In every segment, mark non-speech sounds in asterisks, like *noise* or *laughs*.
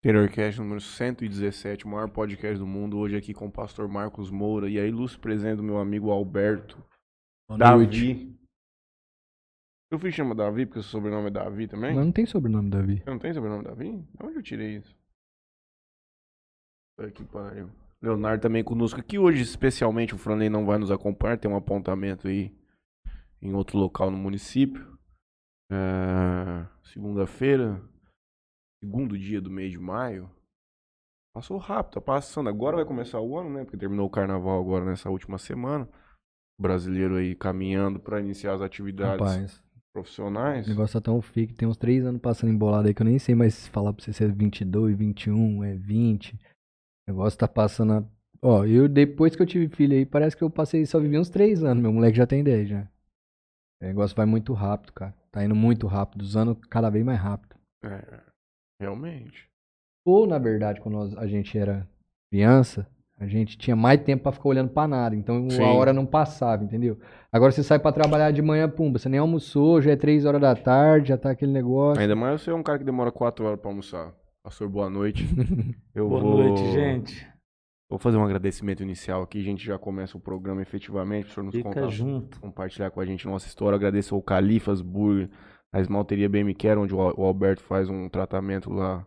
Terrorcast número 117, o maior podcast do mundo. Hoje aqui com o pastor Marcos Moura e a ilustre presença do meu amigo Alberto Boa Davi. noite. Eu fui chamar Davi porque o seu sobrenome é Davi também? Mas não tem sobrenome, Davi. Você não tem sobrenome Davi? De onde eu tirei isso? Puta que pariu. Leonardo também conosco aqui hoje, especialmente o Franley não vai nos acompanhar, tem um apontamento aí em outro local no município. É, Segunda-feira, segundo dia do mês de maio. Passou rápido, tá passando. Agora vai começar o ano, né? Porque terminou o carnaval agora nessa última semana. O brasileiro aí caminhando para iniciar as atividades Rapaz, profissionais. o negócio tá tão que tem uns três anos passando embolado aí que eu nem sei mais falar pra você se é 22, 21, é 20. O negócio tá passando. A... Ó, eu depois que eu tive filho aí, parece que eu passei só vivi uns três anos. Meu moleque já tem 10 já. O negócio vai muito rápido, cara. Tá indo muito rápido, os anos cada vez mais rápido. É, realmente. Ou, na verdade, quando nós- a gente era criança, a gente tinha mais tempo pra ficar olhando pra nada. Então Sim. a hora não passava, entendeu? Agora você sai pra trabalhar de manhã, pumba, você nem almoçou, já é três horas da tarde, já tá aquele negócio. Ainda mais você é um cara que demora 4 horas pra almoçar. Pastor, boa noite. *laughs* Eu Boa vou... noite, gente. Vou fazer um agradecimento inicial aqui. A gente já começa o programa efetivamente. O senhor nos Fica contar, junto. compartilhar com a gente nossa história. Agradeço ao Califas Burger, a esmalteria BM Care, onde o Al- o Alberto faz um tratamento lá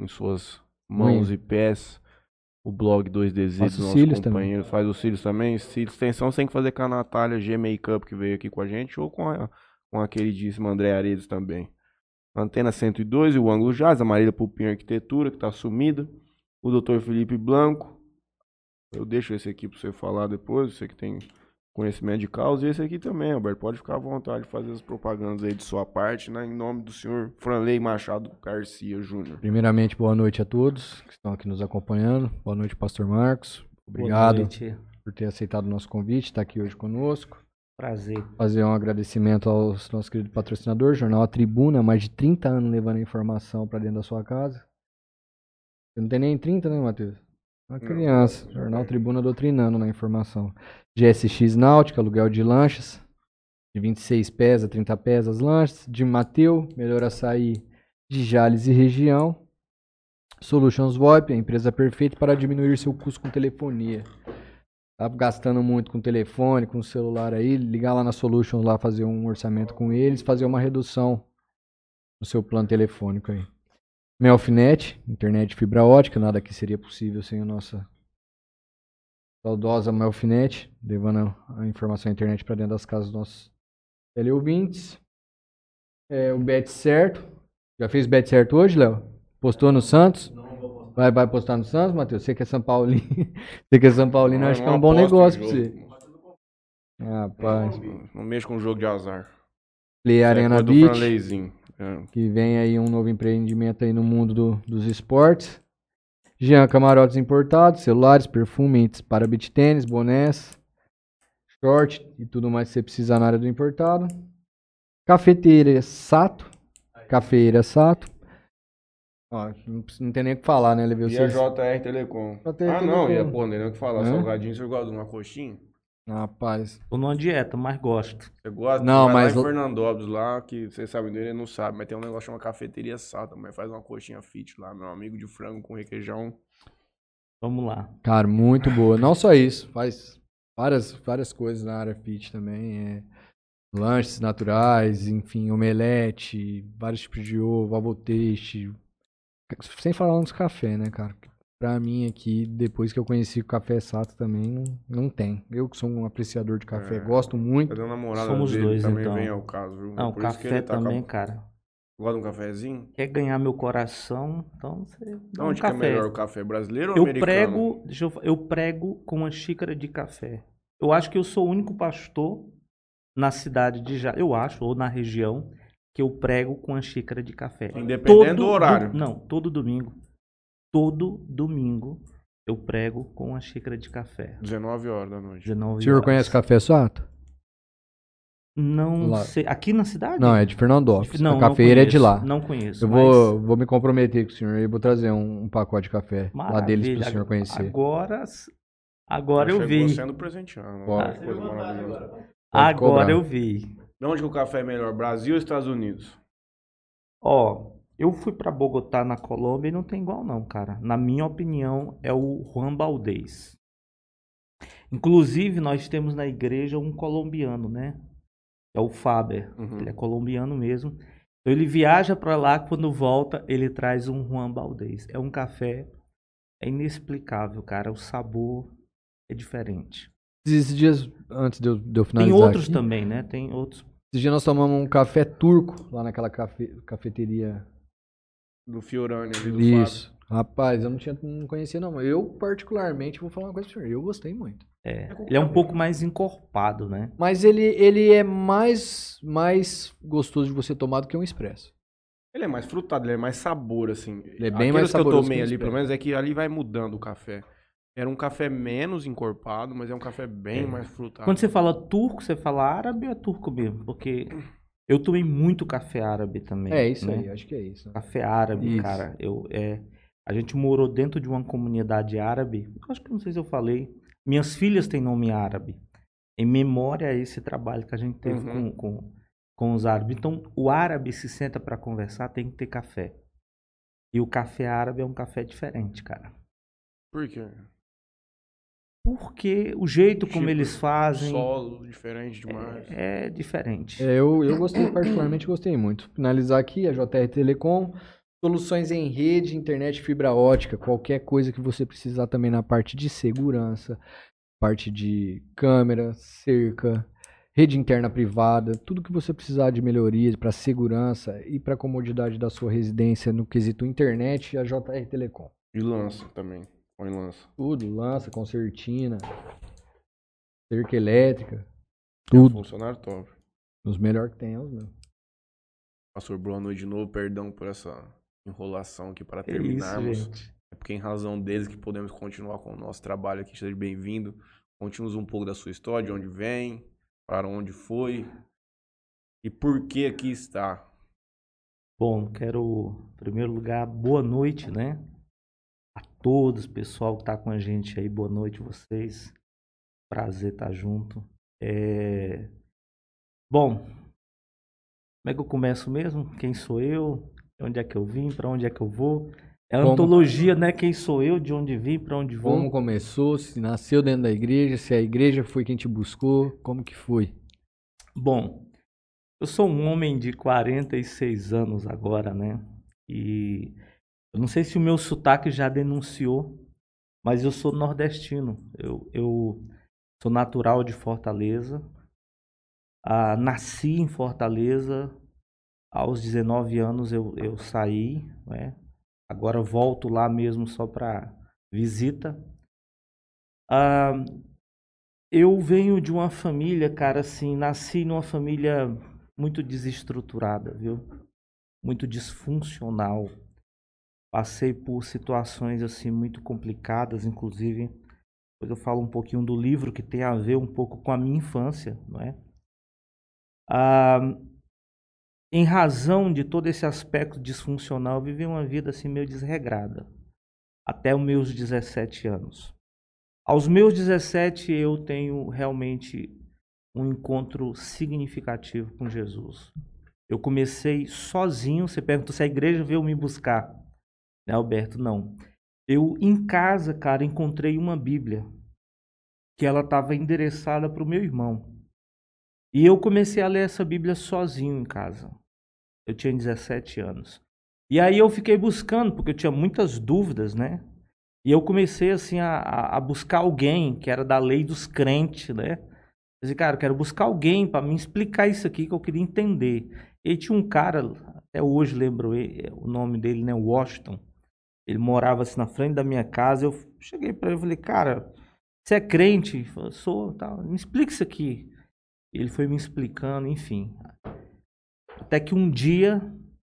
em suas mãos e pés. O blog 2DZ Faço do nosso cílios também. companheiro faz os cílios também. Cílios extensão tem que fazer com a Natália G Makeup que veio aqui com a gente ou com a, com a queridíssima André Aredes também. Antena 102 e o ângulo jazz, a Marília Pupim Arquitetura, que tá sumida. O Dr. Felipe Blanco. Eu deixo esse aqui pra você falar depois, você que tem conhecimento de causa. E esse aqui também, Alberto. Pode ficar à vontade de fazer as propagandas aí de sua parte, né? Em nome do senhor Franley Machado Garcia Júnior. Primeiramente, boa noite a todos que estão aqui nos acompanhando. Boa noite, Pastor Marcos. Obrigado por ter aceitado o nosso convite, estar aqui hoje conosco. Prazer. Fazer um agradecimento ao nosso querido patrocinador, Jornal A Tribuna, mais de 30 anos levando a informação para dentro da sua casa. Você não tem nem 30, né, Matheus? Uma Não. criança. Jornal Tribuna doutrinando na informação. GSX Náutica, aluguel de lanchas. De 26 pés a 30 pés as lanchas. De Mateu, melhor açaí de Jales e região. Solutions VoIP, a empresa perfeita para diminuir seu custo com telefonia. Tá gastando muito com telefone, com celular aí, ligar lá na Solutions lá, fazer um orçamento com eles, fazer uma redução no seu plano telefônico aí. Melfinet, internet de fibra ótica, nada que seria possível sem a nossa saudosa Melfinet, levando a informação da internet para dentro das casas dos nossos teleouvintes. É, o Bet Certo, já fez Bet Certo hoje, Léo? Postou no Santos? Vai, vai postar no Santos, Matheus? Você que é São Paulino, *laughs* você que é São Paulino, Não, acho que é não um bom negócio jogo. você. Rapaz, Não, não mexa com jogo de azar. Play Arena é do Beach. É. que vem aí um novo empreendimento aí no mundo do- dos esportes. Jean Camarotes Importados, celulares, perfumes para beach tênis, bonés, short e tudo mais que você precisar na área do importado. Cafeteira Sato, Cafeira Sato. Ó, não, não tem nem o que falar, né, Levi? E a Vocês- JR Telecom. JR ah, não, e a Telecom. pô, não tem nem o que falar. Hã? Salgadinho, de uma coxinha? Rapaz, Tô numa dieta, mas gosto. Você gosta? Não, Vai mas Lá o- em Fernandópolis, lá, que vocês sabem dele, ele não sabe, mas tem um negócio chamado Cafeteria Sata, mas faz uma coxinha fit lá, meu amigo de frango com requeijão. Vamos lá. Cara, muito boa. Não só isso, faz várias, várias coisas na área fit também. É, lanches naturais, enfim, omelete, vários tipos de ovo, avoteixe. Sem falar nos café, né, cara? Pra mim aqui, depois que eu conheci o café Sato também, não, não tem. Eu que sou um apreciador de café, É. gosto muito. Cadê a namorada Somos dele dois, também então. vem ao caso, viu? Não, Por isso que café ele tá com também, cara. Gosta de um cafezinho? Quer ganhar meu coração, então você dá um Onde que é café. melhor, o café brasileiro ou eu americano? prego, deixa eu, eu prego com uma xícara de café. Eu acho que eu sou o único pastor na cidade de Já, eu acho, ou na região, que eu prego com uma xícara de café. Independente do horário. não, todo domingo. Todo domingo eu prego com uma xícara de café. 19 horas da noite. 19 O senhor horas. conhece Café Sato? Não Lá. sei. Aqui na cidade? Não, é de Fernandópolis. Não, a não cafeira é de lá. Não conheço. Eu mas vou, vou me comprometer com o senhor e vou trazer um, um pacote de café lá deles maravilha. pro senhor conhecer. Agora, agora eu Chegou vi. sendo coisa maravilhosa. Pode Agora cobrar. eu vi. De onde que o café é melhor, Brasil ou Estados Unidos? Ó, Eu fui pra Bogotá, na Colômbia, e não tem igual não, cara. Na minha opinião, é o Juan Baldez. Inclusive, nós temos na igreja um colombiano, né? É o Faber. Uhum. Ele é colombiano mesmo. Então ele viaja pra lá, quando volta, ele traz um Juan Baldez. É um café é inexplicável, cara. O sabor é diferente. Esses dias, antes de eu, de eu Tem finalizar outros aqui, também, né? Tem outros. Esses dias nós tomamos um café turco lá naquela cafe- cafeteria. Do Fiorani ali, do Isso. Rapaz, eu não, tinha, não conhecia não. Eu, particularmente, vou falar uma coisa pro senhor. Eu gostei muito. É, ele é um pouco mais encorpado, né? Mas ele, ele é mais, mais gostoso de você tomar do que um expresso. Ele é mais frutado, ele é mais sabor, assim. Ele é bem Aqueles mais que eu saboroso tomei que o ali, pelo menos, é que ali vai mudando o café. Era um café menos encorpado, mas é um café bem É. mais frutado. Quando você fala turco, você fala árabe ou é turco mesmo? Porque eu tomei muito café árabe também. É isso né? aí, acho que é isso. Café árabe, Isso. cara. Eu, é, a gente morou dentro de uma comunidade árabe. Acho que não sei se eu falei. Minhas filhas têm nome árabe. Em memória a esse trabalho que a gente teve Uhum. com, com, com os árabes. Então, o árabe se senta para conversar, tem que ter café. E o café árabe é um café diferente, cara. Por quê? Porque o jeito como Tipo, eles fazem Solo, diferente demais. é, é diferente. É, eu, eu gostei, particularmente gostei muito. Finalizar aqui, a JR Telecom, soluções em rede, internet, fibra ótica, qualquer coisa que você precisar também na parte de segurança, parte de câmera, cerca, rede interna privada, tudo que você precisar de melhoria para segurança e para comodidade da sua residência no quesito internet, a JR Telecom. E lança também. Põe lança. Tudo, lança, concertina, cerca elétrica, É um tudo. funcionário top. Os melhores que tem, é os meus. Pastor, boa noite de novo. Perdão por essa enrolação aqui para terminarmos. isso, gente. É porque em razão deles que podemos continuar com o nosso trabalho aqui. Seja bem-vindo. Conte-nos um pouco da sua história, de onde vem, para onde foi e por que aqui está. Bom, quero, em primeiro lugar, boa noite, né? Todos, pessoal que tá com a gente aí, boa noite vocês. Prazer estar junto. É... Bom, como é que eu começo mesmo? Quem sou eu? De onde é que eu vim? Para onde é que eu vou? É a Como- antologia, né? Quem sou eu? De onde vim? Para onde vou? Como começou, se nasceu dentro da igreja, se a igreja foi quem te buscou, como que foi? Bom, eu sou um homem de 46 anos agora, né? E eu não sei se o meu sotaque já denunciou, mas eu sou nordestino. Eu, eu sou natural de Fortaleza. Ah, nasci em Fortaleza. Aos 19 anos eu, eu saí, né? Agora volto lá mesmo só para visita. Ah, eu venho de uma família, cara, assim, nasci numa família muito desestruturada, viu? Muito disfuncional. Passei por situações assim muito complicadas, inclusive. Eu falo um pouquinho do livro que tem a ver um pouco com a minha infância, não é? Ah, em razão de todo esse aspecto disfuncional, eu vivi uma vida assim meio desregrada até os meus 17 anos. Aos meus 17 eu tenho realmente um encontro significativo com Jesus. Eu comecei sozinho, você perguntou se a igreja veio me buscar. Né, Alberto? Não. Eu em casa, cara, encontrei uma Bíblia que ela estava endereçada para o meu irmão. E eu comecei a ler essa Bíblia sozinho em casa. Eu tinha 17 anos. E aí eu fiquei buscando, porque eu tinha muitas dúvidas, né? E eu comecei assim a, a- buscar alguém que era da lei dos crentes, né? Eu disse, cara, eu quero buscar alguém para me explicar isso aqui que eu queria entender. E tinha um cara, até hoje lembro ele- o nome dele, né? Washington. Ele morava assim na frente da minha casa. Eu cheguei para ele e falei, cara, você é crente? Ele falou, sou, tal. Me explica isso aqui. Ele foi me explicando, enfim. Até que um dia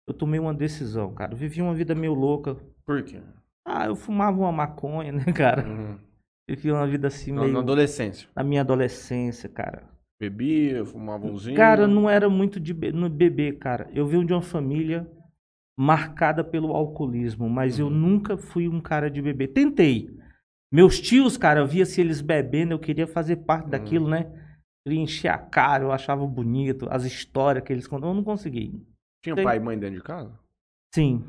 eu tomei uma decisão, cara. Eu vivi uma vida meio louca. Por quê? Ah, eu fumava uma maconha, né, cara? Uhum. Vivi uma vida assim meio. na adolescência. Na minha adolescência, cara. Bebia, fumava umzinho. Cara, não era muito de be- no beber, cara. Eu venho de uma família marcada pelo alcoolismo, mas eu Uhum. nunca fui um cara de beber. Tentei. Meus tios, cara, eu via se eles bebendo, eu queria fazer parte Uhum. daquilo, né? Queria encher a cara, eu achava bonito, as histórias que eles contavam, eu não consegui. Tinha Tem. pai e mãe dentro de casa? Sim.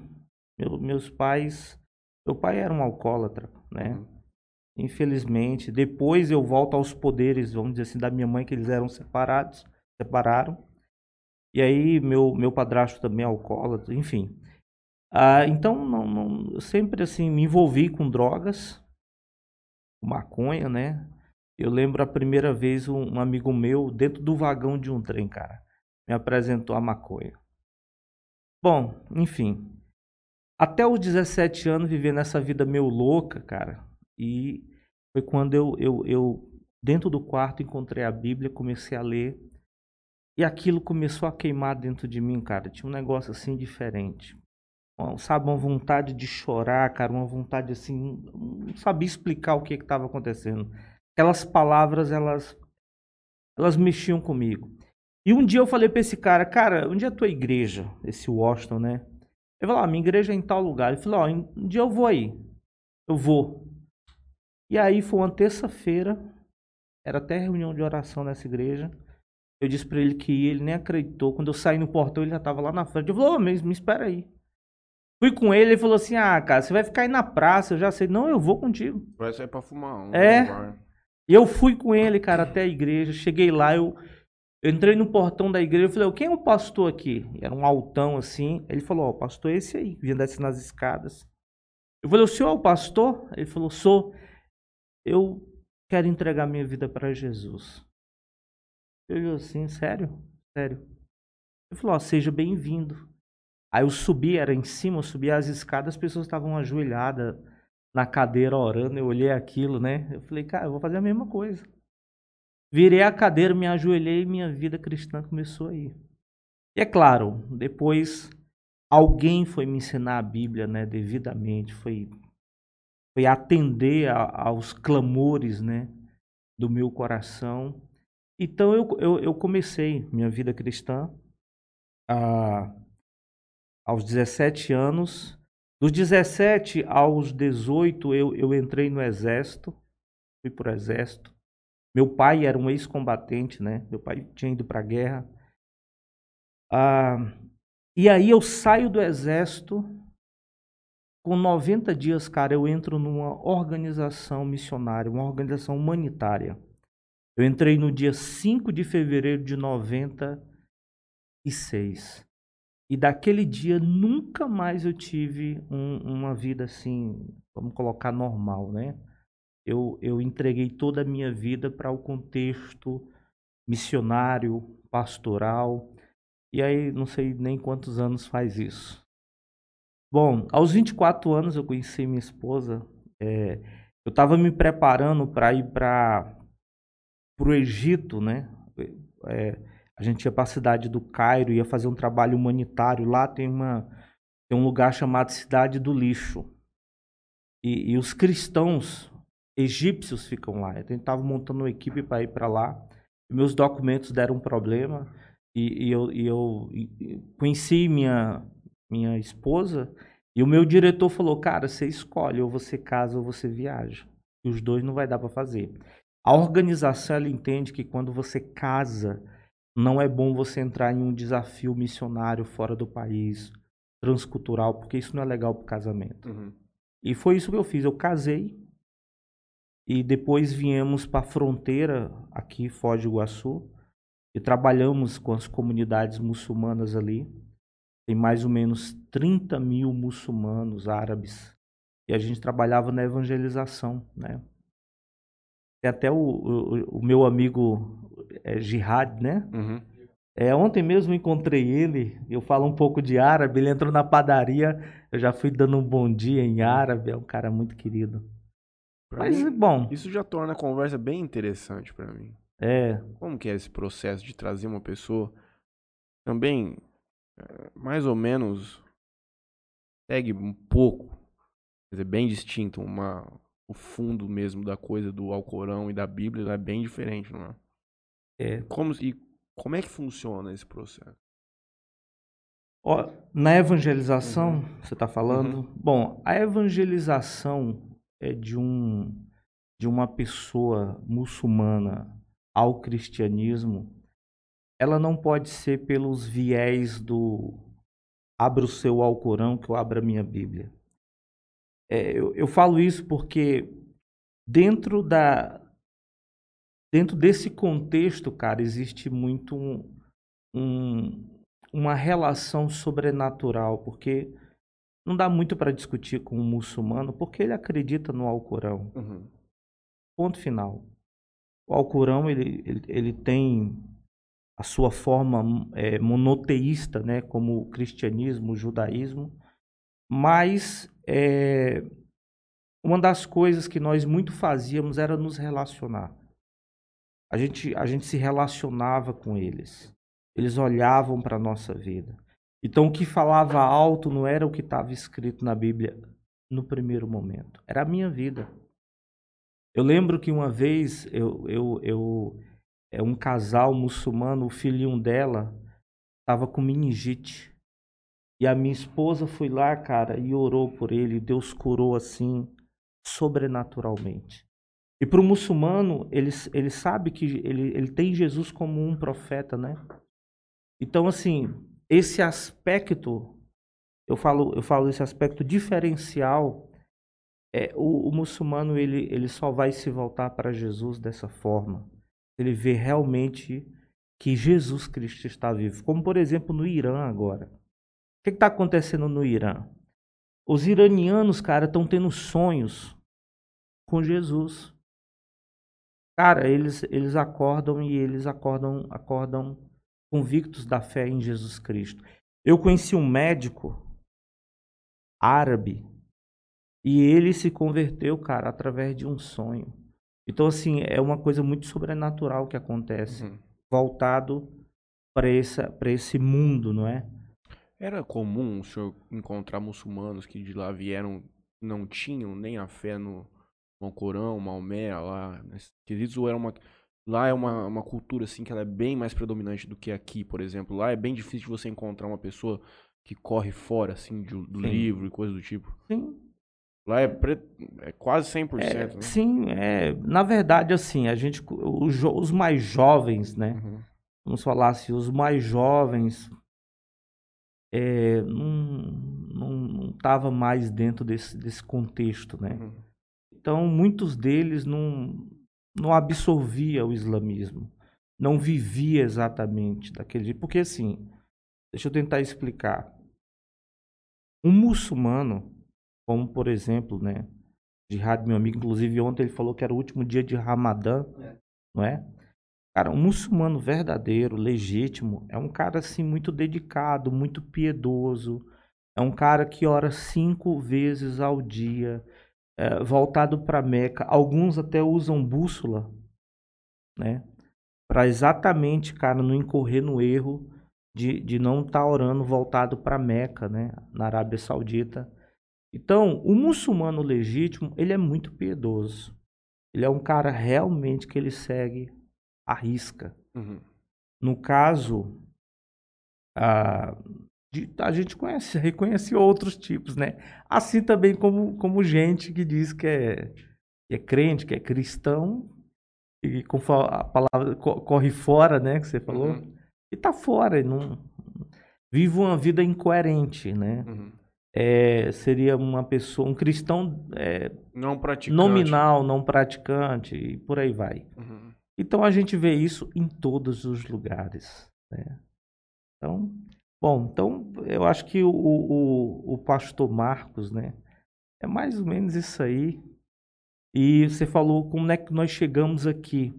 Meu- meus pais. Meu pai era um alcoólatra, né? Uhum. Infelizmente. Depois eu volto aos poderes, vamos dizer assim, da minha mãe, que eles eram separados. Separaram. E aí, meu, meu padrasto também é alcoólatra, enfim. Ah, então, não, não- sempre assim, me envolvi com drogas, maconha, né? Eu lembro a primeira vez um, um amigo meu, dentro do vagão de um trem, cara, me apresentou a maconha. Bom, enfim. Até os 17 anos vivendo essa vida meio louca, cara. E foi quando eu, eu, eu dentro do quarto, encontrei a Bíblia, comecei a ler. E aquilo começou a queimar dentro de mim, cara. Tinha um negócio assim diferente. Sabe, uma vontade de chorar, cara. Uma vontade assim. Não sabia explicar o que estava acontecendo. Aquelas palavras, elas. Elas mexiam comigo. E um dia eu falei pra esse cara, cara, onde é a tua igreja? Esse Washington, né? Ele falou, ah, minha igreja é em tal lugar. Ele falou, ó, um dia eu vou aí. Eu vou. E aí foi uma terça-feira, era até reunião de oração nessa igreja. Eu disse pra ele que ia, ele nem acreditou. Quando eu saí no portão, ele já tava lá na frente. Eu falei, ô, mas me espera aí. Fui com ele, ele falou assim, ah, cara, você vai ficar aí na praça, eu já sei. Não, eu vou contigo. Vai sair pra fumar um. É. bar. E eu fui com ele, cara, até a igreja. Cheguei lá, eu, eu entrei no portão da igreja. Eu falei, quem é o pastor aqui? Era um altão assim. Ele falou, ó, o pastor é esse aí, vinha descendo nas escadas. Eu falei, o senhor é o pastor? Ele falou, sou. Eu quero entregar minha vida para Jesus. Eu falei assim, sério? Sério. Ele falou, ó, seja bem-vindo. Aí eu subi, era em cima, eu subi as escadas, as pessoas estavam ajoelhadas na cadeira orando, eu olhei aquilo, né? Eu falei, cara, eu vou fazer a mesma coisa. Virei a cadeira, me ajoelhei e minha vida cristã começou aí. E é claro, depois alguém foi me ensinar a Bíblia, né, devidamente, foi foi atender a- aos clamores, né, do meu coração. Então eu, eu, eu comecei minha vida cristã a, aos 17 anos. Dos 17 aos 18 eu, eu entrei no exército, fui pro exército. Meu pai era um ex-combatente, né? Meu pai tinha ido para a guerra. Ah, e aí eu saio do exército. Com 90 dias, cara, eu entro numa organização missionária, uma organização humanitária. Eu entrei no dia 5 de fevereiro de 96. E daquele dia nunca mais eu tive um- uma vida assim, vamos colocar normal, né? Eu, eu entreguei toda a minha vida para o contexto missionário, pastoral. E aí, não sei nem quantos anos faz isso. Bom, aos 24 anos eu conheci minha esposa. É, eu estava me preparando para ir para o Egito, né? É, a gente ia para a cidade do Cairo, ia fazer um trabalho humanitário. Lá tem, uma, tem um lugar chamado Cidade do Lixo. E, e os cristãos egípcios ficam lá. Eu estava montando uma equipe para ir para lá. Meus documentos deram um problema. E, e eu, e eu e conheci minha, minha esposa. E o meu diretor falou: Cara, você escolhe, ou você casa ou você viaja. E os dois não vai dar para fazer. A organização ela entende que quando você casa, não é bom você entrar em um desafio missionário fora do país, transcultural, porque isso não é legal para o casamento. Uhum. E foi isso que eu fiz. Eu casei e depois viemos para a fronteira aqui, Foz do Iguaçu, e trabalhamos com as comunidades muçulmanas ali. Tem mais ou menos 30 mil muçulmanos árabes. E a gente trabalhava na evangelização, né? Tem até o, o, o meu amigo é, Jihad, né? Uhum. É, ontem mesmo encontrei ele, eu falo um pouco de árabe, ele entrou na padaria, eu já fui dando um bom dia em árabe, é um cara muito querido. Pra Mas, mim, bom, isso já torna a conversa bem interessante pra mim. é, Como que é esse processo de trazer uma pessoa também eh, mais ou menos segue um pouco, quer dizer, bem distinto, uma o fundo mesmo da coisa do Alcorão e da Bíblia é bem diferente, não é? é. Como e como é que funciona esse processo? Ó, na evangelização, Uhum. você está falando? Bom, a evangelização é de um de uma pessoa muçulmana ao cristianismo, ela não pode ser pelos viés do abra o seu Alcorão, que eu abra a minha Bíblia. É, eu, eu falo isso porque dentro da dentro desse contexto, cara, existe muito um, um, uma relação sobrenatural, porque não dá muito para discutir com um muçulmano, porque ele acredita no Alcorão. Uhum. Ponto final. O Alcorão ele, ele, ele tem a sua forma é, monoteísta, né, como o cristianismo, o judaísmo, mas é, uma das coisas que nós muito fazíamos era nos relacionar. A gente, a gente se relacionava com eles. Eles olhavam para a nossa vida. Então, o que falava alto não era o que estava escrito na Bíblia no primeiro momento, era a minha vida. Eu lembro que uma vez eu, eu, eu é um casal muçulmano, o filhinho dela estava com meningite. E a minha esposa foi lá, cara, e orou por ele. Deus curou assim, sobrenaturalmente. E para o muçulmano, ele, ele sabe que ele, ele tem Jesus como um profeta, né? Então, assim, esse aspecto, eu falo, eu falo esse aspecto diferencial, é, o, o muçulmano ele, ele só vai se voltar para Jesus dessa forma. Ele vê realmente que Jesus Cristo está vivo. Como, por exemplo, no Irã agora. O que está acontecendo no Irã? Os iranianos, cara, estão tendo sonhos com Jesus. Cara, eles, eles acordam e eles acordam, acordam convictos da fé em Jesus Cristo. Eu conheci um médico árabe e ele se converteu, cara, através de um sonho. Então, assim, é uma coisa muito sobrenatural que acontece, uhum. voltado para esse mundo, não é? Era comum o senhor encontrar muçulmanos que de lá vieram, não tinham nem a fé no, no Corão, Maomé, lá, nesses quesitos, ou era uma Lá é uma, uma cultura, assim, que ela é bem mais predominante do que aqui, por exemplo. Lá é bem difícil você encontrar uma pessoa que corre fora, assim, de, do sim. livro e coisa do tipo. Sim. Lá é, pre... é quase 100%, é, né? Sim, é, na verdade, assim, a gente, os, os mais jovens, né? Uhum. Vamos falar assim, os mais jovens é, não, não, não tava mais dentro desse, desse contexto, né? Uhum. Então, muitos deles não não absorvia o islamismo, não vivia exatamente daquele jeito. Porque assim, deixa eu tentar explicar. Um muçulmano, como por exemplo, né, Jihad, meu amigo, inclusive ontem ele falou que era o último dia de Ramadã, é. não é? Cara, um muçulmano verdadeiro, legítimo, é um cara assim muito dedicado, muito piedoso, é um cara que ora cinco vezes ao dia, é, voltado para Meca. Alguns até usam bússola, né? Para exatamente, cara, não incorrer no erro de, de não estar tá orando voltado para Meca, né? Na Arábia Saudita. Então, o muçulmano legítimo, ele é muito piedoso. Ele é um cara realmente que ele segue a risca. Uhum. No caso, a, a gente conhece, reconhece outros tipos, né? Assim também como, como gente que diz que é, que é crente, que é cristão, e com a palavra corre fora, né? Que você falou, uhum. e tá fora, não vive uma vida incoerente, né? Uhum. É, seria uma pessoa, um cristão é, não praticante. nominal, não praticante, e por aí vai. Uhum. Então a gente vê isso em todos os lugares. Né? Então, Bom, então eu acho que o, o, o pastor Marcos, né? É mais ou menos isso aí. E você falou como é que nós chegamos aqui.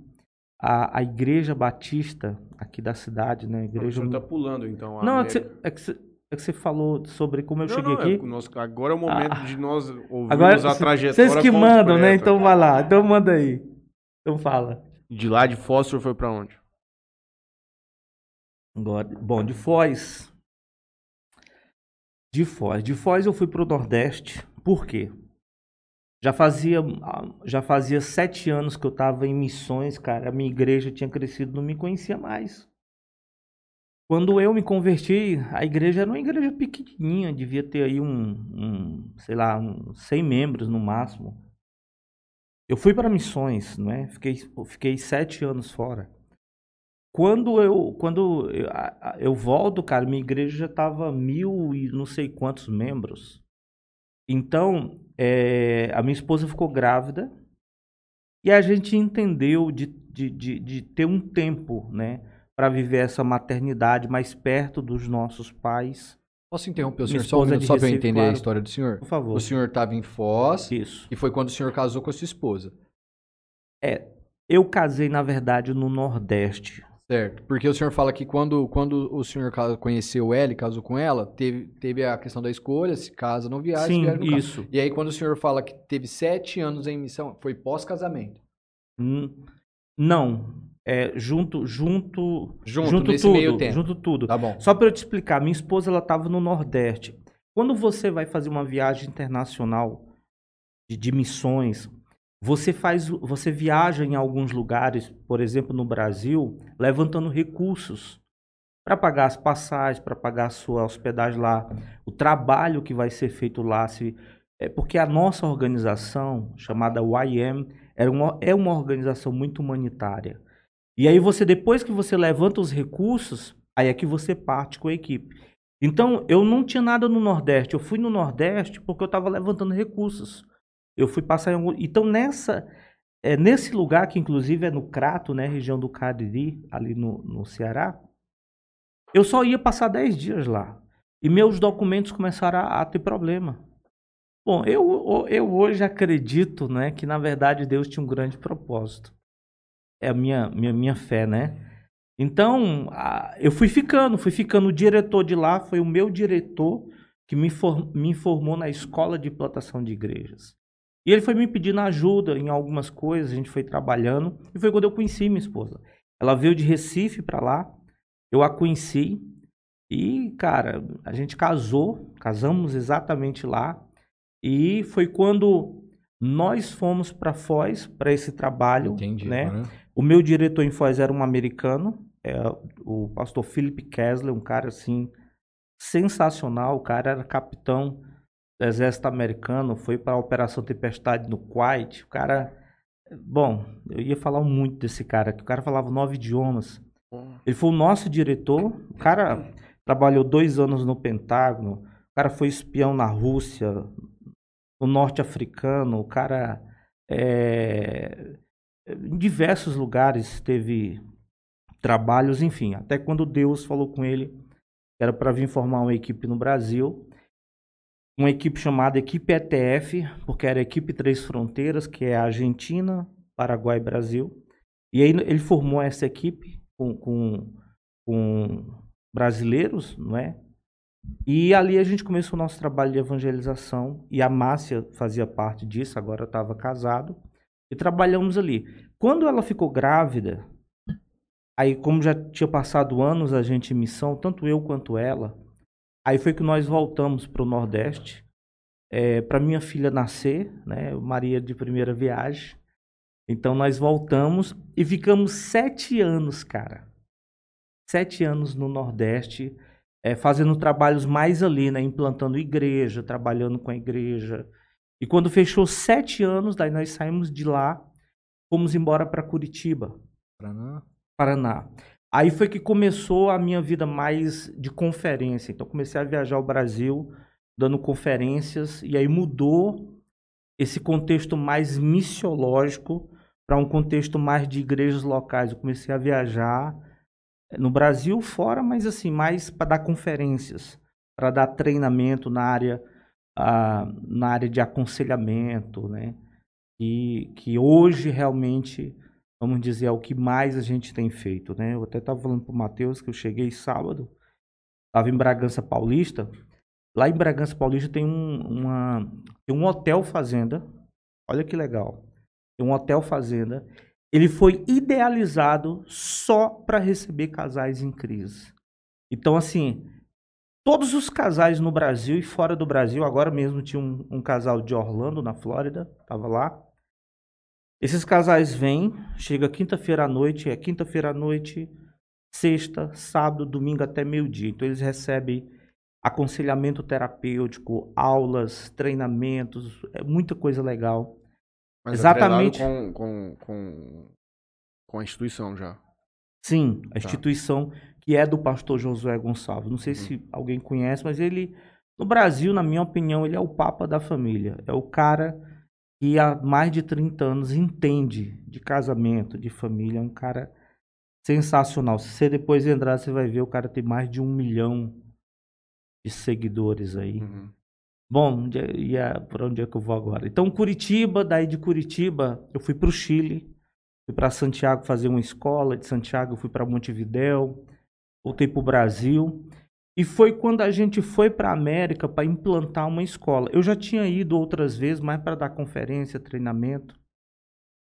A, a igreja batista aqui da cidade, né? A igreja... Você está pulando, então. Não, é que, você, é, que você, é que você falou sobre como eu não, cheguei não, aqui. É, nós, agora é o momento ah, de nós ouvirmos agora, a trajetória Vocês que mandam, né? Então vai lá. Então manda aí. Então fala. De lá de Foz, o foi para onde? Bom, de Foz, de Foz. De Foz eu fui para o Nordeste. Por quê? Já fazia, já fazia sete anos que eu estava em missões, cara. A minha igreja tinha crescido, não me conhecia mais. Quando eu me converti, a igreja era uma igreja pequenininha, devia ter aí um, um sei lá, um, 100 membros no máximo. Eu fui para missões, não é? Fiquei, fiquei sete anos fora. Quando eu, quando eu, eu volto, cara, minha igreja já tava mil e não sei quantos membros. Então, é, a minha esposa ficou grávida e a gente entendeu de, de, de, de ter um tempo, né, para viver essa maternidade mais perto dos nossos pais. Posso interromper o senhor só um é só para eu entender a claro. história do senhor? Por favor. O senhor estava em Foz Isso. e foi quando o senhor casou com a sua esposa, Eu casei, na verdade, no Nordeste. certo? Porque o senhor fala que quando, quando o senhor conheceu ela e casou com ela, teve, teve a questão da escolha, se casa, não viaja, Sim, viaja, não casa. isso. E aí quando o senhor fala que teve sete anos em missão, foi pós-casamento. Hum, Não. É, junto, junto, Junto, nesse tudo, junto tudo. Tá bom. Só para eu te explicar, minha esposa ela estava no Nordeste. Quando você vai fazer uma viagem internacional de, de missões, você faz, você viaja em alguns lugares, por exemplo, no Brasil, levantando recursos para pagar as passagens, para pagar a sua hospedagem lá, o trabalho que vai ser feito lá, se é porque a nossa organização chamada YM era uma, é uma organização muito humanitária. E aí você depois que você levanta os recursos, aí é que você parte com a equipe. Então, eu não tinha nada no Nordeste. Eu fui no Nordeste porque eu estava levantando recursos. Eu fui passar em algum... Então, nessa, é, nesse lugar, que inclusive é no Crato, né, região do Cariri, ali no, no Ceará, eu só ia passar 10 dias lá. E meus documentos começaram a, a ter problema. Bom, eu, eu hoje acredito né, que, na verdade, Deus tinha um grande propósito. É a minha, minha, minha fé, né? Então, eu fui ficando, fui ficando. O diretor de lá foi o meu diretor que me, me informou na escola de plantação de igrejas. E ele foi me pedindo ajuda em algumas coisas, a gente foi trabalhando. E foi quando eu conheci minha esposa. Ela veio de Recife para lá, eu a conheci. E, cara, a gente casou, casamos exatamente lá. E foi quando nós fomos para Foz, para esse trabalho. Entendi. né? O meu diretor em Foz era um americano, é, o pastor Philip Kessler, um cara assim sensacional. O cara era capitão do exército americano, foi para a Operação Tempestade no Kuwait. O cara, bom, eu ia falar muito desse cara, que o cara falava nove idiomas. Ele foi o nosso diretor. O cara trabalhou dois anos no Pentágono. O cara foi espião na Rússia, no norte africano. O cara é, em diversos lugares teve trabalhos, enfim, até quando Deus falou com ele era para vir formar uma equipe no Brasil, uma equipe chamada Equipe ETF, porque era a Equipe Três Fronteiras, que é a Argentina, Paraguai e Brasil. E aí ele formou essa equipe com, com, com brasileiros, não é? E ali a gente começou o nosso trabalho de evangelização e a Márcia fazia parte disso, agora estava casado. E trabalhamos ali. Quando ela ficou grávida, aí como já tinha passado anos a gente em missão, tanto eu quanto ela, aí foi que nós voltamos para o Nordeste, para minha filha nascer, né, Maria de primeira viagem. Então nós voltamos e ficamos sete anos, cara. Sete anos no Nordeste, é, fazendo trabalhos mais ali, né, implantando igreja, trabalhando com a igreja. E quando fechou sete anos, daí nós saímos de lá, fomos embora para Curitiba, Paraná. Paraná. Aí foi que começou a minha vida mais de conferência. Então comecei a viajar ao Brasil, dando conferências, e aí mudou esse contexto mais missiológico para um contexto mais de igrejas locais. Eu comecei a viajar eh, no Brasil fora, mas assim, mais para dar conferências, para dar treinamento na área na área de aconselhamento, né? E que hoje realmente, vamos dizer, é o que mais a gente tem feito, né? Eu até estava falando para o Matheus que eu cheguei sábado, estava em Bragança Paulista. Lá em Bragança Paulista tem um, uma, tem um hotel fazenda. Olha que legal. Tem um hotel fazenda. Ele foi idealizado só para receber casais em crise. Então, assim, todos os casais no Brasil e fora do Brasil, agora mesmo tinha um, um casal de Orlando, na Flórida, estava lá. Esses casais vêm, chega quinta-feira à noite, é quinta-feira à noite, sexta, sábado, domingo até meio-dia. Então eles recebem aconselhamento terapêutico, aulas, treinamentos, é muita coisa legal. Mas Exatamente. atrelado Com, com, com, com a instituição já. Sim, a Tá. instituição que é do pastor Josué Gonçalves. Não sei Uhum. se alguém conhece, mas ele, no Brasil, na minha opinião, ele é o papa da família. É o cara que há mais de 30 anos entende de casamento, de família. É um cara sensacional. Se você depois entrar, você vai ver, o cara tem mais de um milhão de seguidores aí. Uhum. Bom, e é- por onde é que eu vou agora? Então, Curitiba, daí de Curitiba, eu fui para o Chile, fui para Santiago fazer uma escola, de Santiago eu fui para Montevidéu, voltei para o Brasil. E foi quando a gente foi para a América para implantar uma escola. Eu já tinha ido outras vezes, mas para dar conferência, treinamento.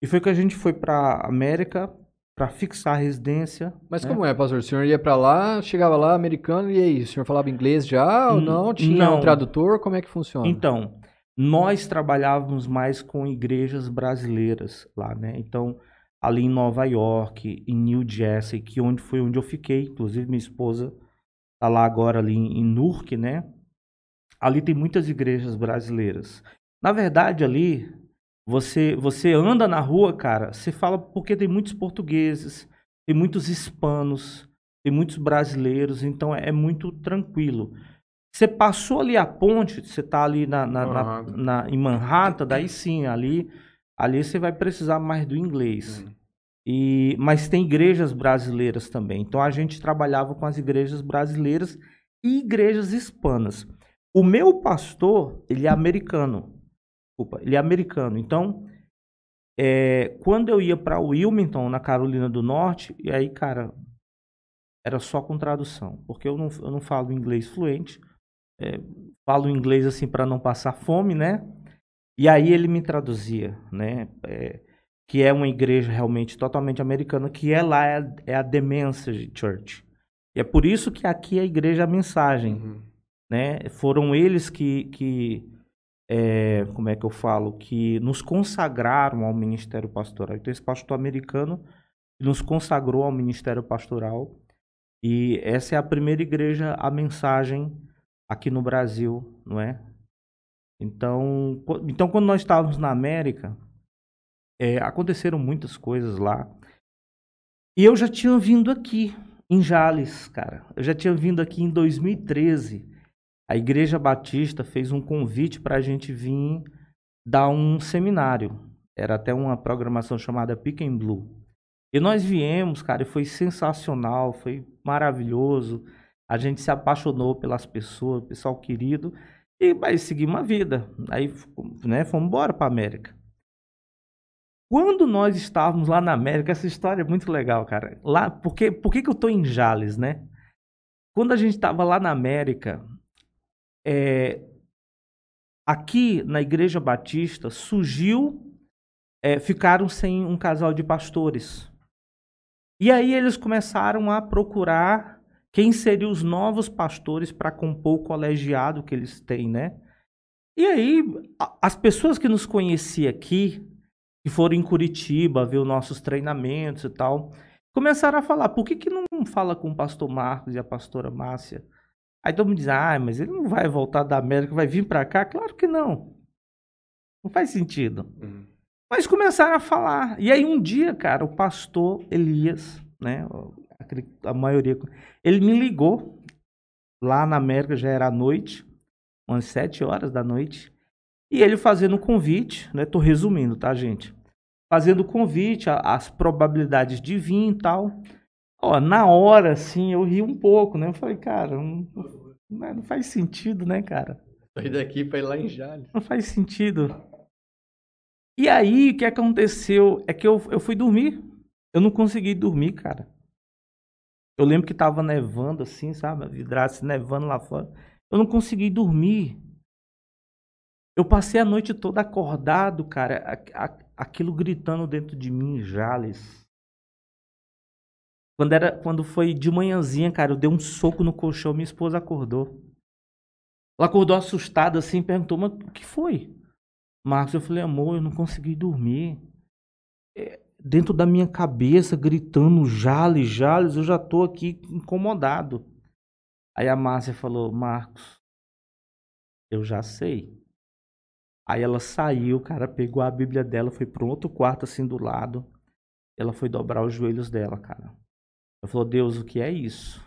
E foi que a gente foi para a América para fixar a residência. Mas né? como é, pastor? O senhor ia pra lá, chegava lá, americano, e aí? O senhor falava inglês já ou não? Tinha não. um tradutor? Como é que funciona? Então, nós trabalhávamos mais com igrejas brasileiras lá, né? Então, ali em Nova York, em New Jersey, que onde foi onde eu fiquei, inclusive minha esposa tá lá agora ali em Newark, né? Ali tem muitas igrejas brasileiras. Na verdade, ali você você anda na rua, cara, você fala porque tem muitos portugueses, tem muitos hispanos, tem muitos brasileiros, então é, é muito tranquilo. Você passou ali a ponte, você tá ali na, na- na- na- em Manhattan, daí sim, ali, ali você vai precisar mais do inglês. Uhum. E, mas tem igrejas brasileiras também. Então a gente trabalhava com as igrejas brasileiras e igrejas hispanas. O meu pastor, ele é americano. Desculpa, ele é americano. Então, é, quando eu ia para Wilmington, na Carolina do Norte, e aí, cara, era só com tradução, porque eu não, eu não falo inglês fluente. é, falo inglês assim para não passar fome, né? E aí ele me traduzia, né? É, que é uma igreja realmente totalmente americana, que é lá é, a- é a The Message Church. E é por isso que aqui é a igreja a mensagem, Uhum. né? Foram eles que, que é, como é que eu falo, que nos consagraram ao ministério pastoral. Então esse pastor americano nos consagrou ao ministério pastoral e essa é a primeira igreja a mensagem aqui no Brasil, não é? Então, então quando nós estávamos na América, é, aconteceram muitas coisas lá. E eu já tinha vindo aqui, em Jales, cara. Eu já tinha vindo aqui em 2013. A Igreja Batista fez um convite para a gente vir dar um seminário. Era até uma programação chamada Pick and Blue. E nós viemos, cara, e foi sensacional, foi maravilhoso. A gente se apaixonou pelas pessoas, pessoal querido, e vai seguir uma vida. Aí, né, fomos embora para América. Quando nós estávamos lá na América, essa história é muito legal, cara. Lá, porque, por que, que eu tô em Jales, né? Quando a gente estava lá na América, é, aqui na Igreja Batista surgiu, é, ficaram sem um casal de pastores. E aí eles começaram a procurar quem seriam os novos pastores para compor o colegiado que eles têm, né? E aí, as pessoas que nos conheciam aqui, que foram em Curitiba ver os nossos treinamentos e tal, começaram a falar, por que, que não fala com o pastor Marcos e a pastora Márcia? Aí todo mundo diz, ah, mas ele não vai voltar da América, vai vir para cá? Claro que não. Não faz sentido. Uhum. Mas começaram a falar. E aí um dia, cara, o pastor Elias, né, a maioria, ele me ligou. Lá na América já era à noite, umas sete horas da noite. E ele fazendo o convite, né, tô resumindo, tá, gente? Fazendo convite, as probabilidades de vir e tal. Ó, na hora, assim, eu ri um pouco, né? Eu falei, cara, não, não não faz sentido, né, cara? Saí daqui pra ir lá em Jales. Não faz sentido. E aí, o que aconteceu é que eu, eu fui dormir. Eu não consegui dormir, cara. Eu lembro que tava nevando assim, sabe? A vidraça nevando lá fora. Eu não consegui dormir. Eu passei a noite toda acordado, cara. aquilo gritando dentro de mim, Jales. Quando, era, quando foi de manhãzinha, cara, eu dei um soco no colchão, minha esposa acordou. Ela acordou assustada assim, perguntou, mas o que foi? Marcos, eu falei, amor, eu não consegui dormir. É, dentro da minha cabeça, gritando, Jales, Jales, eu já tô aqui incomodado. Aí a Márcia falou, Marcos, eu já sei. Aí ela saiu, cara, pegou a Bíblia dela, foi para um outro quarto assim do lado. Ela foi dobrar os joelhos dela, cara. Eu falou, Deus, o que é isso?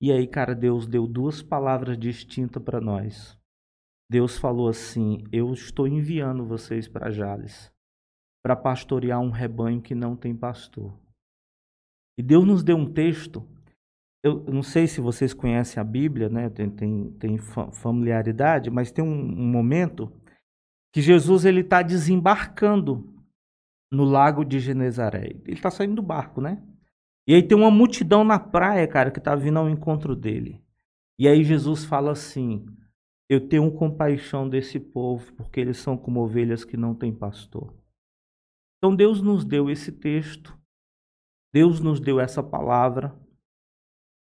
E aí, cara, Deus deu duas palavras distintas para nós. Deus falou assim: Eu estou enviando vocês para Jales para pastorear um rebanho que não tem pastor. E Deus nos deu um texto. Eu não sei se vocês conhecem a Bíblia, né? Tem, tem, tem familiaridade, mas tem um, um momento que Jesus ele está desembarcando no lago de Genezaré. Ele está saindo do barco, né? E aí tem uma multidão na praia, cara, que está vindo ao encontro dele. E aí Jesus fala assim: Eu tenho compaixão desse povo, porque eles são como ovelhas que não têm pastor. Então Deus nos deu esse texto, Deus nos deu essa palavra,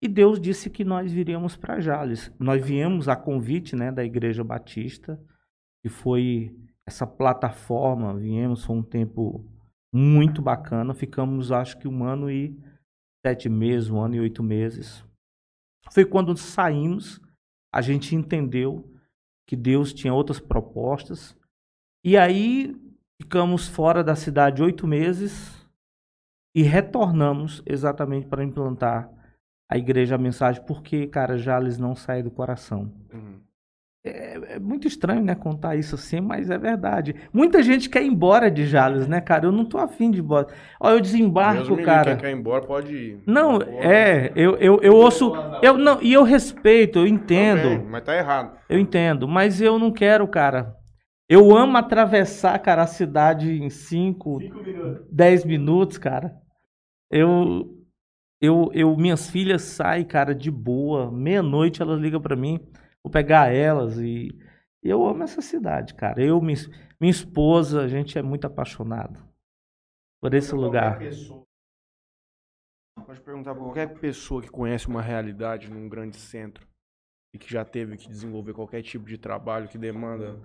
e Deus disse que nós viríamos para Jales. Nós viemos a convite né, da Igreja Batista, que foi essa plataforma, viemos, foi um tempo muito bacana, ficamos acho que um ano e sete meses, um ano e oito meses. Foi quando saímos, a gente entendeu que Deus tinha outras propostas, e aí ficamos fora da cidade oito meses e retornamos exatamente para implantar a igreja a mensagem, porque, cara, Jales não sai do coração. Uhum. É, é, muito estranho, né, contar isso assim, mas é verdade. Muita gente quer ir embora de Jales, né, cara? Eu não tô afim de ir embora. Ó, eu desembarco, Mesmo cara. Quem quer ir embora pode ir. Não, é, eu, eu, eu ouço. Eu, não, e eu respeito, eu entendo. Também, mas tá errado. Eu entendo, mas eu não quero, cara. Eu amo atravessar, cara, a cidade em 5, 10 minutos, cara. Eu, eu, eu, minhas filhas saem, cara, de boa. Meia-noite elas ligam para mim. Vou pegar elas e eu amo essa cidade, cara. Eu, minha, minha esposa, a gente é muito apaixonado por esse lugar. Pessoa, pode perguntar para qualquer pessoa que conhece uma realidade num grande centro e que já teve que desenvolver qualquer tipo de trabalho que demanda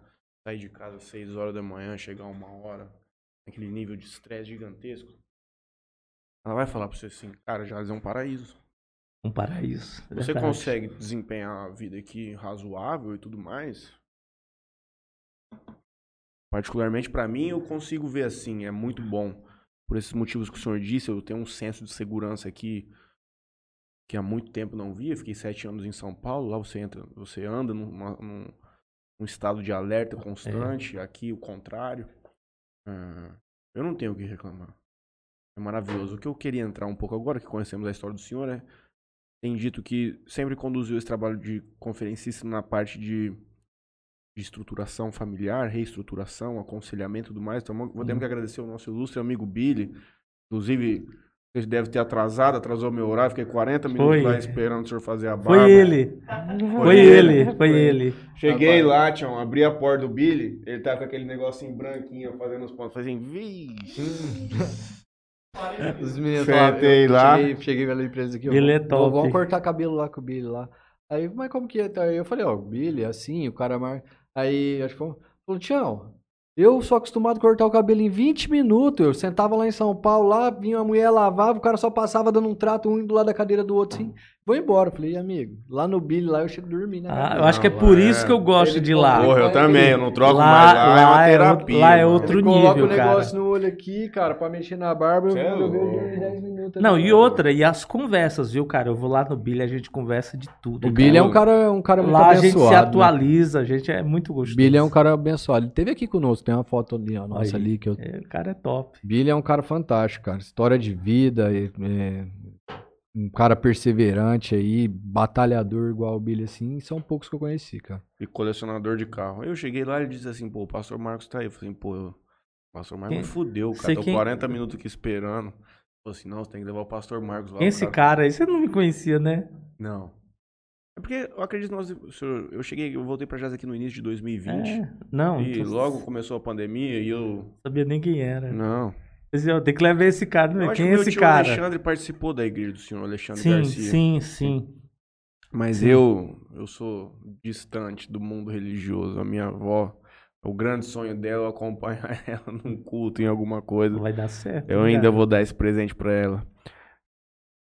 sair de casa às 6 horas da manhã, chegar uma hora, aquele nível de estresse gigantesco. Ela vai falar para você assim, cara, Jales é um paraíso. Um paraíso. É você consegue desempenhar a vida aqui razoável e tudo mais? Particularmente para mim, eu consigo ver assim, é muito bom. Por esses motivos que o senhor disse, eu tenho um senso de segurança aqui que há muito tempo não via. Fiquei sete anos em São Paulo. Lá você entra, você anda numa, num, num estado de alerta constante. É. Aqui o contrário. Ah, eu não tenho o que reclamar. É maravilhoso. O que eu queria entrar um pouco agora, que conhecemos a história do senhor, é tem dito que sempre conduziu esse trabalho de conferencista na parte de, de estruturação familiar, reestruturação, aconselhamento e tudo mais. Então, podemos uhum. que agradecer ao nosso ilustre amigo Billy. Inclusive, você deve ter atrasado, atrasou meu horário, fiquei 40 minutos foi. lá esperando o senhor fazer a barba. Foi ele. Foi, foi ele, foi, foi ele. Cheguei lá, tchau, abri a porta do Billy, ele tá com aquele negocinho branquinho fazendo os pontos, fazendo vixe. *laughs* Os meninos falaram, lá. Cheguei, cheguei na empresa aqui. Billy é top. Vamos cortar cabelo lá com o Billy lá. Aí, mas como que é? Aí eu falei, ó, o Billy, assim, o cara mais. Aí, acho que falou, Tião, eu sou acostumado a cortar o cabelo em 20 minutos. Eu sentava lá em São Paulo, lá, vinha a mulher, lavava, o cara só passava dando um trato, um do lado da cadeira do outro, assim. Vou embora. Falei, amigo, lá no Billy, lá eu chego a dormir, né? Ah, eu acho que é por isso que eu gosto de ir lá. Porra, eu também, eu não troco lá, mais lá, lá é uma terapia. É, lá é outro nível, cara. Coloca o negócio no olho aqui, cara, pra mexer na barba, eu, é eu vejo 10 minutos. Não, e outra, e as conversas, viu, cara? Eu vou lá no Billy, a gente conversa de tudo. O cara. Billy é um cara, um cara muito lá abençoado. Lá a gente se né? atualiza, né? a gente é muito gostoso. Billy é um cara abençoado. Ele teve aqui conosco, tem uma foto ali, ó, nossa Aí, ali. que eu... É, o cara é top. Billy é um cara fantástico, cara. História de vida, é, um cara perseverante aí, batalhador igual o Billy assim, são poucos que eu conheci, cara. E colecionador de carro. Eu cheguei lá e ele disse assim, pô, o pastor Marcos tá aí. Eu falei, pô, o pastor Marcos quem? fudeu, cara. Tô quem... 40 minutos aqui esperando. Falei assim, não, você tem que levar o pastor Marcos lá. Esse cara, cara aí, você não me conhecia, né? Não. É porque eu acredito nós, eu cheguei, eu voltei para Jazz aqui no início de 2020. É, não. E logo começou a pandemia e eu sabia nem quem era. Não. Tem que levar esse cara, né? Quem é esse cara? O Alexandre participou da igreja do senhor Alexandre sim, Garcia. Sim, sim, Mas sim. eu, eu sou distante do mundo religioso. A minha avó, o grande sonho dela é acompanhar *laughs* ela num culto, em alguma coisa. Vai dar certo. Eu ainda vou dar esse presente para ela.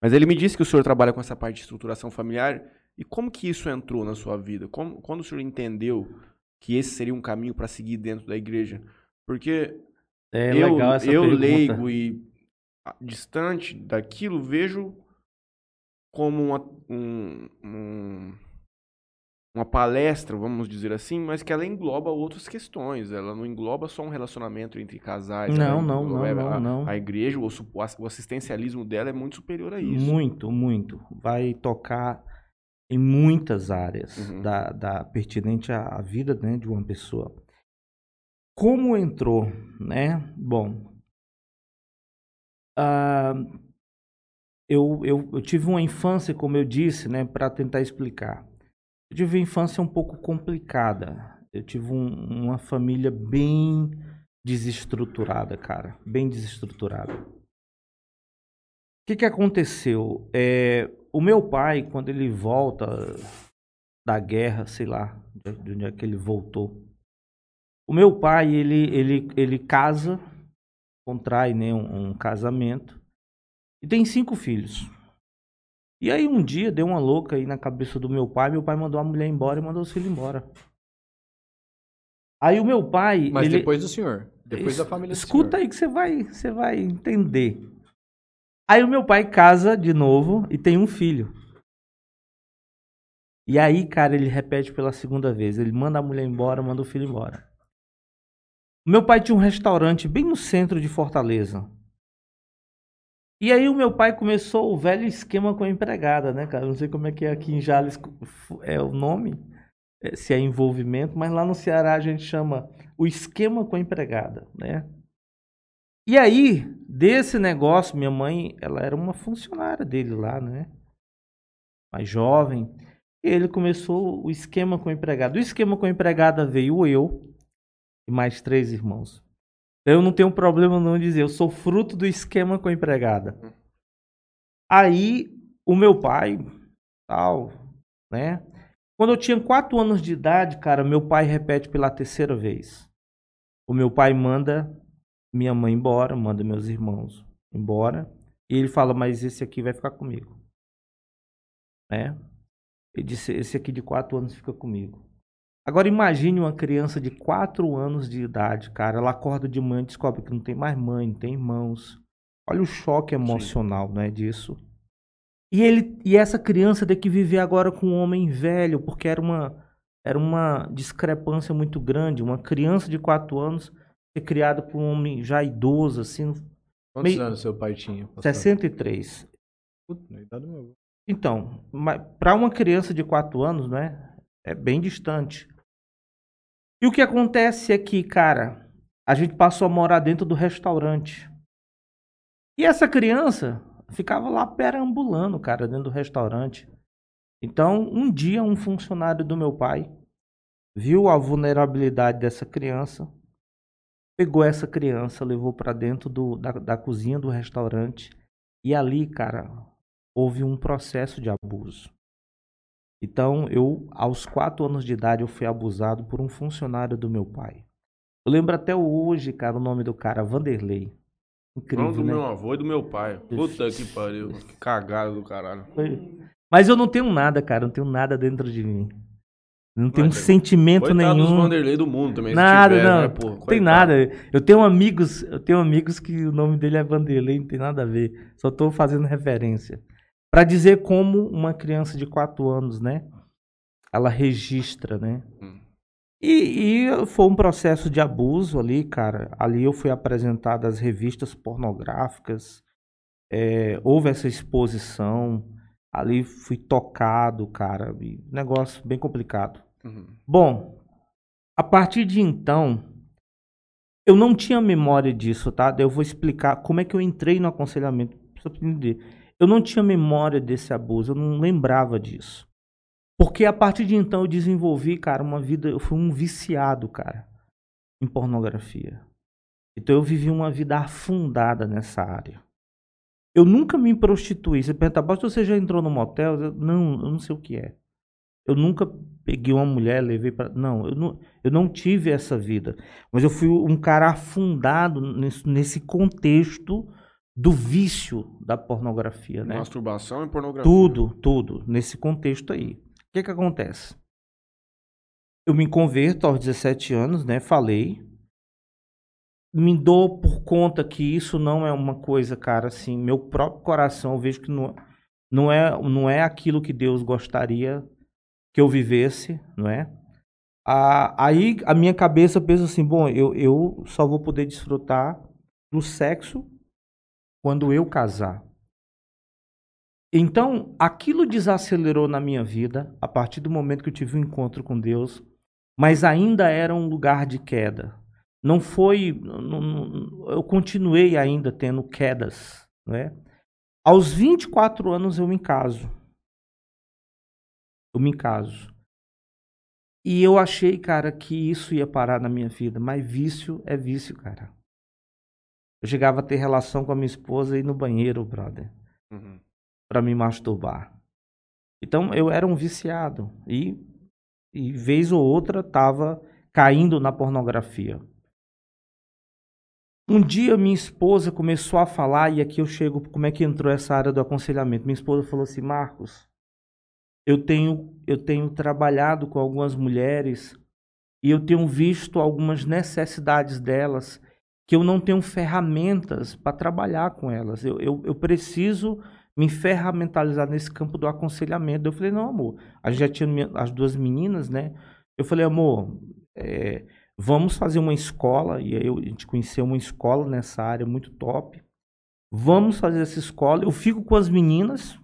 Mas ele me disse que o senhor trabalha com essa parte de estruturação familiar. E como que isso entrou na sua vida? Como, quando o senhor entendeu que esse seria um caminho para seguir dentro da igreja? Porque é eu, legal essa eu pergunta. leigo e a- distante daquilo, vejo como uma, um- um- uma palestra, vamos dizer assim, mas que ela engloba outras questões. Ela não engloba só um relacionamento entre casais. Não, ela não, engloba- não, a, não, não. A igreja, o, o assistencialismo dela é muito superior a isso. Muito, muito. Vai tocar em muitas áreas Uhum. da, da pertinente à, à vida né, de uma pessoa. Como entrou, né? Bom, ah, eu, eu, eu tive uma infância, como eu disse, né, para tentar explicar. Eu tive uma infância um pouco complicada. Eu tive um- uma família bem desestruturada, cara, bem desestruturada. O que, que aconteceu? É, o meu pai, quando ele volta da guerra, sei lá, de onde é que ele voltou. O meu pai, ele, ele, ele casa, contrai né, um, um casamento e tem cinco filhos. E aí um dia deu uma louca aí na cabeça do meu pai, meu pai mandou a mulher embora e mandou os filhos embora. Aí o meu pai, Mas ele, depois do senhor. Depois da família Escuta aí que você vai, você vai entender. Aí o meu pai casa de novo e tem um filho. E aí, cara, ele repete pela segunda vez. Ele manda a mulher embora, manda o filho embora. O meu pai tinha um restaurante bem no centro de Fortaleza. E aí o meu pai começou o velho esquema com a empregada, né, cara? Não sei como é que é aqui em Jales é o nome, é, se é envolvimento, mas lá no Ceará a gente chama o esquema com a empregada, né? E aí, desse negócio, minha mãe, ela era uma funcionária dele lá, né? Mais jovem. Ele começou o esquema com a empregada. Do esquema com a empregada veio eu e mais três irmãos. Eu não tenho problema não dizer, eu sou fruto do esquema com a empregada. Aí, o meu pai, tal, né? Quando eu tinha quatro anos de idade, cara, meu pai repete pela terceira vez. O meu pai manda minha mãe embora, manda meus irmãos embora. E ele fala, mas esse aqui vai ficar comigo. Né? Ele disse, esse aqui de quatro anos fica comigo. Agora imagine uma criança de quatro anos de idade, cara. Ela acorda de manhã e descobre que não tem mais mãe, não tem irmãos. Olha o choque emocional, não é disso? E ele e essa criança tem que viver agora com um homem velho, porque era uma era uma discrepância muito grande. Uma criança de quatro anos ser criada por um homem já idoso, assim, Quantos meio- anos seu pai tinha? pastor? 63. Puta, na idade do meu. Então, para uma criança de 4 anos, né? É bem distante. E o que acontece é que, cara, a gente passou a morar dentro do restaurante. E essa criança ficava lá perambulando, cara, dentro do restaurante. Então, um dia, um funcionário do meu pai viu a vulnerabilidade dessa criança, pegou essa criança, levou para dentro do, da, da cozinha do restaurante. E ali, cara, houve um processo de abuso. Então, eu, aos quatro anos de idade, eu fui abusado por um funcionário do meu pai. Eu lembro até hoje, cara, o nome do cara, Vanderlei. Não Incrível, do né? meu avô e do meu pai. Puta que pariu. Que cagada do caralho. Mas eu não tenho nada, cara, não tenho nada dentro de mim. Não tenho um Mas, sentimento Coitado dos nenhum. Vanderlei do mundo também. Nada, tiver, não. né, pô? Não tem nada. Eu tenho amigos, eu tenho amigos que o nome dele é Vanderlei, não tem nada a ver. Só tô fazendo referência. Pra dizer como uma criança de 4 anos, né? Ela registra, né? Hum. E, e foi um processo de abuso ali, cara. Ali eu fui apresentado às revistas pornográficas. é, houve essa exposição. Ali fui tocado, cara. negócio bem complicado. Uhum. Bom, a partir de então, eu não tinha memória disso, tá? Eu vou explicar como é que eu entrei no aconselhamento. Pra você entender. Eu não tinha memória desse abuso, eu não lembrava disso. Porque a partir de então eu desenvolvi, cara, uma vida. Eu fui um viciado, cara, em pornografia. Então eu vivi uma vida afundada nessa área. Eu nunca me prostituí. Você pergunta, pastor, você já entrou no motel? Eu, não, eu não sei o que é. Eu nunca peguei uma mulher, levei para. Não, eu não, eu não tive essa vida. Mas eu fui um cara afundado nesse, nesse contexto do vício da pornografia, né? Masturbação e pornografia. Tudo, tudo, nesse contexto aí. O que que acontece? Eu me converto aos 17 anos, né? Falei. me dou por conta que isso não é uma coisa, cara, assim, meu próprio coração, eu vejo que não, não, é, não é aquilo que Deus gostaria que eu vivesse, não é? Ah, aí a minha cabeça pensa assim, bom, eu, eu só vou poder desfrutar do sexo quando eu casar. Então, aquilo desacelerou na minha vida a partir do momento que eu tive um encontro com Deus, mas ainda era um lugar de queda. Não foi. Não, não, eu continuei ainda tendo quedas. Não é? Aos 24 anos eu me caso. Eu me caso. E eu achei, cara, que isso ia parar na minha vida. Mas vício é vício, cara. Eu chegava a ter relação com a minha esposa e ir no banheiro, brother. Uhum. Pra me masturbar. Então eu era um viciado. E, e vez ou outra tava caindo na pornografia. Um dia minha esposa começou a falar, e aqui eu chego, como é que entrou essa área do aconselhamento? Minha esposa falou assim: Marcos, eu tenho, eu tenho trabalhado com algumas mulheres e eu tenho visto algumas necessidades delas que eu não tenho ferramentas para trabalhar com elas. Eu, eu, eu, preciso me ferramentalizar nesse campo do aconselhamento. Eu falei, não, amor, a gente já tinha as duas meninas, né? Eu falei, amor, é, Vamos fazer uma escola, e aí a gente conheceu uma escola nessa área muito top. Vamos fazer essa escola. Eu fico com as meninas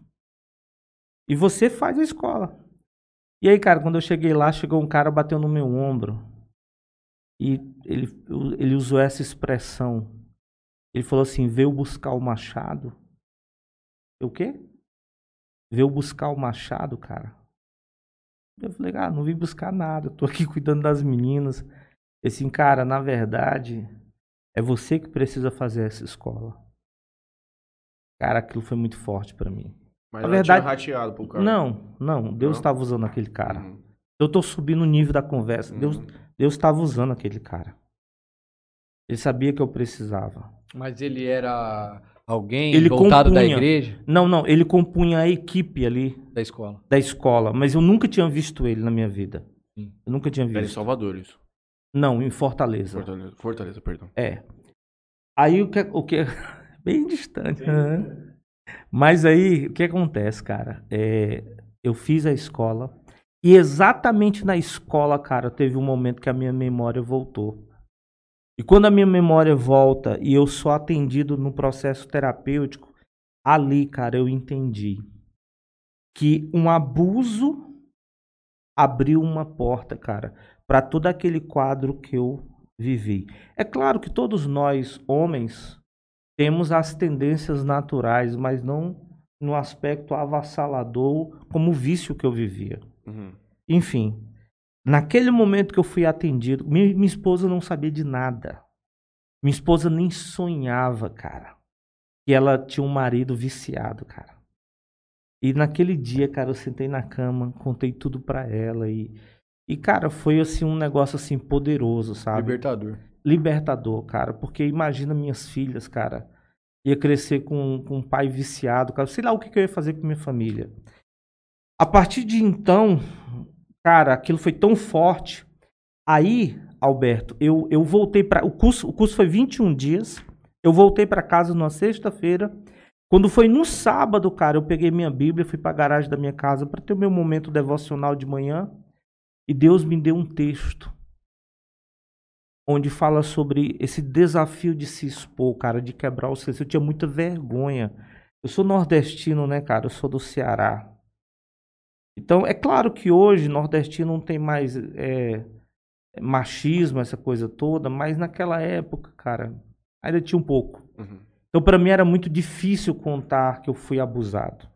e você faz a escola. E aí, cara, quando eu cheguei lá, chegou um cara, bateu no meu ombro. E ele, ele usou essa expressão. Ele falou assim: veio buscar o machado. Eu, o quê? Veio buscar o machado, cara. Eu falei, ah, não vim buscar nada, eu tô aqui *laughs* cuidando das meninas. Assim, cara, na verdade, é você que precisa fazer essa escola. Cara, aquilo foi muito forte para mim. Mas na verdade, rateado pro cara. Não, não, Deus estava usando aquele cara. Uhum. Eu tô subindo o nível da conversa. Uhum. Deus Deus estava usando aquele cara. Ele sabia que eu precisava. Mas ele era alguém ele voltado compunha, da igreja? Não, não, ele compunha a equipe ali da escola. Da escola, mas eu nunca tinha visto ele na minha vida. Sim. Eu nunca tinha visto. Era em Salvador isso. Não, em Fortaleza. Fortaleza, Fortaleza perdão. É. Aí o que, o que *laughs* bem distante. Né? Mas aí o que acontece, cara? É, eu fiz a escola e exatamente na escola, cara, teve um momento que a minha memória voltou. E quando a minha memória volta e eu sou atendido no processo terapêutico, ali, cara, eu entendi que um abuso abriu uma porta, cara, para todo aquele quadro que eu vivi. É claro que todos nós, homens, temos as tendências naturais, mas não no aspecto avassalador como o vício que eu vivia. Uhum. Enfim, naquele momento que eu fui atendido, minha, minha esposa não sabia de nada. Minha esposa nem sonhava, cara, que ela tinha um marido viciado, cara. E naquele dia, cara, eu sentei na cama, contei tudo para ela e e, cara, foi assim um negócio assim poderoso, sabe? Libertador. Libertador, cara. Porque imagina minhas filhas, cara. Ia crescer com, com um pai viciado, cara. Sei lá o que, que eu ia fazer com minha família. A partir de então, cara, aquilo foi tão forte. Aí, Alberto, eu, eu voltei para o curso, o curso foi 21 dias. Eu voltei para casa numa sexta-feira. Quando foi no sábado, cara, eu peguei minha Bíblia, fui para a garagem da minha casa para ter o meu momento devocional de manhã. E Deus me deu um texto onde fala sobre esse desafio de se expor, cara, de quebrar o silêncio. Eu tinha muita vergonha. Eu sou nordestino, né, cara? Eu sou do Ceará. Então, é claro que hoje nordestino não tem mais é, machismo, essa coisa toda, mas naquela época, cara, ainda tinha um pouco. Uhum. Então, para mim era muito difícil contar que eu fui abusado.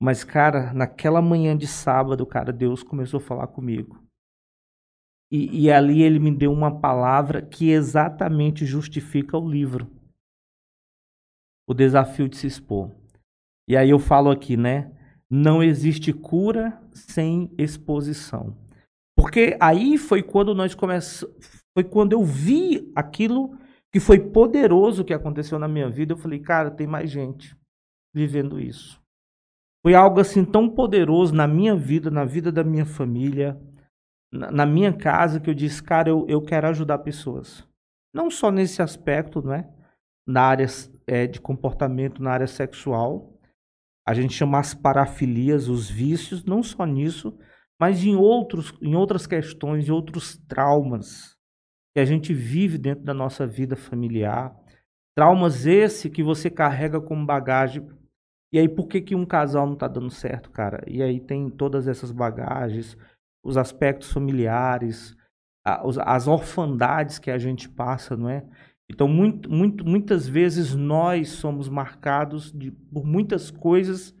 Mas, cara, naquela manhã de sábado, cara, Deus começou a falar comigo. E, e, ali ele me deu uma palavra que exatamente justifica o livro. O desafio de se expor. E aí eu falo aqui, né? Não existe cura sem exposição. Porque aí foi quando nós começamos. Foi quando eu vi aquilo que foi poderoso que aconteceu na minha vida. Eu falei, cara, tem mais gente vivendo isso. Foi algo assim tão poderoso na minha vida, na vida da minha família, na, na minha casa, que eu disse, cara, eu, eu quero ajudar pessoas. não só nesse aspecto, né? Na área é, de comportamento, na área sexual, a gente chama as parafilias, os vícios, não só nisso, mas em, outros, em outras questões, em outros traumas que a gente vive dentro da nossa vida familiar. Traumas esse que você carrega como bagagem. E aí, por que, que um casal não está dando certo, cara? E aí tem todas essas bagagens, os aspectos familiares, as orfandades que a gente passa, não é? Então, muito, muito, muitas vezes nós somos marcados de, por muitas coisas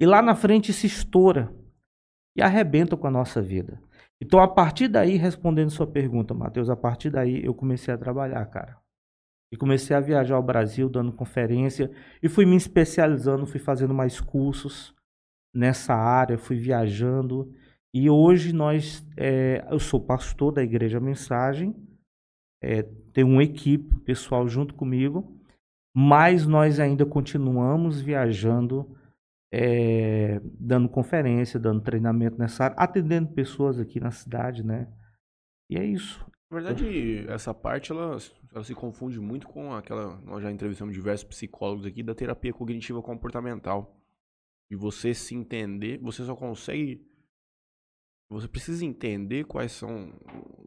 e lá na frente se estoura e arrebenta com a nossa vida. Então, a partir daí, respondendo sua pergunta, Matheus, a partir daí eu comecei a trabalhar, cara. E comecei a viajar ao Brasil, dando conferência, e fui me especializando, fui fazendo mais cursos nessa área, fui viajando. E hoje nós, é, eu sou pastor da Igreja Mensagem, é, tenho uma equipe pessoal junto comigo, mas nós ainda continuamos viajando é, dando conferência, dando treinamento nessa área, atendendo pessoas aqui na cidade, né? E é isso. Na verdade, essa parte ela, ela se confunde muito com aquela. Nós já entrevistamos diversos psicólogos aqui da terapia cognitiva comportamental. E você se entender, você só consegue. Você precisa entender quais são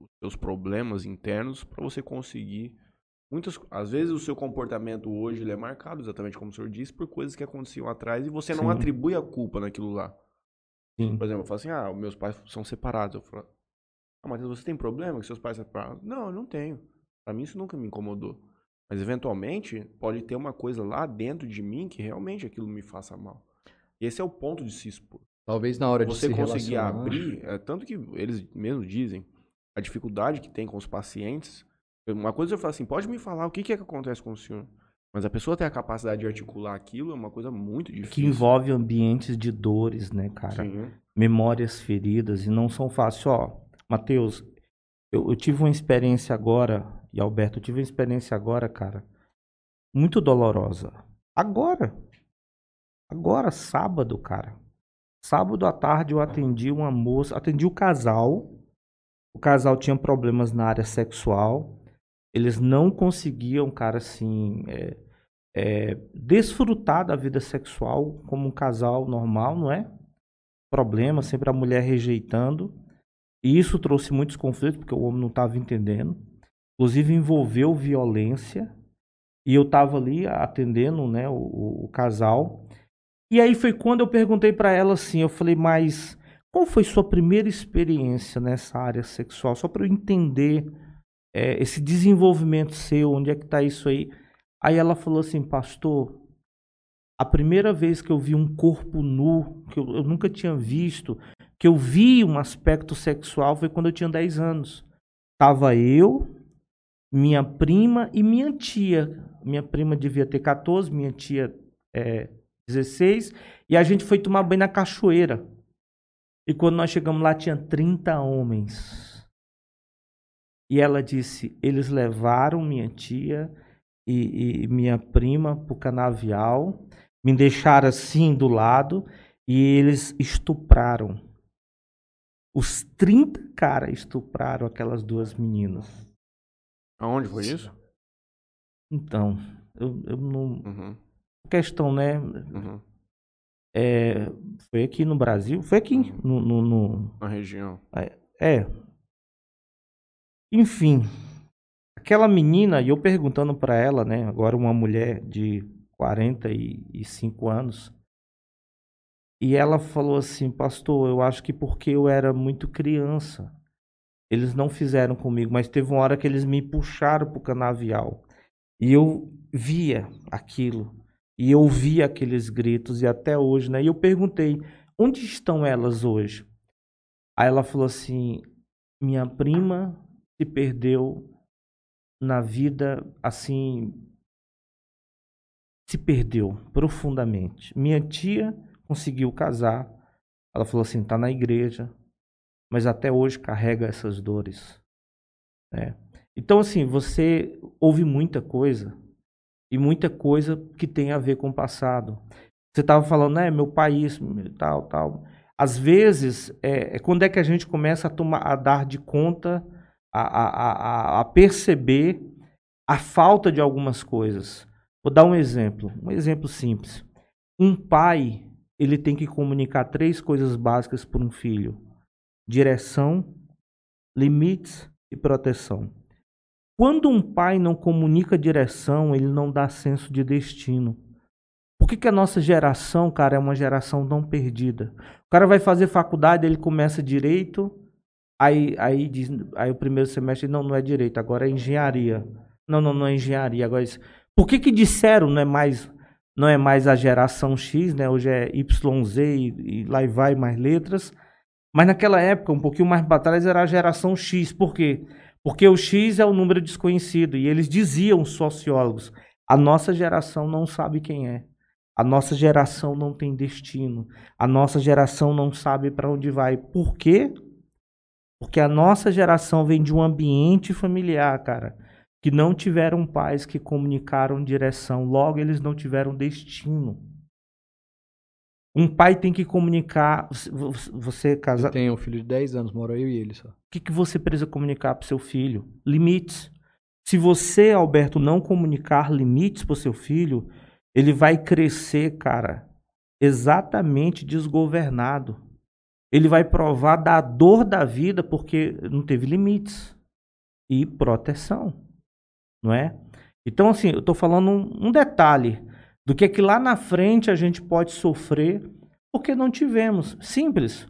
os seus problemas internos para você conseguir Muitas, às vezes o seu comportamento hoje é marcado, exatamente como o senhor disse, por coisas que aconteciam atrás e você não Sim. atribui a culpa naquilo lá. Sim. Por exemplo, eu falo assim, ah, meus pais são separados. Eu falo, ah, mas você tem problema com seus pais separados? Não, eu não tenho. Para mim isso nunca me incomodou. Mas eventualmente pode ter uma coisa lá dentro de mim que realmente aquilo me faça mal. E esse é o ponto de se expor. Talvez na hora você de se conseguir abrir, é, tanto que eles mesmos dizem, a dificuldade que tem com os pacientes uma coisa eu falo assim, pode me falar o que, que é que acontece com o senhor. Mas a pessoa ter a capacidade de articular aquilo é uma coisa muito difícil. Que envolve ambientes de dores, né, cara? Sim. Memórias feridas e não são fáceis. Ó, Matheus, eu, eu, tive uma experiência agora, e Alberto, eu tive uma experiência agora, cara, muito dolorosa. Agora. Agora, sábado, cara. Sábado à tarde eu atendi uma moça, atendi o casal. O casal tinha problemas na área sexual eles não conseguiam, cara, assim, é, é, desfrutar da vida sexual como um casal normal, não é? Problema, sempre a mulher rejeitando. E isso trouxe muitos conflitos, porque o homem não estava entendendo. Inclusive envolveu violência. E eu estava ali atendendo né, o, o, casal. E aí foi quando eu perguntei para ela assim, eu falei, mas qual foi sua primeira experiência nessa área sexual? Só para eu entender é, esse desenvolvimento seu, onde é que está isso aí? Aí ela falou assim, pastor, a primeira vez que eu vi um corpo nu, que eu, eu, nunca tinha visto, que eu vi um aspecto sexual, foi quando eu tinha 10 anos. Tava eu, minha prima e minha tia. Minha prima devia ter 14, minha tia é, 16, e a gente foi tomar banho na cachoeira. E quando nós chegamos lá, tinha 30 homens. E ela disse: eles levaram minha tia e, e minha prima para o canavial, me deixaram assim do lado e eles estupraram. Os 30 caras estupraram aquelas duas meninas. Aonde foi isso? Então, eu, eu não. Uhum. Questão, né? Uhum. É, foi aqui no Brasil? Foi aqui uhum. no, no, no, Na região. É, é, enfim, aquela menina, e eu perguntando para ela, né, agora uma mulher de 45 anos, e ela falou assim, pastor, eu acho que porque eu era muito criança, eles não fizeram comigo, mas teve uma hora que eles me puxaram pro canavial. E eu via aquilo, e eu via aqueles gritos, e até hoje, né? E eu perguntei, onde estão elas hoje? Aí ela falou assim, minha prima se perdeu na vida assim se perdeu profundamente. Minha tia conseguiu casar. Ela falou assim, tá na igreja, mas até hoje carrega essas dores. É. Então assim, você ouve muita coisa e muita coisa que tem a ver com o passado. Você estava falando, né, meu país, tal, tal. Às vezes, é, é quando é que a gente começa a tomar, a dar de conta a, a, a, perceber a falta de algumas coisas. Vou dar um exemplo, um exemplo simples. Um pai, ele tem que comunicar três coisas básicas para um filho: direção, limites e proteção. Quando um pai não comunica direção, ele não dá senso de destino. Por que, que a nossa geração, cara, é uma geração tão perdida? O cara vai fazer faculdade, ele começa direito, aí, aí, diz, aí o primeiro semestre, não, não é direito, agora é engenharia. Não, não, não é engenharia, agora é isso. Por que, que disseram não é mais não é mais a geração X, né? Hoje é YZ e, e lá vai mais letras. Mas naquela época, um pouquinho mais para trás, era a geração X. Por quê? Porque o X é o número desconhecido. E eles diziam, sociólogos, a nossa geração não sabe quem é. A nossa geração não tem destino. A nossa geração não sabe para onde vai. Por quê? Porque a nossa geração vem de um ambiente familiar, cara, que não tiveram pais que comunicaram direção, logo eles não tiveram destino. Um pai tem que comunicar. Você casa. Eu tenho um filho de 10 anos, moro eu e ele só. O que, que você precisa comunicar para seu filho? Limites. Se você, Alberto, não comunicar limites para seu filho, ele vai crescer, cara, exatamente desgovernado. Ele vai provar da dor da vida porque não teve limites e proteção não é? Então, assim, eu estou falando um, um, detalhe do que é que lá na frente a gente pode sofrer porque não tivemos. Simples.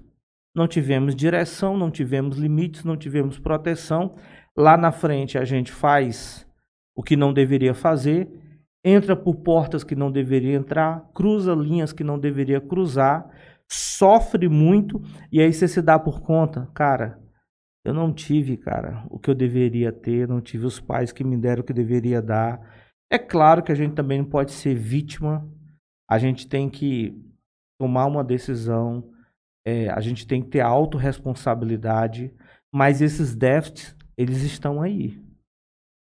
Não tivemos direção, não tivemos limites, não tivemos proteção. Lá na frente a gente faz o que não deveria fazer, entra por portas que não deveria entrar, cruza linhas que não deveria cruzar, sofre muito e aí você se dá por conta, cara, eu não tive, cara, o que eu deveria ter, não tive os pais que me deram o que deveria dar. É claro que a gente também não pode ser vítima, a gente tem que tomar uma decisão, é, a gente tem que ter autorresponsabilidade, mas esses déficits, eles estão aí.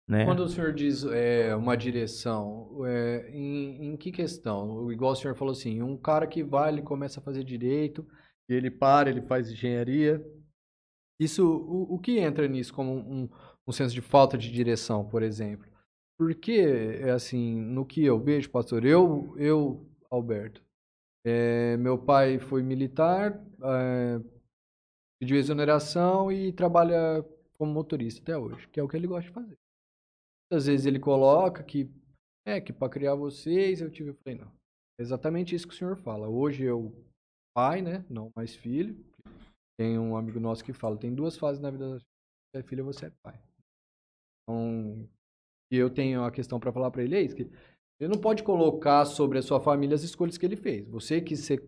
Né? Quando o senhor diz é, uma direção, é, em, em, que questão? Igual o senhor falou assim, um cara que vai, ele começa a fazer direito, ele para, ele faz engenharia, isso, o, o que entra nisso como um, um senso de falta de direção, por exemplo? Porque, é assim, no que eu vejo, pastor, eu, eu Alberto, é, meu pai foi militar, é, pediu exoneração e trabalha como motorista até hoje, que é o que ele gosta de fazer. Às vezes ele coloca que é que para criar vocês eu tive, eu falei não, é exatamente isso que o senhor fala. Hoje eu pai, né, não mais filho, tem um amigo nosso que fala, tem duas fases na vida Você é filho, você é pai. Então, e eu tenho a questão para falar para ele, é isso, que ele não pode colocar sobre a sua família as escolhas que ele fez. Você quis ser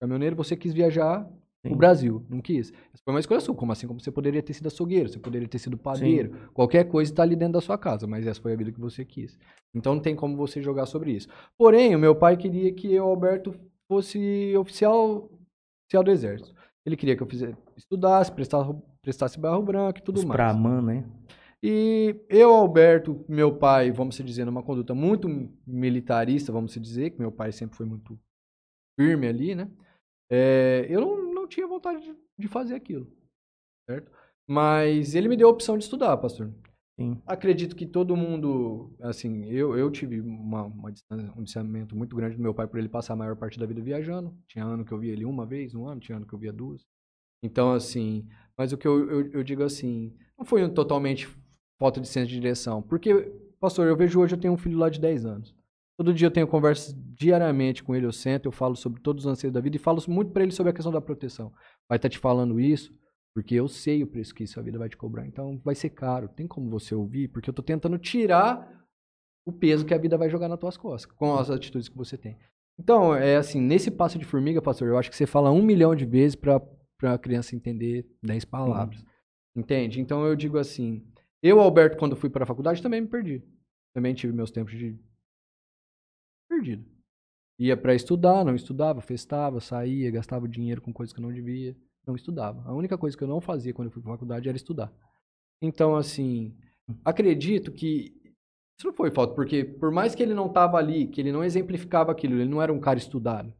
caminhoneiro, você quis viajar no Brasil, não quis. Essa foi uma escolha sua, como assim como você poderia ter sido açougueiro, você poderia ter sido padeiro, Sim. qualquer coisa está ali dentro da sua casa, mas essa foi a vida que você quis. Então não tem como você jogar sobre isso. Porém, o meu pai queria que eu, Alberto, fosse oficial, oficial do exército. Ele queria que eu fizesse, estudasse, prestasse, prestasse barro branco e tudo Os mais. Praman, né? E eu, Alberto, meu pai, vamos se dizer, numa conduta muito militarista, vamos se dizer, que meu pai sempre foi muito firme ali, né? É, eu não, não tinha vontade de, de fazer aquilo, certo? Mas ele me deu a opção de estudar, pastor. Sim. Acredito que todo mundo, assim, eu, eu tive uma, uma um distanciamento muito grande do meu pai por ele passar a maior parte da vida viajando. Tinha ano que eu via ele uma vez, um ano, tinha ano que eu via duas. Então, assim, mas o que eu, eu, eu digo assim, não foi um totalmente falta de senso de direção. Porque, pastor, eu vejo hoje, eu tenho um filho lá de 10 anos. Todo dia eu tenho conversas diariamente com ele, eu sento, eu falo sobre todos os anseios da vida e falo muito para ele sobre a questão da proteção. Vai estar tá te falando isso, porque eu sei o preço que isso a vida vai te cobrar. Então vai ser caro. Tem como você ouvir? Porque eu estou tentando tirar o peso que a vida vai jogar nas tuas costas, com as atitudes que você tem. Então, é assim, nesse passo de formiga, pastor, eu acho que você fala um milhão de vezes para a criança entender dez palavras. Entende? Então eu digo assim, eu, Alberto, quando fui para a faculdade, também me perdi. Também tive meus tempos de perdido. Ia para estudar, não estudava, festava, saía, gastava dinheiro com coisas que eu não devia não estudava. A única coisa que eu não fazia quando eu fui para faculdade era estudar. Então, assim, acredito que isso não foi falta, porque por mais que ele não estava ali, que ele não exemplificava aquilo, ele não era um cara estudado.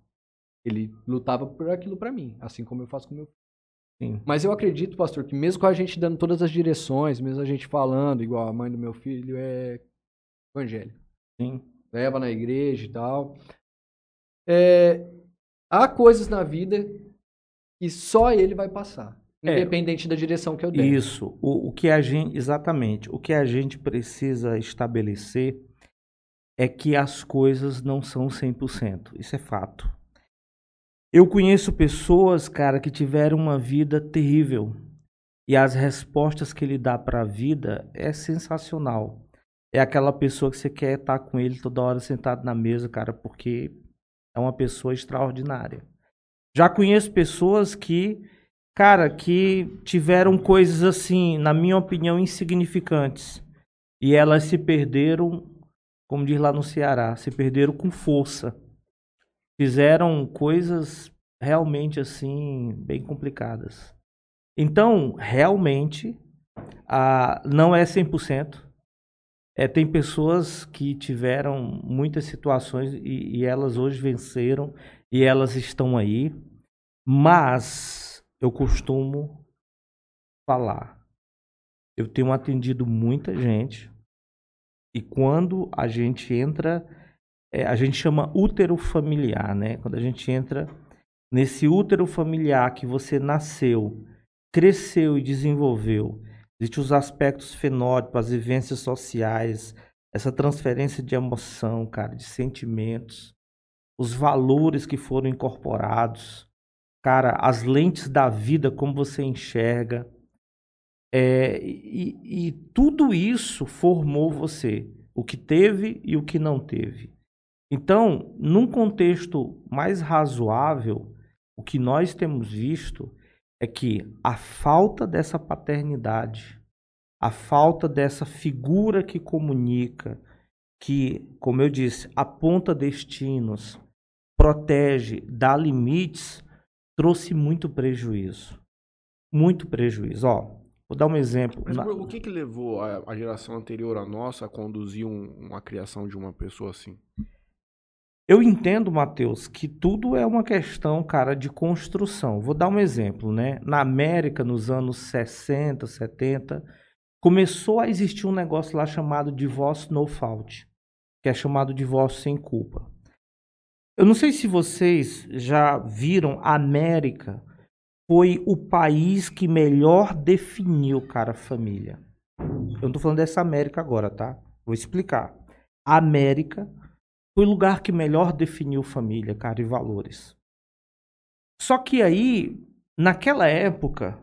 Ele lutava por aquilo para mim, assim como eu faço com meu filho. Mas eu acredito, pastor, que mesmo com a gente dando todas as direções, mesmo a gente falando, igual a mãe do meu filho é evangélico. Sim. Leva na igreja e tal. É, há coisas na vida que só ele vai passar. É. Independente da direção que eu der. Isso. O, o que a gente, exatamente, o que a gente precisa estabelecer é que as coisas não são 100%. Isso é fato. Eu conheço pessoas, cara, que tiveram uma vida terrível. E as respostas que ele dá para a vida é sensacional. É aquela pessoa que você quer estar com ele toda hora sentado na mesa, cara, porque é uma pessoa extraordinária. Já conheço pessoas que, cara, que tiveram coisas assim, na minha opinião, insignificantes. E elas se perderam, como diz lá no Ceará, se perderam com força. Fizeram coisas realmente assim, bem complicadas. Então, realmente, a, não é 100%. É, tem pessoas que tiveram muitas situações e, e elas hoje venceram e elas estão aí, mas eu costumo falar. Eu tenho atendido muita gente e quando a gente entra, é, a gente chama útero familiar, né? Quando a gente entra nesse útero familiar que você nasceu, cresceu e desenvolveu, existem os aspectos fenótipos, as vivências sociais, essa transferência de emoção, cara, de sentimentos, os valores que foram incorporados, cara, as lentes da vida, como você enxerga. É, e, e tudo isso formou você, o que teve e o que não teve. Então, num contexto mais razoável, o que nós temos visto é que a falta dessa paternidade, a falta dessa figura que comunica, que, como eu disse, aponta destinos, protege, dá limites, trouxe muito prejuízo. Muito prejuízo. Ó, vou dar um exemplo. Mas o que, que levou a, a geração anterior à nossa a conduzir um- uma criação de uma pessoa assim? Eu entendo, Matheus, que tudo é uma questão, cara, de construção. Vou dar um exemplo, né? Na América, nos anos 60, 70, começou a existir um negócio lá chamado divórcio no fault, que é chamado divórcio sem culpa. Eu não sei se vocês já viram, a América foi o país que melhor definiu, cara, família. Eu não tô falando dessa América agora, tá? Vou explicar. A América foi o lugar que melhor definiu família, cara, e valores. Só que aí, naquela época,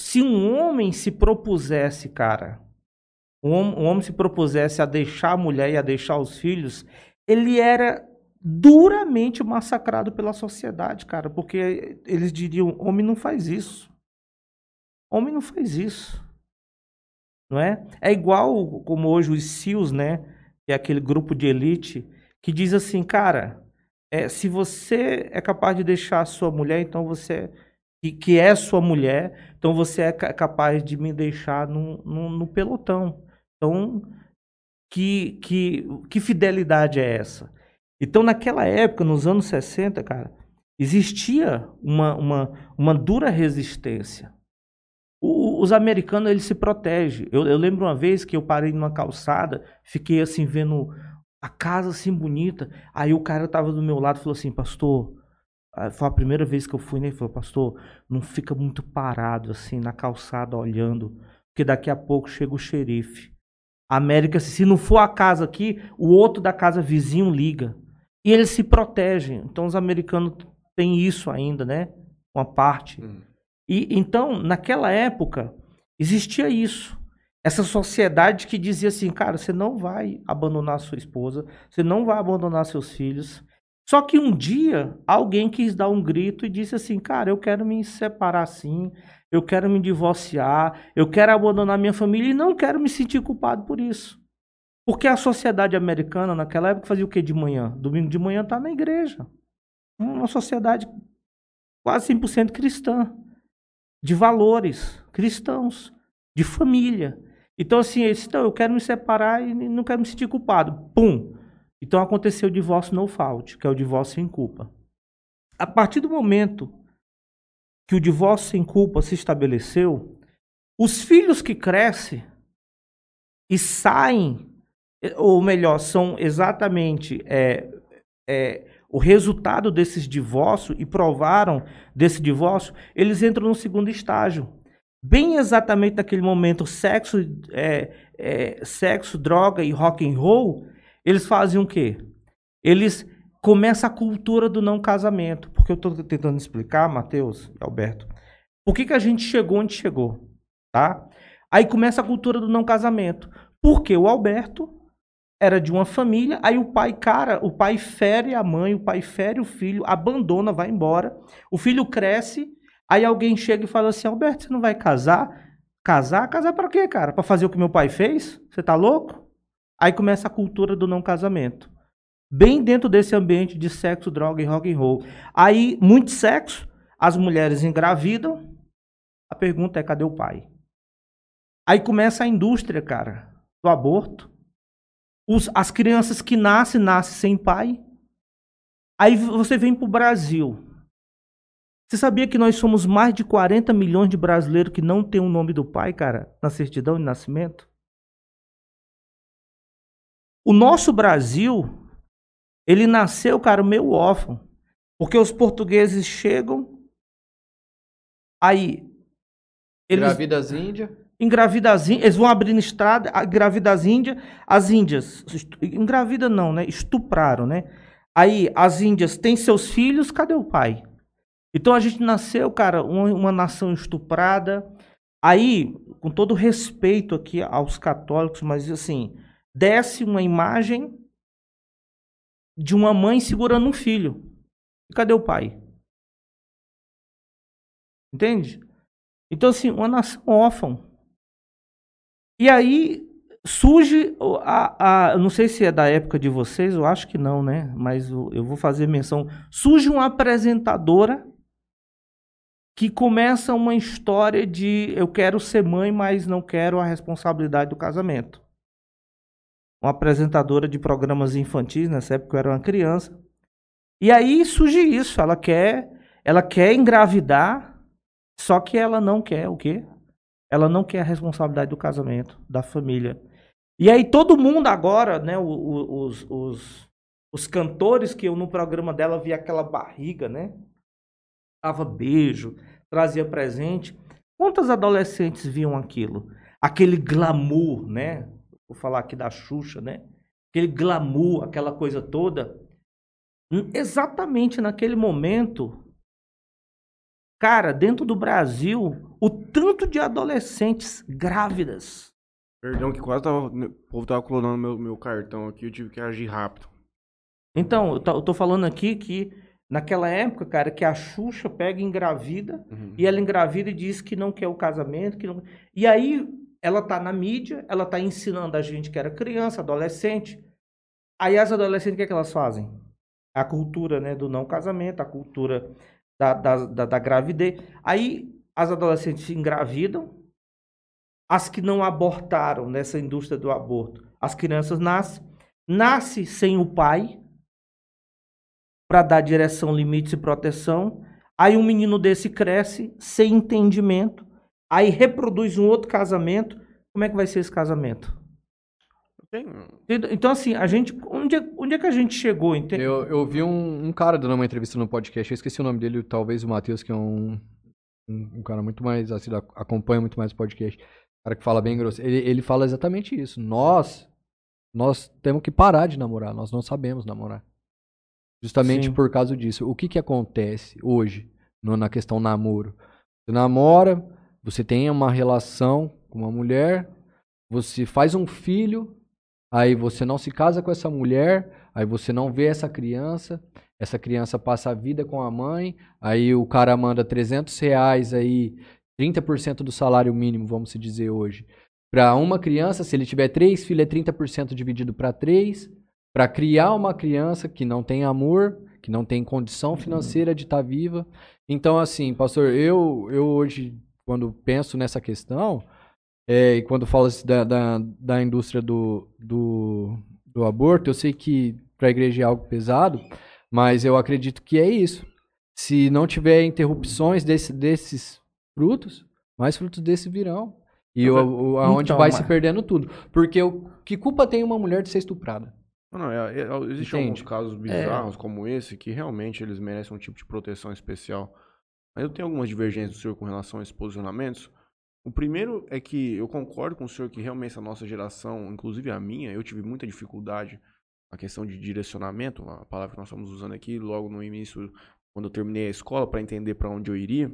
se um homem se propusesse, cara, um um homem se propusesse a deixar a mulher e a deixar os filhos, ele era duramente massacrado pela sociedade, cara, porque eles diriam: homem não faz isso. Homem não faz isso. Não é? É igual como hoje os SEALs, né? Que é aquele grupo de elite que diz assim, cara, é, se você é capaz de deixar a sua mulher, então você que, que é sua mulher, então você é ca- capaz de me deixar no, no, no pelotão. Então, que, que, que fidelidade é essa? Então, naquela época, nos anos 60, cara, existia uma, uma, uma dura resistência. Os americanos, eles se protegem. Eu, eu lembro uma vez que eu parei numa calçada, fiquei assim, vendo a casa assim bonita. Aí o cara tava do meu lado e falou assim, pastor, foi a primeira vez que eu fui, né? Ele falou, pastor, não fica muito parado assim na calçada olhando, porque daqui a pouco chega o xerife. A América, se não for a casa aqui, o outro da casa vizinho liga. E eles se protegem. Então os americanos têm isso ainda, né? Uma parte. Hum. E então, naquela época, existia isso. Essa sociedade que dizia assim, cara, você não vai abandonar sua esposa, você não vai abandonar seus filhos. Só que um dia alguém quis dar um grito e disse assim, cara, eu quero me separar assim, eu quero me divorciar, eu quero abandonar minha família e não quero me sentir culpado por isso. Porque a sociedade americana naquela época fazia o que de manhã? Domingo de manhã tá na igreja. Uma sociedade quase 100% cristã de valores cristãos, de família. Então, assim, ele disse, eu quero me separar e não quero me sentir culpado. Pum! Então aconteceu o divórcio no fault, que é o divórcio sem culpa. A partir do momento que o divórcio sem culpa se estabeleceu, os filhos que crescem e saem, ou melhor, são exatamente é, é, o resultado desses divórcios e provaram desse divórcio, eles entram no segundo estágio. Bem exatamente naquele momento, sexo, é, é, sexo, droga e rock and roll, eles fazem o quê? Eles começam a cultura do não casamento. Porque eu estou tentando explicar, Matheus e Alberto, por que, que a gente chegou onde chegou, tá? Aí começa a cultura do não casamento. Porque o Alberto era de uma família, aí o pai, cara, o pai fere a mãe, o pai fere o filho, abandona, vai embora. O filho cresce, aí alguém chega e fala assim: Alberto, você não vai casar? Casar? Casar para quê, cara? Para fazer o que meu pai fez? Você tá louco? Aí começa a cultura do não casamento. Bem dentro desse ambiente de sexo, droga e rock and roll. Aí, muito sexo, as mulheres engravidam. A pergunta é: cadê o pai? Aí começa a indústria, cara, do aborto. Os, as crianças que nascem, nascem sem pai. Aí você vem para o Brasil. Você sabia que nós somos mais de 40 milhões de brasileiros que não tem o nome do pai, cara, na certidão de nascimento? O nosso Brasil, ele nasceu, cara, meio órfão. Porque os portugueses chegam, aí. Eles... Gravidas índias engravida as índias, eles vão abrindo estrada, engravida as índias, as índias, engravida não, né? Estupraram, né? Aí as índias têm seus filhos, cadê o pai? Então a gente nasceu, cara, uma, uma nação estuprada. Aí, com todo respeito aqui aos católicos, mas assim, desce uma imagem de uma mãe segurando um filho. E cadê o pai? Entende? Então, assim, uma nação órfã. E aí surge a, a, não sei se é da época de vocês, eu acho que não, né? Mas eu vou fazer menção. Surge uma apresentadora que começa uma história de eu quero ser mãe, mas não quero a responsabilidade do casamento. Uma apresentadora de programas infantis, nessa época eu era uma criança. E aí surge isso, ela quer, ela quer engravidar, só que ela não quer o quê? Ela não quer a responsabilidade do casamento, da família. E aí todo mundo agora, né, os, os, os cantores que eu no programa dela via aquela barriga, né? Dava beijo, trazia presente. Quantas adolescentes viam aquilo? Aquele glamour, né? Vou falar aqui da Xuxa, né? Aquele glamour, aquela coisa toda. Exatamente naquele momento, cara, dentro do Brasil, o tanto de adolescentes grávidas. Perdão, que quase tava, o povo tava clonando meu, meu cartão aqui, eu tive que agir rápido. Então, eu tô, eu tô falando aqui que naquela época, cara, que a Xuxa pega engravida, uhum. e ela engravida e diz que não quer o casamento, que não... E aí ela tá na mídia, ela tá ensinando a gente que era criança, adolescente. Aí as adolescentes, o que, é que elas fazem? A cultura, né, do não casamento, a cultura da, da, da, da gravidez. Aí as adolescentes engravidam, as que não abortaram nessa indústria do aborto, as crianças nascem, nasce sem o pai para dar direção, limites e proteção. Aí um menino desse cresce sem entendimento, aí reproduz um outro casamento. Como é que vai ser esse casamento? Então, assim, a gente. Onde é, onde é que a gente chegou? Eu, eu vi um, um cara dando uma entrevista no podcast, eu esqueci o nome dele, talvez o Matheus, que é um, um, um, cara muito mais, assim, acompanha muito mais o podcast, cara que fala bem grosso, ele, ele fala exatamente isso. Nós, nós temos que parar de namorar, nós não sabemos namorar. Justamente Sim. por causa disso. O que que acontece hoje no, na questão namoro? Você namora, você tem uma relação com uma mulher, você faz um filho, aí você não se casa com essa mulher, aí você não vê essa criança, essa criança passa a vida com a mãe, aí o cara manda 300 reais aí, 30% do salário mínimo, vamos se dizer hoje. Para uma criança, se ele tiver três filhos, é 30% dividido para três. Para criar uma criança que não tem amor, que não tem condição financeira de estar tá viva. Então, assim, pastor, eu, eu hoje, quando penso nessa questão, é, e quando falo da, da, da indústria do, do, do aborto, eu sei que para a igreja é algo pesado, mas eu acredito que é isso. Se não tiver interrupções desse, desses frutos, mais frutos desses virão. E é- o, o- aonde Então, vai mas- se perdendo tudo. Porque o, que culpa tem uma mulher de ser estuprada? Não, não, é, é, existem Entende? alguns casos bizarros como esse que realmente eles merecem um tipo de proteção especial. Mas eu tenho algumas divergências do senhor com relação a esses posicionamentos. O primeiro é que eu concordo com o senhor que realmente a nossa geração, inclusive a minha, eu tive muita dificuldade na questão de direcionamento, a palavra que nós estamos usando aqui, logo no início, quando eu terminei a escola, para entender para onde eu iria.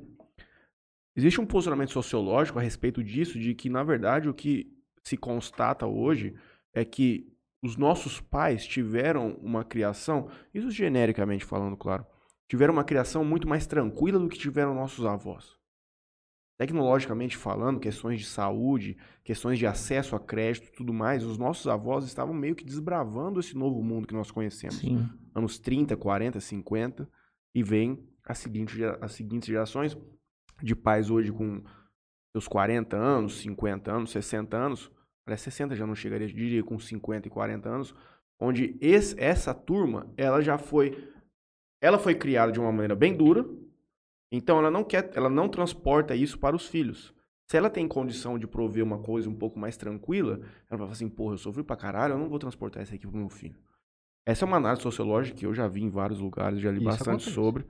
Existe um posicionamento sociológico a respeito disso, de que, na verdade, o que se constata hoje é que os nossos pais tiveram uma criação, isso genericamente falando, claro, tiveram uma criação muito mais tranquila do que tiveram nossos avós. Tecnologicamente falando, questões de saúde, questões de acesso a crédito e tudo mais, os nossos avós estavam meio que desbravando esse novo mundo que nós conhecemos. Sim. Anos 30, 40, 50, e vem as seguintes, gera- as seguintes gerações de pais hoje com seus 40 anos, 50 anos, 60 anos, aliás, 60 já não chegaria, eu diria com 50 e 40 anos, onde esse- essa turma, ela já foi, ela foi criada de uma maneira bem dura, então ela não quer, ela não transporta isso para os filhos. Se ela tem condição de prover uma coisa um pouco mais tranquila, ela vai falar assim, porra, eu sofri pra caralho, eu não vou transportar isso aqui pro meu filho. Essa é uma análise sociológica que eu já vi em vários lugares, já li Isso bastante acontece. sobre,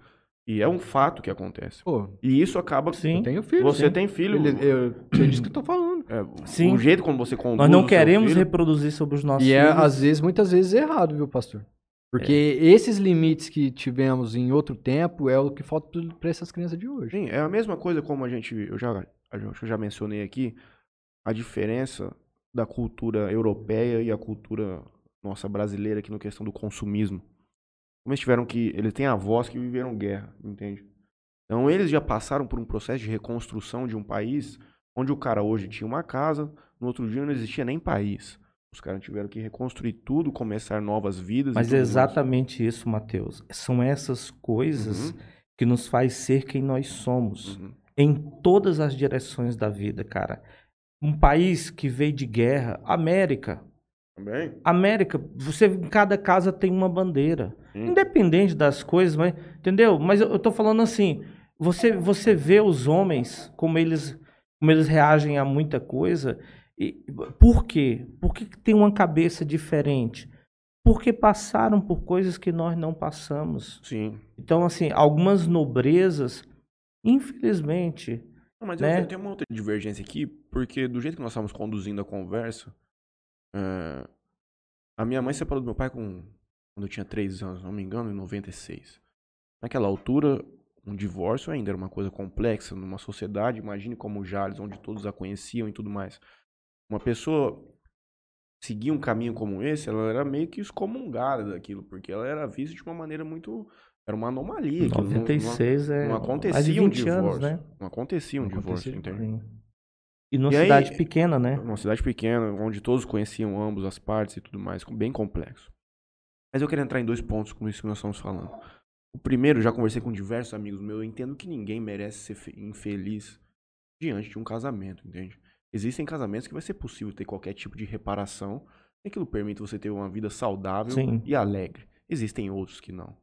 e é um fato que acontece. Pô, E isso acaba... Sim. eu tenho filho. Você sim. tem filho... Ele- eu, você disse que eu tô falando. É, Sim. O jeito como você conduz Nós não queremos filho, reproduzir sobre os nossos E é, filhos. às vezes, muitas vezes, errado, viu, pastor? Porque esses limites que tivemos em outro tempo é o que falta para essas crianças de hoje. Sim, é a mesma coisa como a gente, eu já, eu já mencionei aqui, a diferença da cultura europeia e a cultura nossa brasileira aqui na questão do consumismo. Como eles tiveram que, eles têm avós que viveram guerra, entende? Então eles já passaram por um processo de reconstrução de um país onde o cara hoje tinha uma casa, no outro dia não existia nem país. Os caras tiveram que reconstruir tudo, começar novas vidas. Mas é exatamente isso, Mateus. São essas coisas Uhum. que nos faz ser quem nós somos. Uhum. Em todas as direções da vida, cara. Um país que veio de guerra, América. Também? América, você em cada casa tem uma bandeira. Sim. Independente das coisas, mas, entendeu? Mas eu, eu tô falando assim, você você vê os homens como eles como eles reagem a muita coisa. E, por quê? Por que tem uma cabeça diferente? Porque passaram por coisas que nós não passamos. Sim. Então, assim, algumas nobrezas, infelizmente, Não, mas né? eu tenho uma outra divergência aqui, porque do jeito que nós estávamos conduzindo a conversa, é, a minha mãe separou do meu pai com, quando eu tinha 3 anos, não me engano, em 96. Naquela altura, um divórcio ainda era uma coisa complexa numa sociedade, imagine como o Jales, onde todos a conheciam e tudo mais. Uma pessoa seguir um caminho como esse, ela era meio que excomungada daquilo, porque ela era vista de uma maneira muito... Era uma anomalia. aquilo não- não- 96 é não mais de acontecia um 20 divórcio. anos, né? Não acontecia um Não divórcio, acontecia. entende? Sim. E numa E aí- cidade pequena, né? Uma cidade pequena, onde todos conheciam ambos as partes e tudo mais, bem complexo. Mas eu quero entrar em dois pontos com isso que nós estamos falando. O primeiro, já conversei com diversos amigos meus, eu entendo que ninguém merece ser fe- infeliz diante de um casamento, entende? Existem casamentos que vai ser possível ter qualquer tipo de reparação, e aquilo permite você ter uma vida saudável Sim. e alegre. Existem outros que não.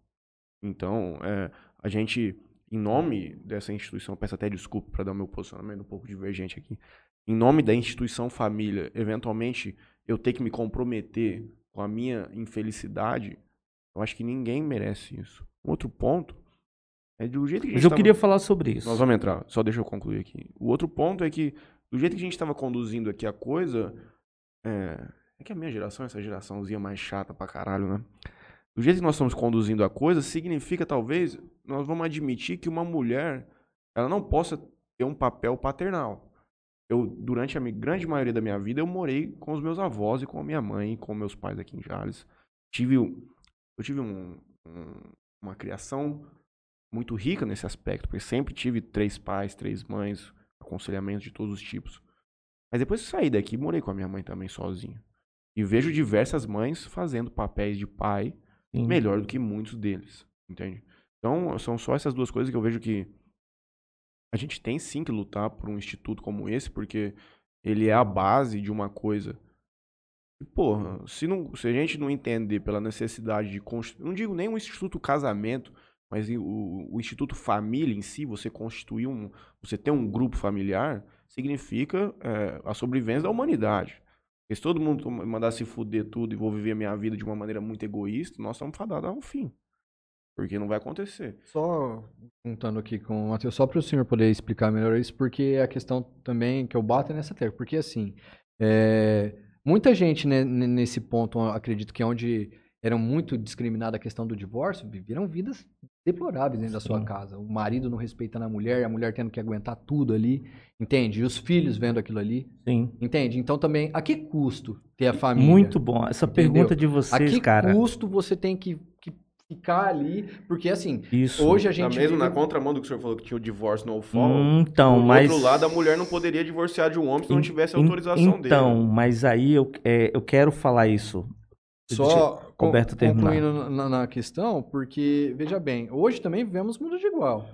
Então, é, a gente, em nome dessa instituição, peço até desculpa para dar o meu posicionamento um pouco divergente aqui. Em nome da instituição família, eventualmente eu ter que me comprometer com a minha infelicidade, eu acho que ninguém merece isso. Um outro ponto é do jeito que a gente Mas eu tava- queria falar sobre isso. nós vamos entrar, só deixa eu concluir aqui. O outro ponto é que, do jeito que a gente estava conduzindo aqui a coisa, é, é que a minha geração, essa geraçãozinha mais chata pra caralho, né? Do jeito que nós estamos conduzindo a coisa, significa talvez nós vamos admitir que uma mulher ela não possa ter um papel paternal. Eu, durante a grande maioria da minha vida, eu morei com os meus avós e com a minha mãe, com meus pais aqui em Jales. Tive, eu tive um- um- uma criação muito rica nesse aspecto, porque sempre tive três pais, três mães, aconselhamentos de todos os tipos. Mas depois que saí daqui, morei com a minha mãe também sozinho. E vejo diversas mães fazendo papéis de pai Sim. melhor do que muitos deles, entende? Então, são só essas duas coisas que eu vejo que a gente tem sim que lutar por um instituto como esse, porque ele é a base de uma coisa. E, porra, se, não, se a gente não entender pela necessidade de constituir, não digo nem o instituto casamento, mas o, o instituto família em si, você constituir um, você ter um grupo familiar, significa é, a sobrevivência da humanidade. Porque se todo mundo mandar se fuder tudo e vou viver a minha vida de uma maneira muito egoísta, nós estamos fadados ao fim. Porque não vai acontecer. Só juntando aqui com o Matheus, só para o senhor poder explicar melhor isso, porque a questão também que eu bato é nessa tecla. Porque assim, é, muita gente né, nesse ponto, acredito que é onde era muito discriminada a questão do divórcio, viveram vidas deploráveis dentro Sim. da sua casa. O marido não respeitando a mulher, a mulher tendo que aguentar tudo ali, entende? E os filhos vendo aquilo ali. Sim. Entende? Então também, a que custo ter a família? Muito bom. Essa Entendeu? pergunta de vocês, cara. A que custo você tem que, que ficar ali, porque assim, Isso. hoje a gente. Tá mesmo vive... na contramão do que o senhor falou que tinha o divórcio no fall. Hum, então, Do mas. outro lado, a mulher não poderia divorciar de um homem se não tivesse autorização então, dele. Então, mas aí eu, é, eu quero falar isso. Só Roberto concluindo na, na, questão, porque, veja bem, hoje também vivemos um mundo de igual,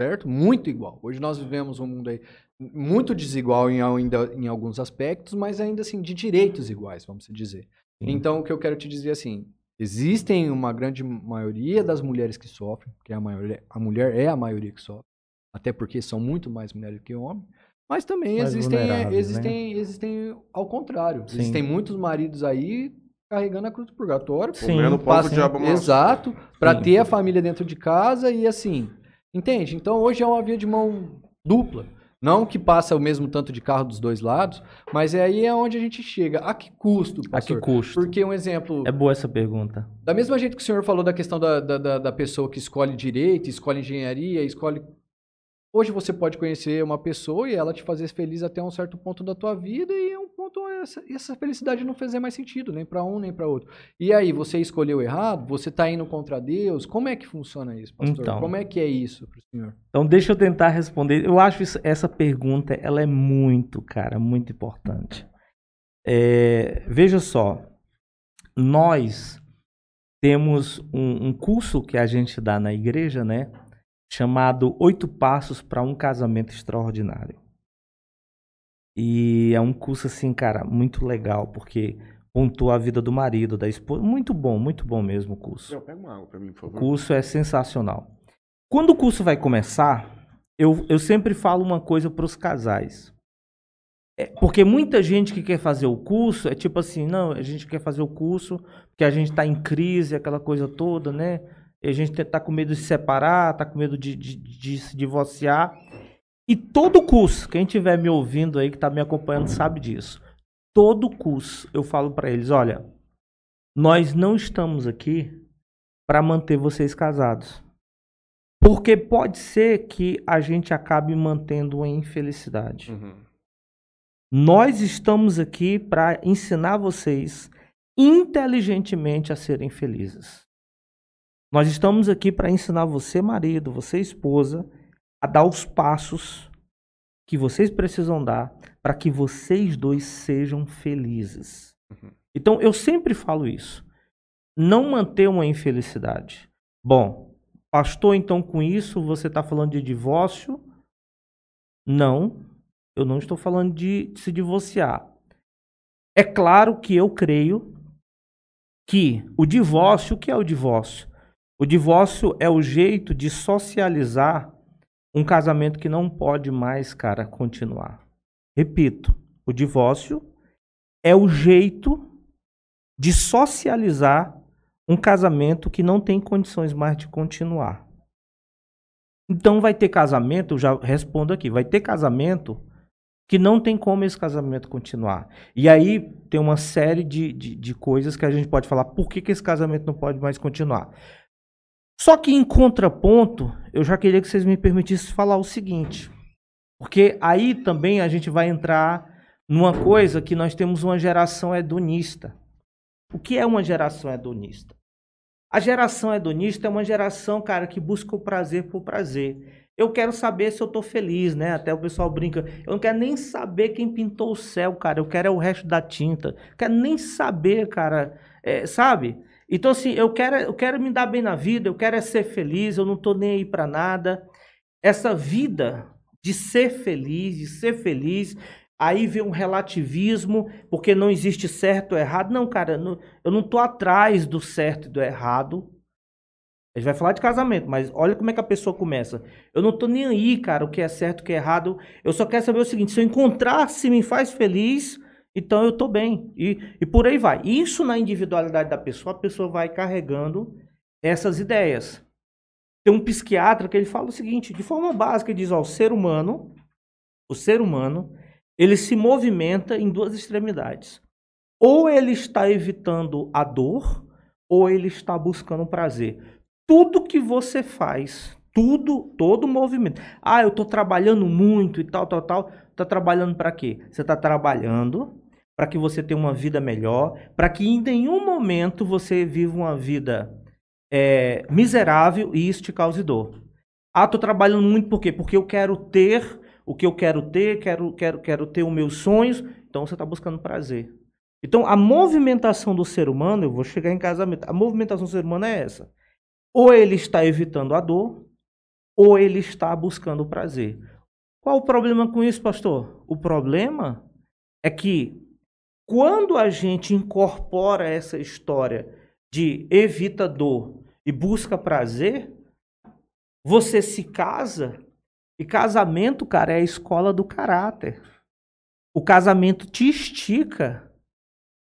certo? Muito igual. Hoje nós vivemos um mundo aí muito desigual em, ainda, em alguns aspectos, mas ainda assim de direitos iguais, vamos dizer. Sim. Então, o que eu quero te dizer assim, Existem uma grande maioria das mulheres que sofrem, porque a, maioria, a mulher é a maioria que sofre, até porque são muito mais mulheres que homens, mas também mais existem, é, existem, né? existem ao contrário. Sim. Existem muitos maridos aí carregando a cruz do purgatório, Sim. comendo pão diabo Exato, para ter a família dentro de casa e assim, entende? Então hoje é uma via de mão dupla. Não que passa o mesmo tanto de carro dos dois lados, mas é aí é onde a gente chega. A que custo, pastor? A que custo? Porque um exemplo... É boa essa pergunta. Da mesma jeito que o senhor falou da questão da, da, da pessoa que escolhe direito, escolhe engenharia, escolhe Hoje você pode conhecer uma pessoa e ela te fazer feliz até um certo ponto da tua vida e um ponto essa, essa felicidade não fazer mais sentido, nem para um nem para outro. E aí, você escolheu errado? Você está indo contra Deus? Como é que funciona isso, pastor? Então, Como é que é isso para o senhor? Então, deixa eu tentar responder. Eu acho isso, essa pergunta, ela é muito, cara, muito importante. É, veja só, nós temos um, um curso que a gente dá na igreja, né? chamado Oito Passos para um Casamento Extraordinário. E é um curso, assim, cara, muito legal, porque pontua a vida do marido, da esposa. Muito bom, muito bom mesmo o curso. Eu pego uma água pra mim, por favor. O curso é sensacional. Quando o curso vai começar, eu, eu sempre falo uma coisa para os casais. É, porque muita gente que quer fazer o curso é tipo assim, não, a gente quer fazer o curso porque a gente está em crise, aquela coisa toda, né? E a gente tá com medo de se separar, tá com medo de, de, de se divorciar. E todo curso, quem estiver me ouvindo aí, que está me acompanhando, sabe disso. Todo curso, eu falo para eles: olha, nós não estamos aqui para manter vocês casados. Porque pode ser que a gente acabe mantendo uma infelicidade. Uhum. Nós estamos aqui para ensinar vocês inteligentemente a serem felizes. Nós estamos aqui para ensinar você, marido, você, esposa, a dar os passos que vocês precisam dar para que vocês dois sejam felizes. Uhum. Então, eu sempre falo isso. Não manter uma infelicidade. Bom, pastor, então com isso você está falando de divórcio? Não, eu não estou falando de se divorciar. É claro que eu creio que o divórcio, o que é o divórcio? O divórcio é o jeito de socializar um casamento que não pode mais, cara, continuar. Repito, o divórcio é o jeito de socializar um casamento que não tem condições mais de continuar. Então vai ter casamento, eu já respondo aqui, vai ter casamento que não tem como esse casamento continuar. E aí tem uma série de, de, de coisas que a gente pode falar, por que, que esse casamento não pode mais continuar? Só que em contraponto, eu já queria que vocês me permitissem falar o seguinte, porque aí também a gente vai entrar numa coisa que nós temos uma geração hedonista. O que é uma geração hedonista? A geração hedonista é uma geração, cara, que busca o prazer por prazer. Eu quero saber se eu tô feliz, né? Até o pessoal brinca. Eu não quero nem saber quem pintou o céu, cara. Eu quero é o resto da tinta. Eu quero nem saber, cara. É, sabe? Então, assim, eu quero, eu quero me dar bem na vida, eu quero é ser feliz, eu não estou nem aí para nada. Essa vida de ser feliz, de ser feliz, aí vem um relativismo, porque não existe certo ou errado. Não, cara, eu não estou atrás do certo e do errado. A gente vai falar de casamento, mas olha como é que a pessoa começa. Eu não tô nem aí, cara, o que é certo, o que é errado. Eu só quero saber o seguinte: se eu encontrar, se me faz feliz, então eu tô bem. E, e por aí vai. Isso na individualidade da pessoa, a pessoa vai carregando essas ideias. Tem um psiquiatra que ele fala o seguinte, de forma básica, ele diz, ó, o ser humano, o ser humano, ele se movimenta em duas extremidades. Ou ele está evitando a dor, ou ele está buscando prazer. Tudo que você faz, tudo, todo movimento. Ah, eu estou trabalhando muito e tal, tal, tal. Está trabalhando para quê? Você está trabalhando para que você tenha uma vida melhor, para que em nenhum momento você viva uma vida é, miserável e isso te cause dor. Ah, estou trabalhando muito por quê? Porque eu quero ter o que eu quero ter, quero, quero, quero ter os meus sonhos. Então você está buscando prazer. Então a movimentação do ser humano, eu vou chegar em casamento, a movimentação do ser humano é essa. Ou ele está evitando a dor, ou ele está buscando o prazer. Qual o problema com isso, pastor? O problema é que quando a gente incorpora essa história de evita dor e busca prazer, você se casa e casamento, cara, é a escola do caráter. O casamento te estica.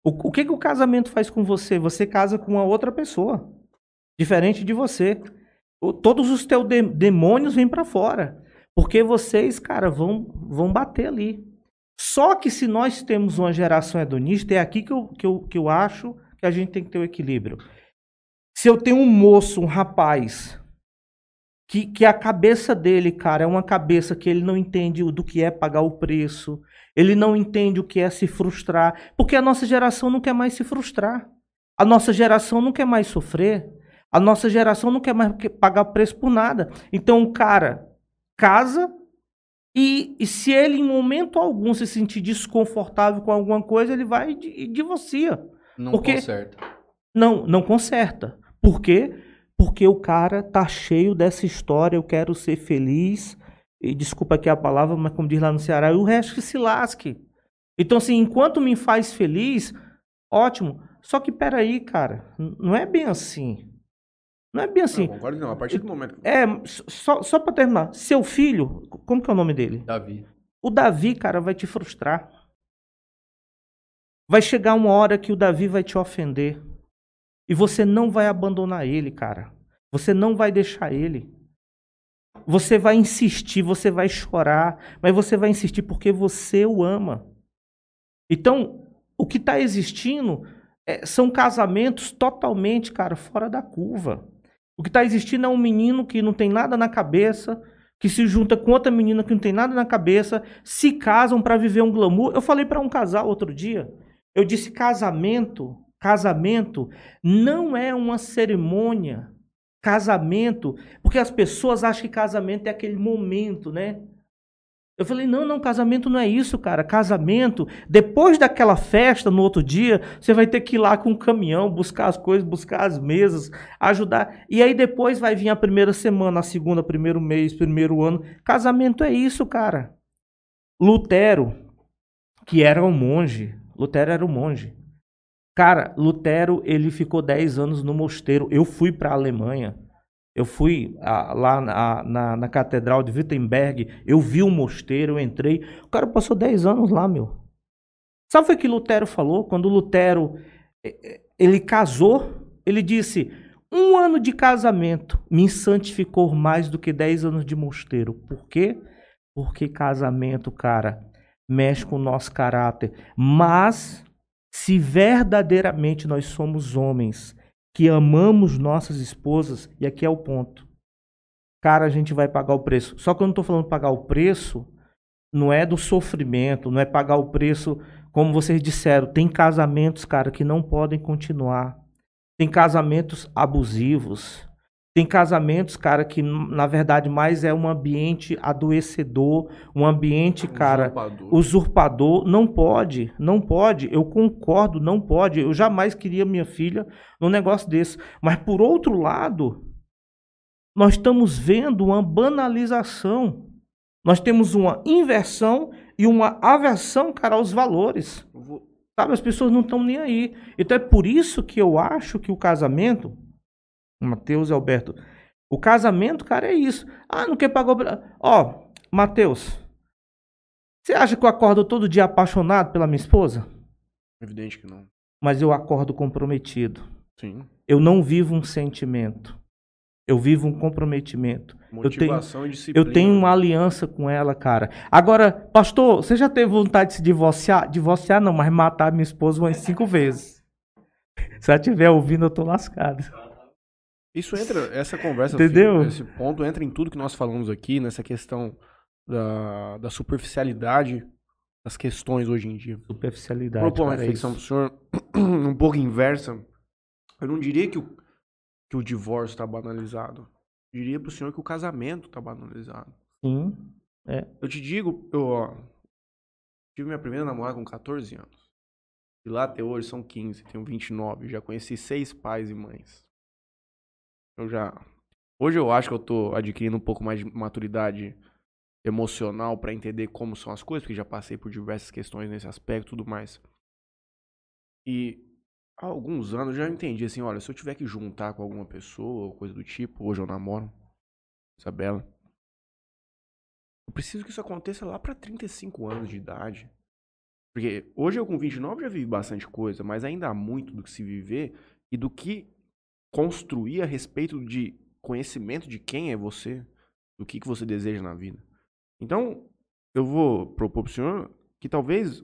O, o que, que o casamento faz com você? Você casa com uma outra pessoa, diferente de você. O, todos os teus de, demônios vêm para fora, porque vocês, cara, vão, vão bater ali. Só que se nós temos uma geração hedonista, é aqui que eu, que eu, que eu acho que a gente tem que ter o equilíbrio. Se eu tenho um moço, um rapaz, que, que a cabeça dele, cara, é uma cabeça que ele não entende do que é pagar o preço, ele não entende o que é se frustrar, porque a nossa geração não quer mais se frustrar. A nossa geração não quer mais sofrer. A nossa geração não quer mais pagar preço por nada. Então o cara casa e, e, se ele em momento algum se sentir desconfortável com alguma coisa, ele vai e divorcia. Não porque conserta. Não, não conserta. Por quê? Porque o cara tá cheio dessa história, eu quero ser feliz, e desculpa aqui a palavra, mas como diz lá no Ceará, e o resto que se lasque. Então, assim, enquanto me faz feliz, ótimo. Só que peraí, cara, não é bem assim. Não é bem assim. Não, concordo não. A partir do momento. É, só, só pra terminar. Seu filho, como que é o nome dele? Davi. O Davi, cara, vai te frustrar. Vai chegar uma hora que o Davi vai te ofender. E você não vai abandonar ele, cara. Você não vai deixar ele. Você vai insistir, você vai chorar, mas você vai insistir porque você o ama. Então, o que está existindo é, são casamentos totalmente, cara, fora da curva. O que está existindo é um menino que não tem nada na cabeça, que se junta com outra menina que não tem nada na cabeça, se casam para viver um glamour. Eu falei para um casal outro dia, eu disse casamento Casamento não é uma cerimônia. Casamento, porque as pessoas acham que casamento é aquele momento, né? Eu falei, não, não, casamento não é isso, cara. Casamento, depois daquela festa, no outro dia, você vai ter que ir lá com um caminhão, buscar as coisas, buscar as mesas, ajudar. E aí depois vai vir a primeira semana, a segunda, primeiro mês, primeiro ano. Casamento é isso, cara. Lutero, que era um monge, Lutero era um monge. Cara, Lutero, ele ficou 10 anos no mosteiro. Eu fui para a Alemanha. Eu fui a, lá na, na, na, Catedral de Wittenberg. Eu vi o mosteiro, eu entrei. O cara passou 10 anos lá, meu. Sabe o que Lutero falou? Quando Lutero ele casou, ele disse: um ano de casamento me santificou mais do que 10 anos de mosteiro. Por quê? Porque casamento, cara, mexe com o nosso caráter. Mas se verdadeiramente nós somos homens que amamos nossas esposas, e aqui é o ponto. Cara, a gente vai pagar o preço. Só que eu não estou falando pagar o preço, não é do sofrimento, não é pagar o preço, como vocês disseram. Tem casamentos, cara, que não podem continuar. Tem casamentos abusivos. Tem casamentos, cara, que na verdade mais é um ambiente adoecedor, um ambiente, cara, usurpador. usurpador. Não pode, não pode. Eu concordo, não pode. Eu jamais queria minha filha num negócio desse. Mas por outro lado, nós estamos vendo uma banalização. Nós temos uma inversão e uma aversão, cara, aos valores. Sabe, as pessoas não estão nem aí. Então é por isso que eu acho que o casamento Matheus e Alberto. O casamento, cara, é isso. Ah, não quer pagar. pra- Ó, Matheus. Você acha que eu acordo todo dia apaixonado pela minha esposa? Evidente que não. Mas eu acordo comprometido. Sim. Eu não vivo um sentimento. Eu vivo um comprometimento. Motivação e disciplina. Eu tenho uma aliança com ela, cara. Agora, pastor, você já teve vontade de se divorciar? Divorciar não, mas matar minha esposa umas cinco vezes. Se ela estiver ouvindo, eu tô lascado. Isso entra, essa conversa, Entendeu? filho, esse ponto entra em tudo que nós falamos aqui, nessa questão da, da superficialidade das questões hoje em dia. Superficialidade. Propor uma é reflexão pro senhor *clears throat* um pouco inversa. Eu não diria que o, que o divórcio está banalizado. Eu diria pro senhor que o casamento está banalizado. Sim. Eu te digo, eu ó, tive minha primeira namorada com 14 anos. E lá até hoje são 15, tenho 29. Já conheci seis pais e mães. Eu já. Hoje eu acho que eu tô adquirindo um pouco mais de maturidade emocional pra entender como são as coisas, porque já passei por diversas questões nesse aspecto e tudo mais. E há alguns anos eu já entendi assim, olha, se eu tiver que juntar com alguma pessoa ou coisa do tipo, hoje eu namoro, Isabela. Eu preciso que isso aconteça lá pra 35 anos de idade. Porque hoje eu com 29 já vivi bastante coisa, mas ainda há muito do que se viver e do que construir a respeito de conhecimento de quem é você, do que, que você deseja na vida. Então, eu vou propor pro senhor que talvez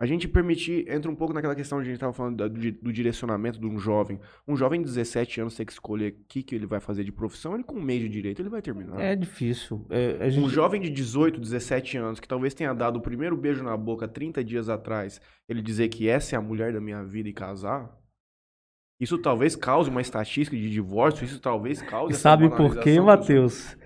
a gente permitir, entra um pouco naquela questão que a gente estava falando da- do, do direcionamento de um jovem. Um jovem de 17 anos tem que escolher o que, que ele vai fazer de profissão, ele com um mês de direito ele vai terminar. É difícil. É, a Um gente... jovem de 18, 17 anos, que talvez tenha dado o primeiro beijo na boca 30 dias atrás, ele dizer que essa é a mulher da minha vida e casar, isso talvez cause uma estatística de divórcio, isso talvez cause E sabe por quê, Matheus?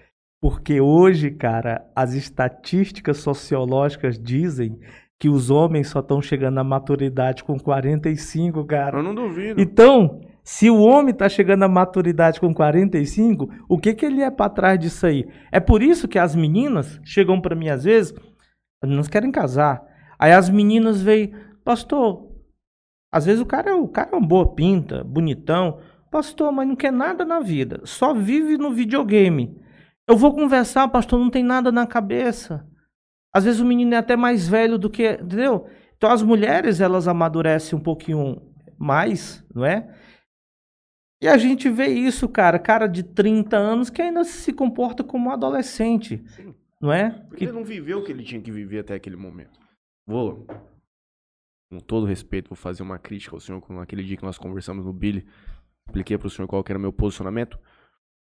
Porque hoje, cara, as estatísticas sociológicas dizem que os homens só estão chegando à maturidade com 45, cara. Eu não duvido. Então, se o homem tá chegando à maturidade com 45, o que que ele é pra trás disso aí? É por isso que as meninas chegam pra mim às vezes, as meninas querem casar. Aí as meninas veem, pastor, às vezes o cara, é- o cara é uma boa pinta, bonitão, pastor, mas não quer nada na vida, só vive no videogame. Eu vou conversar, pastor, não tem nada na cabeça. Às vezes o menino é até mais velho do que, entendeu? Então as mulheres, elas amadurecem um pouquinho mais, não é? E a gente vê isso, cara, cara de 30 anos que ainda se comporta como um adolescente, Sim. não é? Porque ele não viveu o que ele tinha que viver até aquele momento. Vou, com todo respeito, vou fazer uma crítica ao senhor, como naquele dia que nós conversamos no Billy, expliquei para o senhor qual era o meu posicionamento.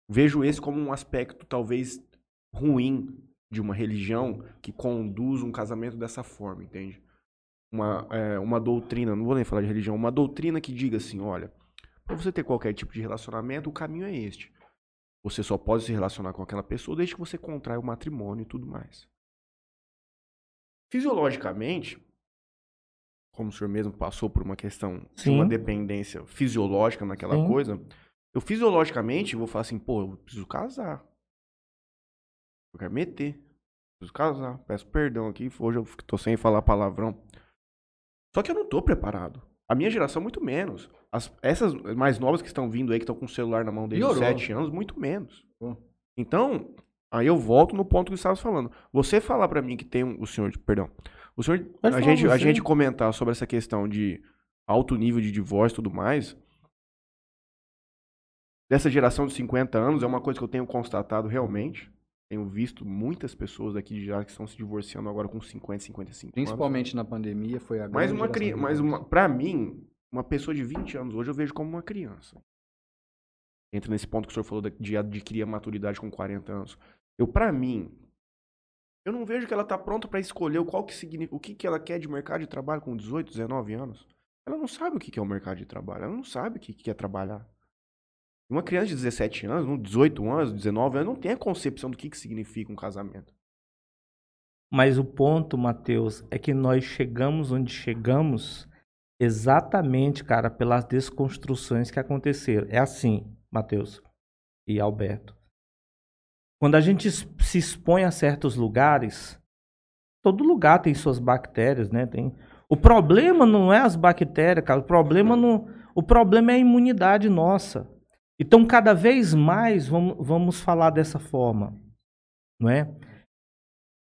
Vejo esse como um aspecto talvez ruim de uma religião que conduz um casamento dessa forma, entende? Uma, é, uma doutrina, não vou nem falar de religião, uma doutrina que diga assim, olha, para você ter qualquer tipo de relacionamento, o caminho é este. Você só pode se relacionar com aquela pessoa desde que você contrai o matrimônio e tudo mais. Fisiologicamente, como o senhor mesmo passou por uma questão de Sim. uma dependência fisiológica naquela Sim. coisa, eu fisiologicamente vou falar assim, pô, eu preciso casar. Eu quero meter. Preciso casar. Peço perdão aqui, hoje eu tô sem falar palavrão. Só que eu não tô preparado. A minha geração, muito menos. As- essas mais novas que estão vindo aí, que estão com o celular na mão Piorou. 7 anos, muito menos. Então, aí eu volto no ponto que você estava falando. Você falar pra mim que tem um, o senhor, perdão, o senhor, Pode a falar gente, a gente comentar sobre essa questão de alto nível de divórcio e tudo mais, dessa geração de 50 anos, é uma coisa que eu tenho constatado realmente. Tenho visto muitas pessoas aqui já que estão se divorciando agora com 50, 55 anos. Principalmente na pandemia, foi a Mas uma criança, de mas uma, pra mim, uma pessoa de 20 anos hoje eu vejo como uma criança. Entra nesse ponto que o senhor falou da- de adquirir a maturidade com 40 anos. Eu, pra mim, eu não vejo que ela tá pronta pra escolher o qual que significa, o que que ela quer de mercado de trabalho com 18, 19 anos. Ela não sabe o que que é o mercado de trabalho, ela não sabe o que que é trabalhar. Uma criança de 17 anos, um 18 anos, 19 anos, não tem a concepção do que que significa um casamento. Mas o ponto, Matheus, é que nós chegamos onde chegamos exatamente, cara, pelas desconstruções que aconteceram. É assim, Matheus e Alberto. Quando a gente se expõe a certos lugares, todo lugar tem suas bactérias, né? Tem... O problema não é as bactérias, cara. O problema, não... o problema é a imunidade nossa. Então, cada vez mais, vamos, vamos falar dessa forma, não é?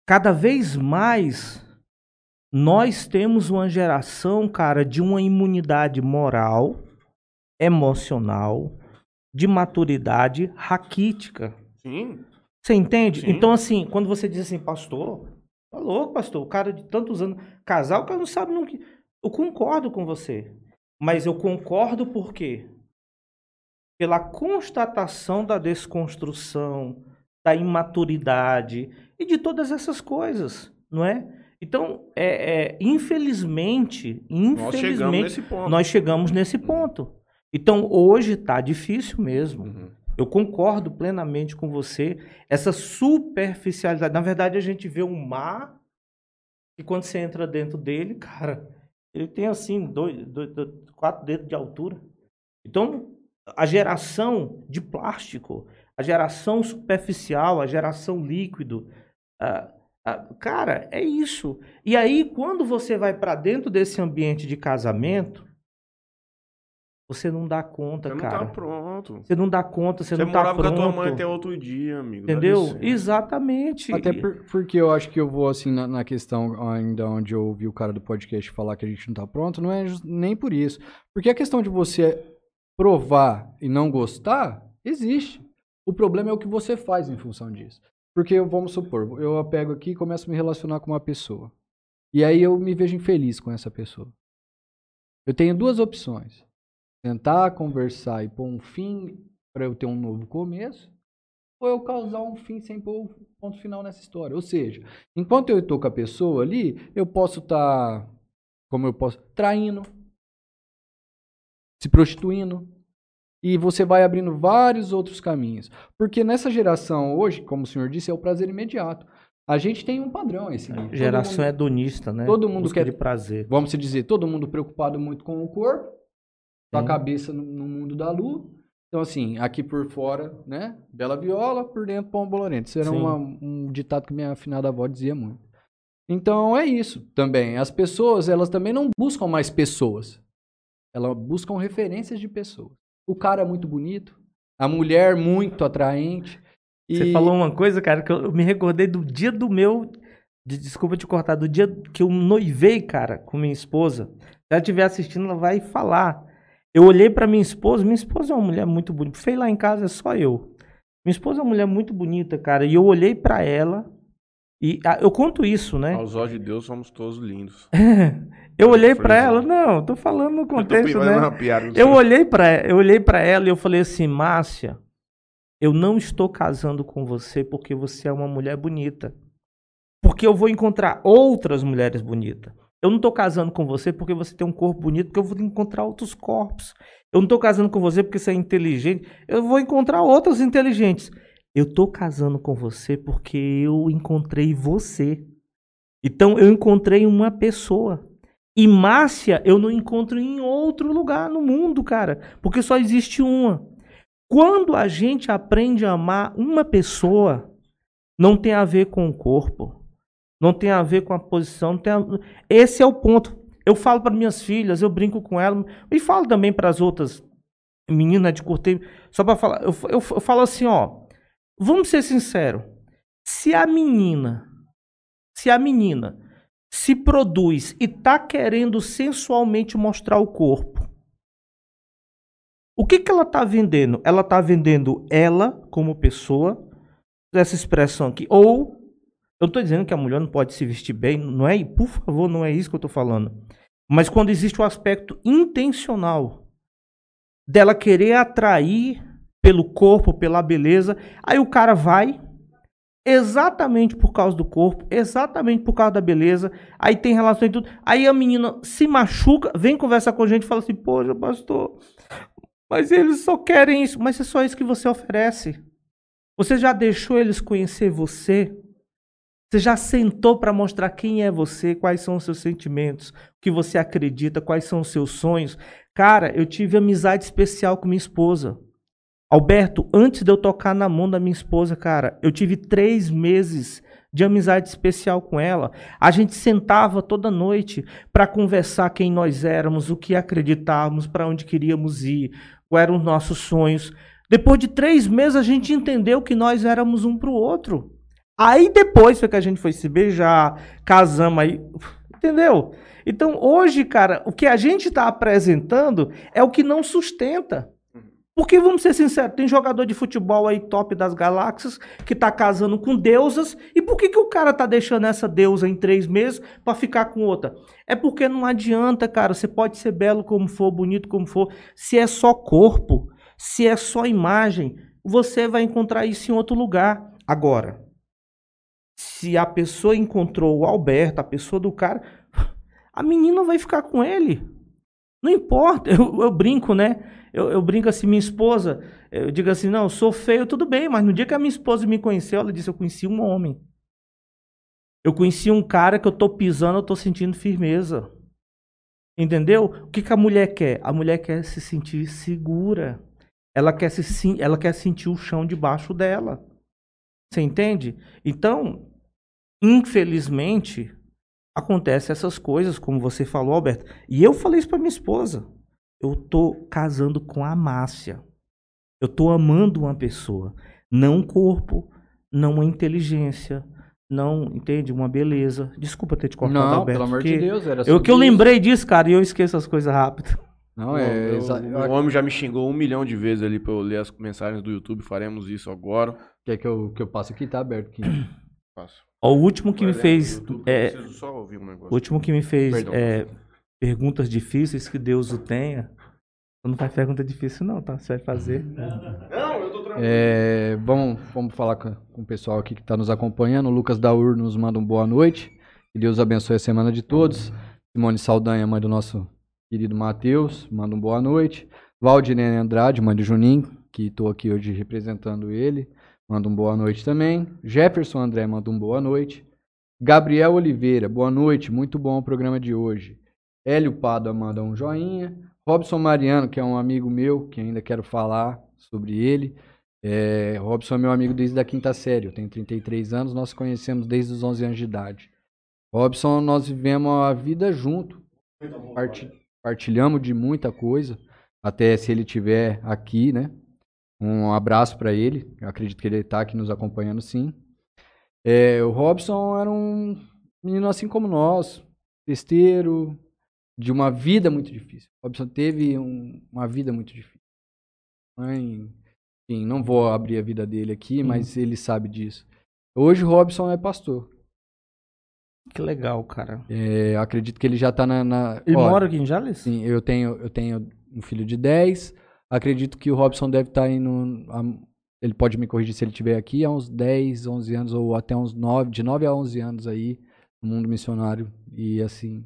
Cada vez mais, nós temos uma geração, cara, de uma imunidade moral, emocional, de maturidade raquítica. Sim. Você entende? Sim. Então, assim, quando você diz assim, pastor, tá louco, pastor, o cara de tantos anos, casal, o cara não sabe nunca. Eu concordo com você. Mas eu concordo por quê? Pela constatação da desconstrução, da imaturidade e de todas essas coisas, não é? Então, é, é, infelizmente, Nós chegamos infelizmente, nesse ponto. nós chegamos nesse ponto. Então, hoje está difícil mesmo. Uhum. Eu concordo plenamente com você. Essa superficialidade. Na verdade, a gente vê um mar e quando você entra dentro dele, *laughs* cara, ele tem assim, dois, dois- dois- quatro dedos de altura. Então, a geração de plástico, a geração superficial, a geração líquido, ah, cara, é isso. E aí, quando você vai para dentro desse ambiente de casamento, você não dá conta, Você não cara. tá pronto. Você não dá conta, você, Você, não tá morava pronto. com a tua mãe até outro dia, amigo. Entendeu? Exatamente. Até por- porque eu acho que eu vou assim na, na questão ainda onde eu ouvi o cara do podcast falar que a gente não tá pronto, não é nem por isso. Porque a questão de você provar e não gostar, existe. O problema é o que você faz em função disso. Porque vamos supor, eu pego aqui e começo a me relacionar com uma pessoa. E aí eu me vejo infeliz com essa pessoa. Eu tenho duas opções. Tentar conversar e pôr um fim para eu ter um novo começo, ou eu causar um fim sem pôr o ponto final nessa história. Ou seja, enquanto eu estou com a pessoa ali, eu posso estar, como eu posso, traindo, se prostituindo, e você vai abrindo vários outros caminhos. Porque nessa geração hoje, como o senhor disse, é o prazer imediato. A gente tem um padrão seguir. Todo Geração mundo- hedonista, né? todo mundo Busca quer- de prazer. vamos se dizer, todo mundo preocupado muito com o corpo, com a Sim. cabeça no, no mundo da lua. Então, assim, aqui por fora, né? Bela viola, por dentro, pão bolorento. Isso era uma- um ditado que minha afinada avó dizia muito. Então, é isso também. As pessoas, elas também não buscam mais pessoas. Elas buscam referências de pessoas. O cara é muito bonito, a mulher muito atraente. Você e- falou uma coisa, cara, que eu eu me recordei do dia do meu. de- desculpa te cortar, do dia que eu noivei, cara, com minha esposa. Se ela estiver assistindo, ela vai falar. Eu olhei pra minha esposa, minha esposa é uma mulher muito bonita. Fei lá em casa, é só eu. Minha esposa é uma mulher muito bonita, cara. E eu olhei pra ela. E ah, eu conto isso, né? Aos olhos de Deus somos todos lindos. *laughs* Eu olhei pra Frisar. ela, não, tô falando no Eu contexto, né? uma piada. Eu olhei para eu olhei para ela e eu falei assim, Márcia, eu não estou casando com você porque você é uma mulher bonita. Porque eu vou encontrar outras mulheres bonitas. Eu não estou casando com você porque você tem um corpo bonito, porque eu vou encontrar outros corpos. Eu não estou casando com você porque você é inteligente, eu vou encontrar outras inteligentes. Eu estou casando com você porque eu encontrei você. Então eu encontrei uma pessoa. E Márcia eu não encontro em outro lugar no mundo, cara, porque só existe uma. Quando a gente aprende a amar uma pessoa, não tem a ver com o corpo, não tem a ver com a posição, não tem a- esse é o ponto. Eu falo para minhas filhas, eu brinco com elas e falo também para as outras meninas de curteio, só para falar, eu, eu, eu falo assim, ó, vamos ser sinceros, se a menina, se a menina se produz e tá querendo sensualmente mostrar o corpo. O que que ela tá vendendo? Ela tá vendendo ela como pessoa, essa expressão aqui, ou eu não tô dizendo que a mulher não pode se vestir bem, não é, por favor, não é isso que eu tô falando. Mas quando existe o aspecto intencional dela querer atrair pelo corpo, pela beleza, aí o cara vai exatamente por causa do corpo, exatamente por causa da beleza, aí tem relação e tudo. Aí a menina se machuca, vem conversar com a gente e fala assim: Poxa, pastor, mas eles só querem isso. Mas é só isso que você oferece. Você já deixou eles conhecer você? Você já sentou para mostrar quem é você, quais são os seus sentimentos, o que você acredita, quais são os seus sonhos? Cara, eu tive amizade especial com minha esposa. Alberto, antes de eu tocar na mão da minha esposa, cara, eu tive três meses de amizade especial com ela. A gente sentava toda noite para conversar quem nós éramos, o que acreditávamos, para onde queríamos ir, quais eram os nossos sonhos. Depois de três meses, a gente entendeu que nós éramos um pro outro. Aí depois foi que a gente foi se beijar, casamos aí. Entendeu? Então hoje, cara, o que a gente está apresentando é o que não sustenta. Porque, vamos ser sinceros, tem jogador de futebol aí top das galáxias que tá casando com deusas. E por que, que o cara tá deixando essa deusa em três meses para ficar com outra? É porque não adianta, cara. Você pode ser belo como for, bonito como for. Se é só corpo, se é só imagem, você vai encontrar isso em outro lugar. Agora, se a pessoa encontrou o Alberto, a pessoa do cara, a menina vai ficar com ele. Não importa, eu, eu brinco, né? Eu, eu, brinco assim, minha esposa, eu digo assim, não, eu sou feio, tudo bem, mas no dia que a minha esposa me conheceu, ela disse, eu conheci um homem. Eu conheci um cara que eu tô pisando, eu tô sentindo firmeza. Entendeu? O que, que a mulher quer? A mulher quer se sentir segura. Ela quer, se, ela quer sentir o chão debaixo dela. Você entende? Então, infelizmente, acontecem essas coisas, como você falou, Alberto. E eu falei isso para minha esposa. Eu tô casando com a Márcia. Eu tô amando uma pessoa, não um corpo, não uma inteligência, não, entende? Uma beleza. Desculpa ter te cortado, Não, Alberto. pelo amor de Deus, era Eu que eu isso. lembrei disso, cara, e eu esqueço as coisas rápido. Não, é. Eu- o homem já me xingou um milhão de vezes ali pra eu ler as mensagens do YouTube. Faremos isso agora. Quer que eu, que eu passe aqui? Tá aberto aqui. Faço. Ó, o último que me fez. é, preciso só ouvir um negócio. o último que me fez Perdão. é, perguntas difíceis que Deus o tenha. Não faz pergunta difícil, não, tá? Você vai fazer. Não, eu tô tranquilo. É, vamos, vamos falar com, com o pessoal aqui que está nos acompanhando. O Lucas Daur nos manda um boa noite. Que Deus abençoe a semana de todos. Simone Saldanha, mãe do nosso querido Matheus, manda um boa noite. Valdirene Andrade, mãe do Juninho, que estou aqui hoje representando ele, manda um boa noite também. Jefferson André manda um boa noite. Gabriel Oliveira, boa noite, muito bom o programa de hoje. Hélio Pádua manda um joinha. Robson Mariano, que é um amigo meu, que ainda quero falar sobre ele. É, Robson é meu amigo desde a quinta série, eu tenho 33 anos, nós conhecemos desde os 11 anos de idade. Robson, nós vivemos a vida junto, parti- partilhamos de muita coisa, até se ele estiver aqui, né? Um abraço para ele, eu acredito que ele está aqui nos acompanhando sim. É, o Robson era um menino assim como nós, festeiro, de uma vida muito difícil. O Robson teve um- uma vida muito difícil. Mãe, enfim, não vou abrir a vida dele aqui, mas ele sabe disso. Hoje o Robson é pastor. Que legal, cara. É, acredito que ele já está na. na Ele ó, mora aqui em Jales? Sim, eu tenho, eu tenho um filho de 10. Acredito que o Robson deve estar indo. a- ele pode me corrigir se ele estiver aqui, há uns 10, 11 anos, ou até uns 9, de 9 a 11 anos aí, no mundo missionário. E assim,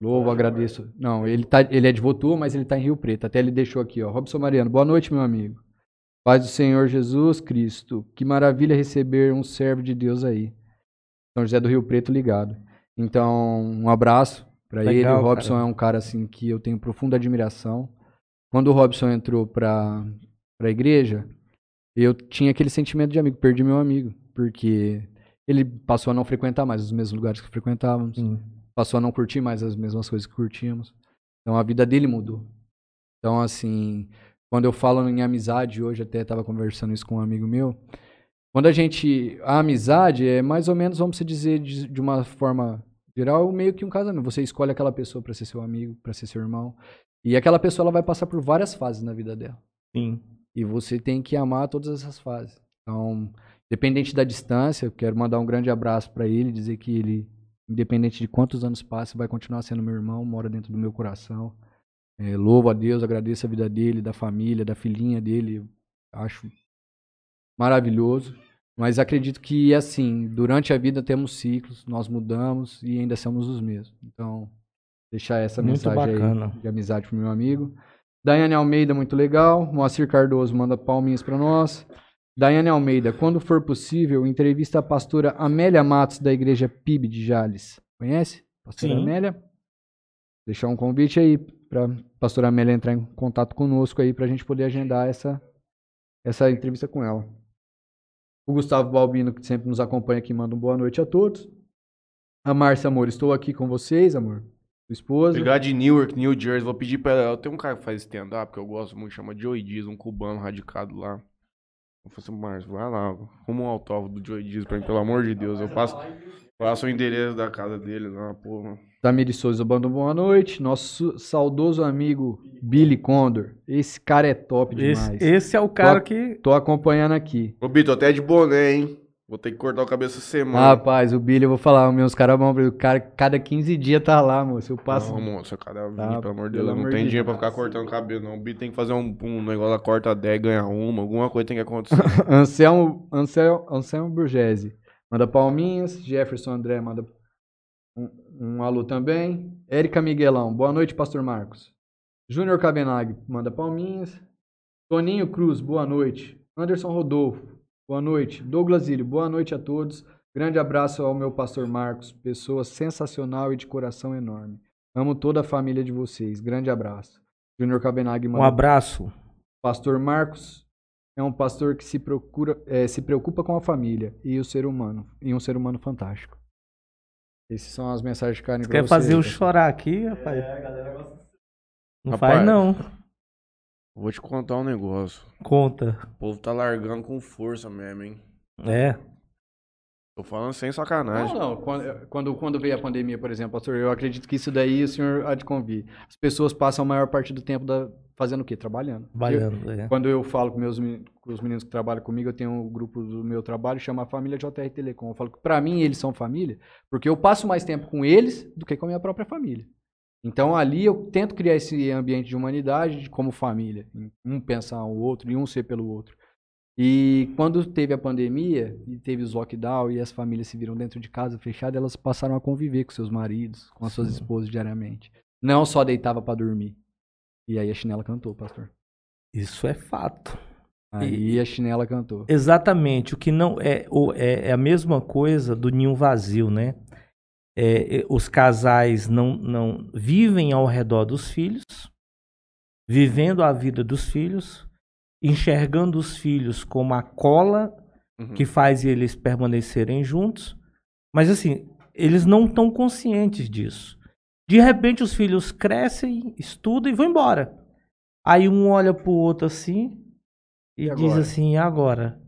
louvo, agradeço. Não, ele, tá, ele é de Votua, mas ele está em Rio Preto. Até ele deixou aqui, ó. Robson Mariano, boa noite, meu amigo. Paz do Senhor Jesus Cristo. Que maravilha receber um servo de Deus aí. São José do Rio Preto ligado. Então, um abraço para ele. O Robson cara. é um cara assim que eu tenho profunda admiração. Quando o Robson entrou para a igreja, eu tinha aquele sentimento de amigo, perdi meu amigo, porque ele passou a não frequentar mais os mesmos lugares que frequentávamos, passou a não curtir mais as mesmas coisas que curtíamos. Então a vida dele mudou. Então assim, quando eu falo em amizade hoje, até estava conversando isso com um amigo meu, quando a gente a amizade é mais ou menos, vamos dizer de, de uma forma geral, meio que um casamento. Você escolhe aquela pessoa para ser seu amigo, para ser seu irmão, e aquela pessoa ela vai passar por várias fases na vida dela. Sim. E você tem que amar todas essas fases. Então, independente da distância, eu quero mandar um grande abraço para ele, dizer que ele, independente de quantos anos passem, vai continuar sendo meu irmão, mora dentro do meu coração. É, louvo a Deus, agradeço a vida dele, da família, da filhinha dele. Acho maravilhoso. Mas acredito que, assim, durante a vida temos ciclos, nós mudamos e ainda somos os mesmos. Então, deixar essa Muito mensagem bacana. aí de amizade pro meu amigo. Daiane Almeida, muito legal. Moacir Cardoso manda palminhas para nós. Daiane Almeida, quando for possível, entrevista a pastora Amélia Matos, da igreja PIB de Jales. Conhece? Pastora Sim. Amélia? Deixar um convite aí para pastora Amélia entrar em contato conosco aí para a gente poder agendar essa, essa entrevista com ela. O Gustavo Balbino, que sempre nos acompanha aqui, manda uma boa noite a todos. A Márcia, amor, estou aqui com vocês, amor. Sua esposa. Ligar de Newark, New Jersey. Vou pedir pra ela. Eu tenho um cara que faz stand-up que eu gosto muito, chama Joey Diaz, um cubano radicado lá. Eu falei assim, Márcio, vai lá, arruma um autógrafo do Joey Diaz pra mim, pelo amor de Deus. Eu passo, passo o endereço da casa dele lá, porra. Tamiri Souza Bando, boa noite. Nosso saudoso amigo Billy Condor. Esse cara é top demais. Esse, esse é o cara Tô- que. Tô acompanhando aqui. Ô, Bito, até de boné, hein? Vou ter que cortar o cabelo essa semana. Rapaz, o Billy, eu vou falar, meus caras vão o cara cada 15 dias tá lá, moço. Eu passo. Não, moço, cada vídeo, Tá, pelo amor de Deus. Não tem de dinheiro pra ficar cortando cabelo, não. O Bito tem que fazer um, um negócio corta 10, ganhar uma, alguma coisa tem que acontecer. *laughs* Anselmo, Anselmo, Anselmo Burgese. Manda palminhas. Jefferson André manda um, um alô também. Érica Miguelão. Boa noite, Pastor Marcos. Júnior Cabenag manda palminhas. Toninho Cruz, boa noite. Anderson Rodolfo, boa noite. Douglas Ilho, boa noite a todos. Grande abraço ao meu pastor Marcos, pessoa sensacional e de coração enorme. Amo toda a família de vocês. Grande abraço. Júnior Cabenag Um abraço. Pastor Marcos é um pastor que se, procura, eh, se preocupa com a família e o ser humano, e um ser humano fantástico. Essas são as mensagens de carne Você quer fazer eu chorar aqui, rapaz? Não Rapaz. faz, não. Vou te contar um negócio. Conta. O povo tá largando com força mesmo, hein? É. Tô falando sem sacanagem. Não, não. Quando, quando, quando veio a pandemia, por exemplo, pastor, eu acredito que isso daí o senhor há de convir. As pessoas passam a maior parte do tempo da- fazendo o quê? Trabalhando. Trabalhando. é. Quando eu falo com, meus, com os meninos que trabalham comigo, eu tenho um grupo do meu trabalho, chama Família JR Telecom. Eu falo que pra mim eles são família, porque eu passo mais tempo com eles do que com a minha própria família. Então ali eu tento criar esse ambiente de humanidade de como família, um pensar o outro e um ser pelo outro. E quando teve a pandemia e teve os lockdown e as famílias se viram dentro de casa fechada, elas passaram a conviver com seus maridos, com as suas Sim. esposas diariamente. Não só deitava pra dormir. E aí a chinela cantou, pastor. Isso é fato. Aí a chinela cantou. Exatamente. O que não é, é, é a mesma coisa do ninho vazio, né? É, os casais não, não vivem ao redor dos filhos, vivendo a vida dos filhos, enxergando os filhos como a cola Uhum. que faz eles permanecerem juntos, mas assim, eles não estão conscientes disso. De repente os filhos crescem, estudam e vão embora. Aí um olha pro outro assim e, E diz assim, e agora?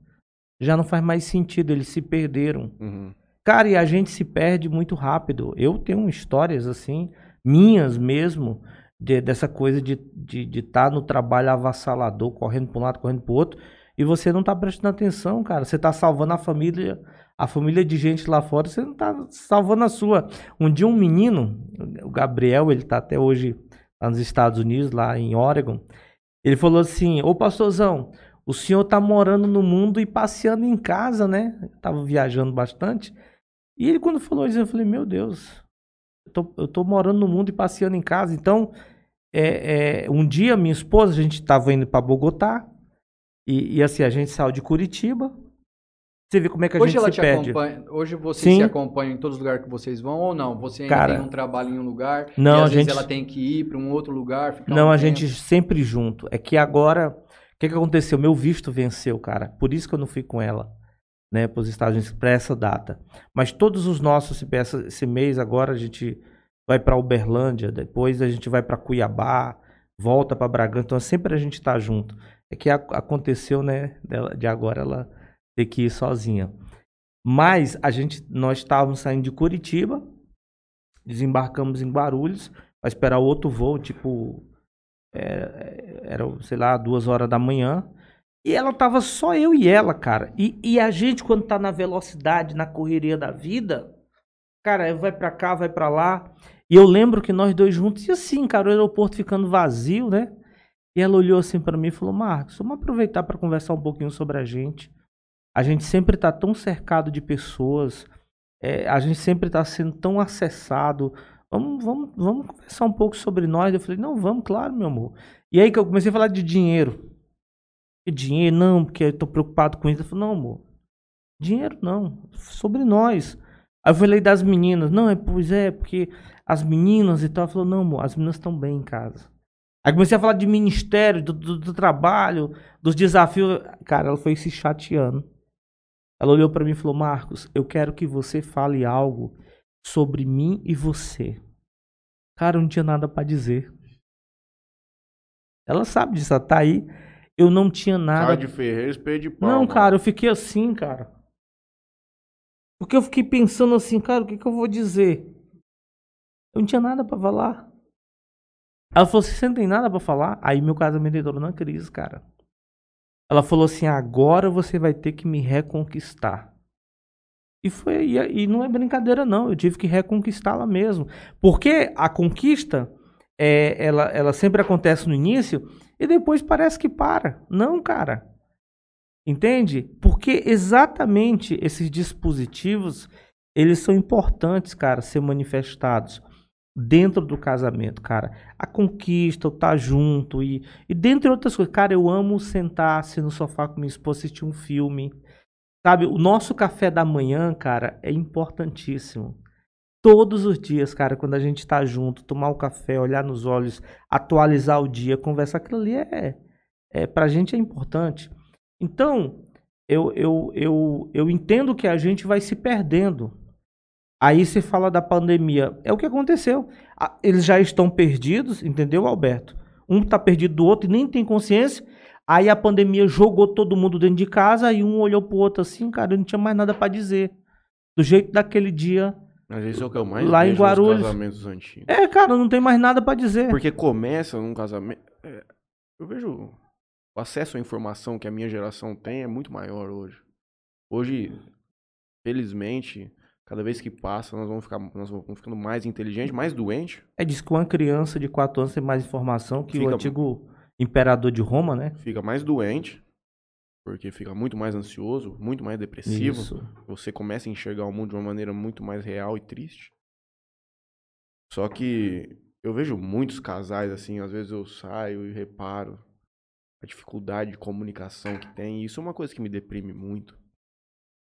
Já não faz mais sentido, eles se perderam. Uhum. Cara, e a gente se perde muito rápido. Eu tenho histórias assim, minhas mesmo, de- dessa coisa de estar de, de tá no trabalho avassalador, correndo para um lado, correndo para o outro, e você não tá prestando atenção, cara. Você tá salvando a família, a família de gente lá fora, você não tá salvando a sua. Um dia um menino, o Gabriel, ele tá até hoje lá nos Estados Unidos, lá em Oregon, ele falou assim, ô pastorzão, o senhor tá morando no mundo e passeando em casa, né? Eu tava viajando bastante. E ele, quando falou isso, eu falei, meu Deus, eu tô, eu tô morando no mundo e passeando em casa. Então, é, é, um dia, minha esposa, a gente tava indo para Bogotá, e, e assim, a gente saiu de Curitiba. Você vê como é que a Hoje gente ela se te perde. acompanha. Hoje você Sim. se acompanha em todos os lugares que vocês vão ou não? Você ainda Cara, tem um trabalho em um lugar não, e a às vezes gente- ela tem que ir para um outro lugar, ficar Não, um a tempo. gente sempre junto. É que agora, o que, que aconteceu? Meu visto venceu, cara. Por isso que eu não fui com ela, né, para os Estados Unidos para essa data. Mas todos os nossos, esse- esse mês agora a gente vai para Uberlândia, depois a gente vai para Cuiabá, volta para Bragança. Então sempre a gente tá junto. É que aconteceu, né, de agora ela ter que ir sozinha. Mas a gente, nós estávamos saindo de Curitiba, desembarcamos em Guarulhos para esperar outro voo, tipo é, era, sei lá, duas horas da manhã. E ela tava só eu e ela, cara. E, e a gente, quando tá na velocidade, na correria da vida, cara, vai pra cá, vai pra lá. E eu lembro que nós dois juntos, e assim, cara, o aeroporto ficando vazio, né? E ela olhou assim pra mim e falou: Marcos, vamos aproveitar pra conversar um pouquinho sobre a gente. A gente sempre tá tão cercado de pessoas, é, a gente sempre tá sendo tão acessado. Vamos, vamos, vamos conversar um pouco sobre nós. Eu falei, não, vamos, claro, meu amor. E aí que eu comecei a falar de dinheiro. Dinheiro, não, porque eu tô preocupado com isso. Eu falei, não, amor. Dinheiro não. Sobre nós. Aí eu falei das meninas. Não, é, pois é, porque as meninas e tal. Ela falou, não, amor, as meninas estão bem em casa. Aí comecei a falar de ministério, do, do, do trabalho, dos desafios. Cara, ela foi se chateando. Ela olhou pra mim e falou, Marcos, eu quero que você fale algo sobre mim e você. Cara, eu não tinha nada pra dizer. Ela sabe disso, ela tá aí. Eu não tinha nada. Cara de Ferreira, espelho de pau. Não, mano. cara, eu fiquei assim, cara. Porque eu fiquei pensando assim, cara, o que, que eu vou dizer? Eu não tinha nada pra falar. Ela falou assim, você não tem nada pra falar? Aí meu casamento entrou na crise, cara. Ela falou assim, agora você vai ter que me reconquistar. E foi e, e não é brincadeira não, eu tive que reconquistá-la mesmo. Porque a conquista, é, ela, ela sempre acontece no início e depois parece que para. Não, cara. Entende? Porque exatamente esses dispositivos, eles são importantes, cara, ser manifestados dentro do casamento, cara. A conquista, o estar junto e, e dentre outras coisas. Cara, eu amo sentar-se no sofá com minha esposa assistir um filme. Sabe, o nosso café da manhã, cara, é importantíssimo. Todos os dias, cara, quando a gente tá junto, tomar o café, olhar nos olhos, atualizar o dia, conversar, aquilo ali é, é pra gente é importante. Então, eu, eu, eu, eu entendo que a gente vai se perdendo. Aí você fala da pandemia. É o que aconteceu. Eles já estão perdidos, entendeu, Alberto? Um tá perdido do outro e nem tem consciência. Aí a pandemia jogou todo mundo dentro de casa e um olhou pro outro assim, cara, eu não tinha mais nada pra dizer. Do jeito daquele dia. Mas isso é o que eu mais Lá em Guarulhos. casamentos antigos. É, cara, não tem mais nada pra dizer. Porque começa num casamento. é, eu vejo o acesso à informação que a minha geração tem é muito maior hoje. Hoje, felizmente, cada vez que passa, nós vamos, ficar, nós vamos ficando mais inteligentes, mais doentes. É, diz que uma criança de 4 anos tem mais informação que o Fica- antigo imperador de Roma, né? Fica mais doente, porque fica muito mais ansioso, muito mais depressivo. Isso. Você começa a enxergar o mundo de uma maneira muito mais real e triste. Só que eu vejo muitos casais assim, às vezes eu saio e reparo a dificuldade de comunicação que tem, e isso é uma coisa que me deprime muito.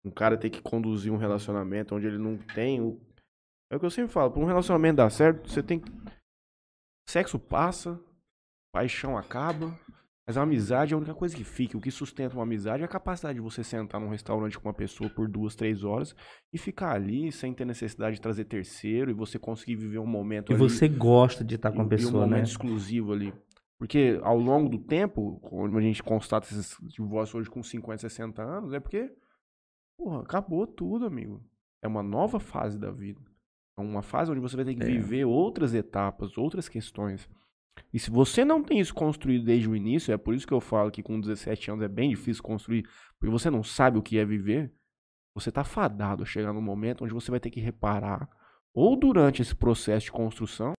Um cara ter que conduzir um relacionamento onde ele não tem o É o que eu sempre falo, para um relacionamento dar certo, você tem sexo passa, paixão acaba, mas a amizade é a única coisa que fica. O que sustenta uma amizade é a capacidade de você sentar num restaurante com uma pessoa por duas, três horas e ficar ali sem ter necessidade de trazer terceiro e você conseguir viver um momento E ali. você gosta de estar com a e um pessoa, momento né? exclusivo ali. Porque ao longo do tempo, quando a gente constata esses divórcios hoje com 50, 60 anos, é porque, porra, acabou tudo, amigo. É uma nova fase da vida. É uma fase onde você vai ter que É. viver outras etapas, outras questões. E se você não tem isso construído desde o início, é por isso que eu falo que com 17 anos é bem difícil construir, porque você não sabe o que é viver, você tá fadado a chegar num momento onde você vai ter que reparar, ou durante esse processo de construção,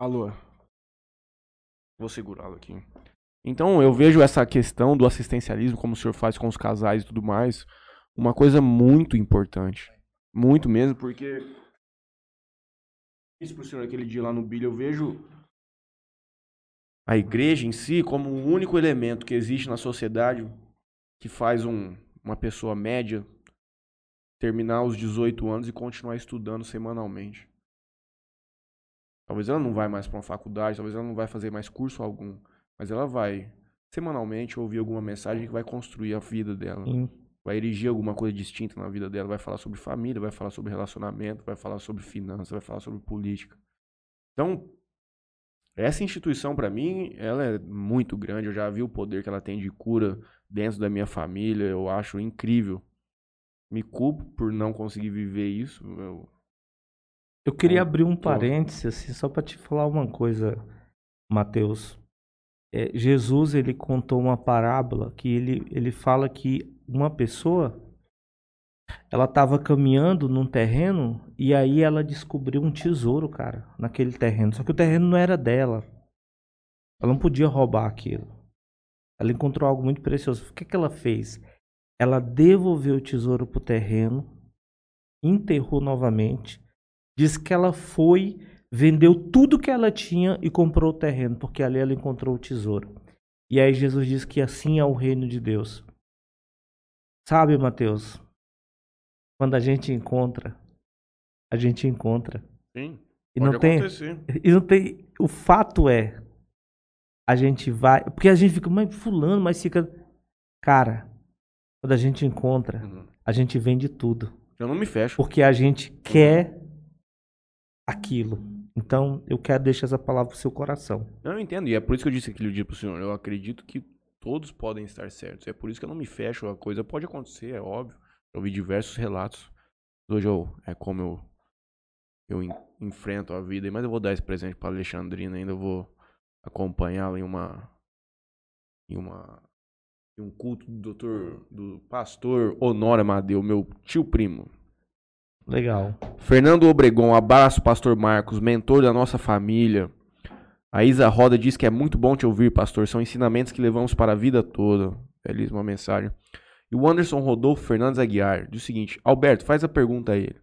Alô. Vou segurá-lo aqui. Então, eu vejo essa questão do assistencialismo, como o senhor faz com os casais e tudo mais, uma coisa muito importante. Muito mesmo, porque. Isso pro senhor aquele dia lá no Bilha, eu vejo a igreja em si como o único elemento que existe na sociedade que faz um, uma pessoa média terminar os 18 anos e continuar estudando semanalmente. Talvez ela não vai mais para uma faculdade, talvez ela não vai fazer mais curso algum, mas ela vai semanalmente ouvir alguma mensagem que vai construir a vida dela, Sim. vai erigir alguma coisa distinta na vida dela, vai falar sobre família, vai falar sobre relacionamento, vai falar sobre finanças, vai falar sobre política. Então, essa instituição para mim, ela é muito grande. Eu já vi o poder que ela tem de cura dentro da minha família. Eu acho incrível. Me culpo por não conseguir viver isso. Eu, Eu queria É, abrir um parêntese, assim, só para te falar uma coisa, Mateus. É, Jesus, ele contou uma parábola que ele, ele fala que uma pessoa, ela estava caminhando num terreno e aí ela descobriu um tesouro, cara, naquele terreno. Só que o terreno não era dela. Ela não podia roubar aquilo. Ela encontrou algo muito precioso. O que, que ela fez? Ela devolveu o tesouro pro terreno, enterrou novamente, diz que ela foi, vendeu tudo que ela tinha e comprou o terreno, porque ali ela encontrou o tesouro. E aí Jesus diz que assim é o reino de Deus. Sabe, Mateus? Quando a gente encontra, a gente encontra. sim, E não tem, acontecer. e não tem. O fato é, a gente vai. Porque a gente fica, mas fulano, mas fica. Cara, quando a gente encontra, Uhum. a gente vende tudo. Eu não me fecho. Porque a gente quer aquilo. Então, eu quero deixar essa palavra pro seu coração. Não, eu entendo. E é por isso que eu disse aquele dia pro senhor. Eu acredito que todos podem estar certos. É por isso que eu não me fecho. A coisa pode acontecer, é óbvio. Eu ouvi diversos relatos. Hoje eu, é como eu, eu en- enfrento a vida. Mas eu vou dar esse presente pra Alexandrina. Ainda vou acompanhá-la em uma. Em uma. Em um culto do doutor. Do pastor Honório Amadeu, meu tio primo. Legal. Fernando Obregon, abraço, pastor Marcos, mentor da nossa família. A Isa Roda diz que é muito bom te ouvir, pastor. São ensinamentos que levamos para a vida toda. Belíssima mensagem. E o Anderson Rodolfo Fernandes Aguiar diz o seguinte: Alberto, faz a pergunta a ele.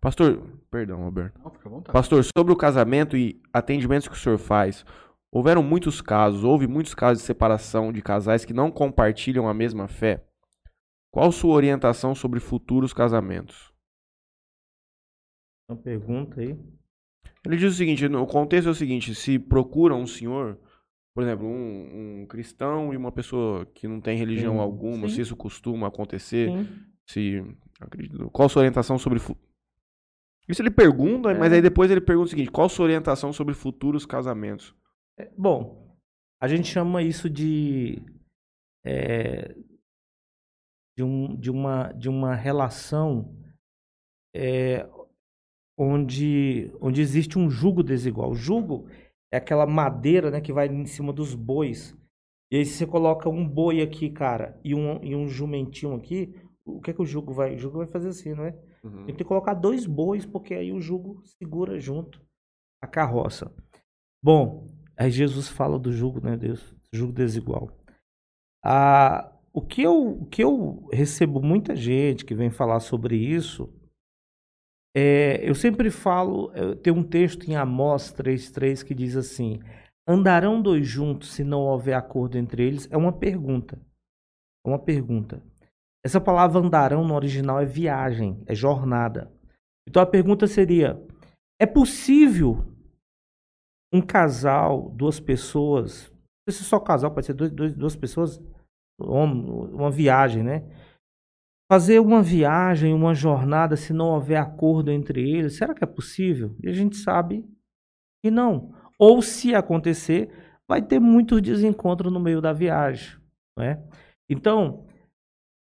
Pastor, perdão, Alberto. Não, fica à vontade. Pastor, sobre o casamento e atendimentos que o senhor faz, houveram muitos casos, houve muitos casos de separação de casais que não compartilham a mesma fé. Qual sua orientação sobre futuros casamentos? Uma pergunta aí. Ele diz o seguinte, o contexto é o seguinte, se procura um senhor, por exemplo, um, um cristão e uma pessoa que não tem religião Sim, alguma, sim. se isso costuma acontecer, Sim. se acredito, qual a sua orientação sobre isso ele pergunta, mas É. aí depois ele pergunta o seguinte, qual a sua orientação sobre futuros casamentos? É, Bom, a gente chama isso de. é, de, um, de, uma, de uma relação é, onde, onde existe um jugo desigual. O jugo é aquela madeira né, que vai em cima dos bois. E aí se você coloca um boi aqui, cara, e um, e um jumentinho aqui, o que é que o jugo vai? O jugo vai fazer assim, não é? Tem que colocar dois bois, porque aí o jugo segura junto a carroça. Bom, aí Jesus fala do jugo, né, Deus? Jugo desigual. Ah, o, que eu, o que eu recebo muita gente que vem falar sobre isso, é, eu sempre falo, eu- tem um texto em Amós 3,3 que diz assim: Andarão dois juntos se não houver acordo entre eles? É uma pergunta. É uma pergunta. Essa palavra andarão no original é viagem, é jornada. Então a pergunta seria: é possível um casal, duas pessoas, não precisa ser só casal, pode ser dois, dois- duas pessoas, um- uma viagem, né? Fazer uma viagem, uma jornada, se não houver acordo entre eles, será que é possível? E a gente sabe que não. Ou se acontecer, vai ter muitos desencontros no meio da viagem, não é? Então,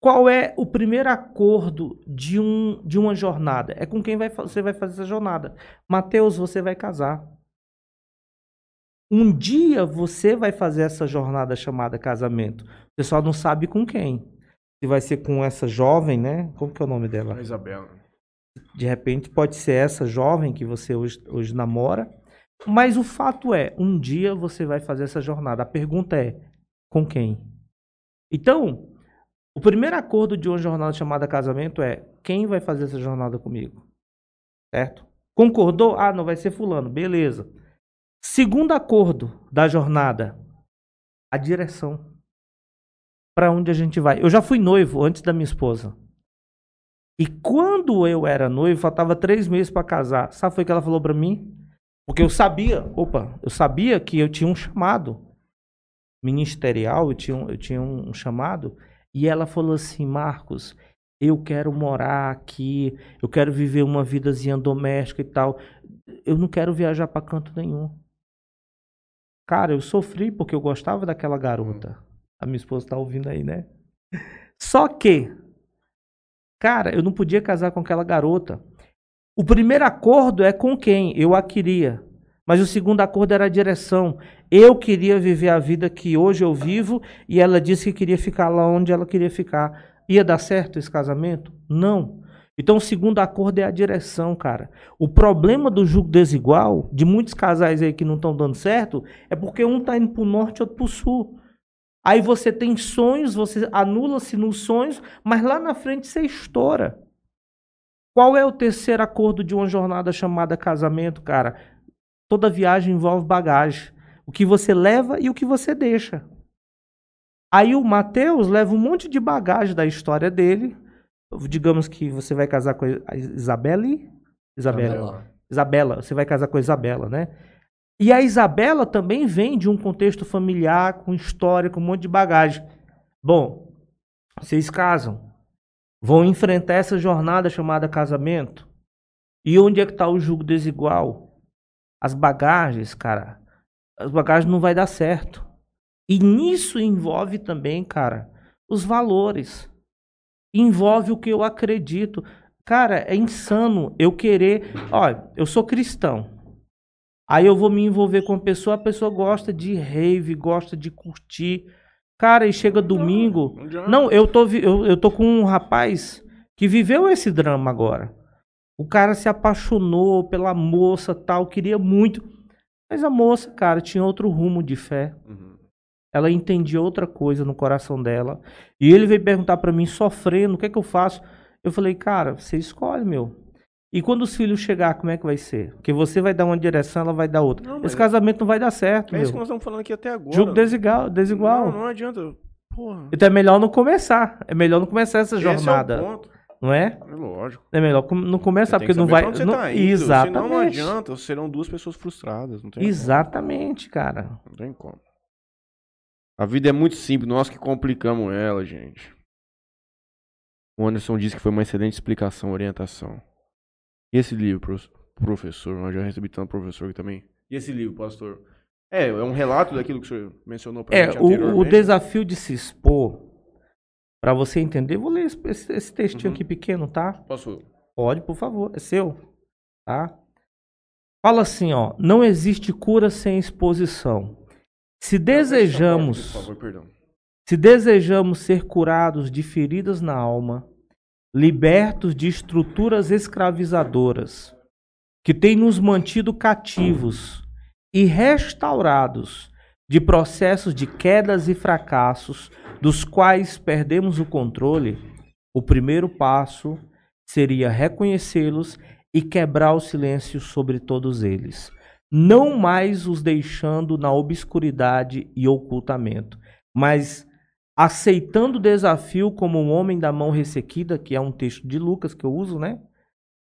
qual é o primeiro acordo de, um, de uma jornada? É com quem vai, você vai fazer essa jornada. Mateus, você vai casar. Um dia você vai fazer essa jornada chamada casamento. Você só não sabe com quem. Se vai ser com essa jovem, né? Como que é o nome dela? Isabela. De repente pode ser essa jovem que você hoje, hoje namora. Mas o fato é, um dia você vai fazer essa jornada. A pergunta é, com quem? Então, o primeiro acordo de uma jornada chamada casamento é quem vai fazer essa jornada comigo? Certo? Concordou? Ah, não vai ser fulano. Beleza. Segundo acordo da jornada, a direção. Para onde a gente vai? Eu já fui noivo antes da minha esposa. E quando eu era noivo, faltava três meses para casar. Sabe foi que ela falou para mim? Porque eu sabia, opa, eu sabia que eu tinha um chamado ministerial, eu tinha um, eu tinha um chamado. E ela falou assim: Marcos, eu quero morar aqui, eu quero viver uma vidazinha doméstica e tal. Eu não quero viajar para canto nenhum. Cara, eu sofri porque eu gostava daquela garota. A minha esposa tá ouvindo aí, né? Só que, cara, eu não podia casar com aquela garota. O primeiro acordo é com quem? Eu a queria. Mas o segundo acordo era a direção. Eu queria viver a vida que hoje eu vivo e ela disse que queria ficar lá onde ela queria ficar. Ia dar certo esse casamento? Não. Então, o segundo acordo é a direção, cara. O problema do jugo desigual, de muitos casais aí que não estão dando certo, é porque um está indo para o norte e outro para o sul. Aí você tem sonhos, você anula-se nos sonhos, mas lá na frente você estoura. Qual é o terceiro acordo de uma jornada chamada casamento, cara? Toda viagem envolve bagagem. O que você leva e o que você deixa. Aí o Mateus leva um monte de bagagem da história dele, digamos que você vai casar com a e... Isabela. Isabela. Isabela, você vai casar com a Isabela, né? E a Isabela também vem de um contexto familiar, com história, com um monte de bagagem. Bom, vocês casam, vão enfrentar essa jornada chamada casamento. E onde é que está o jugo desigual? As bagagens, cara. As bagagens não vai dar certo. E nisso envolve também, cara, os valores envolve o que eu acredito. Cara, é insano eu querer. Olha, eu sou cristão. Aí eu vou me envolver com a pessoa, a pessoa gosta de rave, gosta de curtir. Cara, e chega domingo. Não, eu tô, eu, eu tô com um rapaz que viveu esse drama agora. O cara se apaixonou pela moça tal, queria muito. Mas a moça, cara, tinha outro rumo de fé. Uhum ela entendia outra coisa no coração dela. E ele veio perguntar para mim, sofrendo, o que é que eu faço? Eu falei, cara, você escolhe, meu. E quando os filhos chegar, como é que vai ser? Porque você vai dar uma direção, ela vai dar outra. Não, Esse casamento não vai dar certo, É meu. isso que nós estamos falando aqui até agora. Jogo desigual. desigual. Não, não adianta. Porra. Então é melhor não começar. É melhor não começar essa jornada. Esse é o ponto. Não é? É lógico. É melhor não começar, porque não vai. Você não... Tá indo, Exatamente. Senão não adianta, serão duas pessoas frustradas. Exatamente, como. cara. Não tem como. A vida é muito simples, nós que complicamos ela, gente. O Anderson disse que foi uma excelente explicação, orientação. E esse livro, professor? Eu já recebi tanto professor aqui também. E esse livro, pastor? É, é um relato daquilo que o senhor mencionou pra é, gente o, o desafio de se expor, para você entender, vou ler esse, esse textinho uhum. aqui pequeno, tá? Posso? Pode, por favor, é seu, tá? Fala assim, ó, não existe cura sem exposição. Se desejamos, se desejamos ser curados de feridas na alma, libertos de estruturas escravizadoras que têm nos mantido cativos e restaurados de processos de quedas e fracassos dos quais perdemos o controle, o primeiro passo seria reconhecê-los e quebrar o silêncio sobre todos eles não mais os deixando na obscuridade e ocultamento, mas aceitando o desafio como um homem da mão ressequida, que é um texto de Lucas que eu uso, né?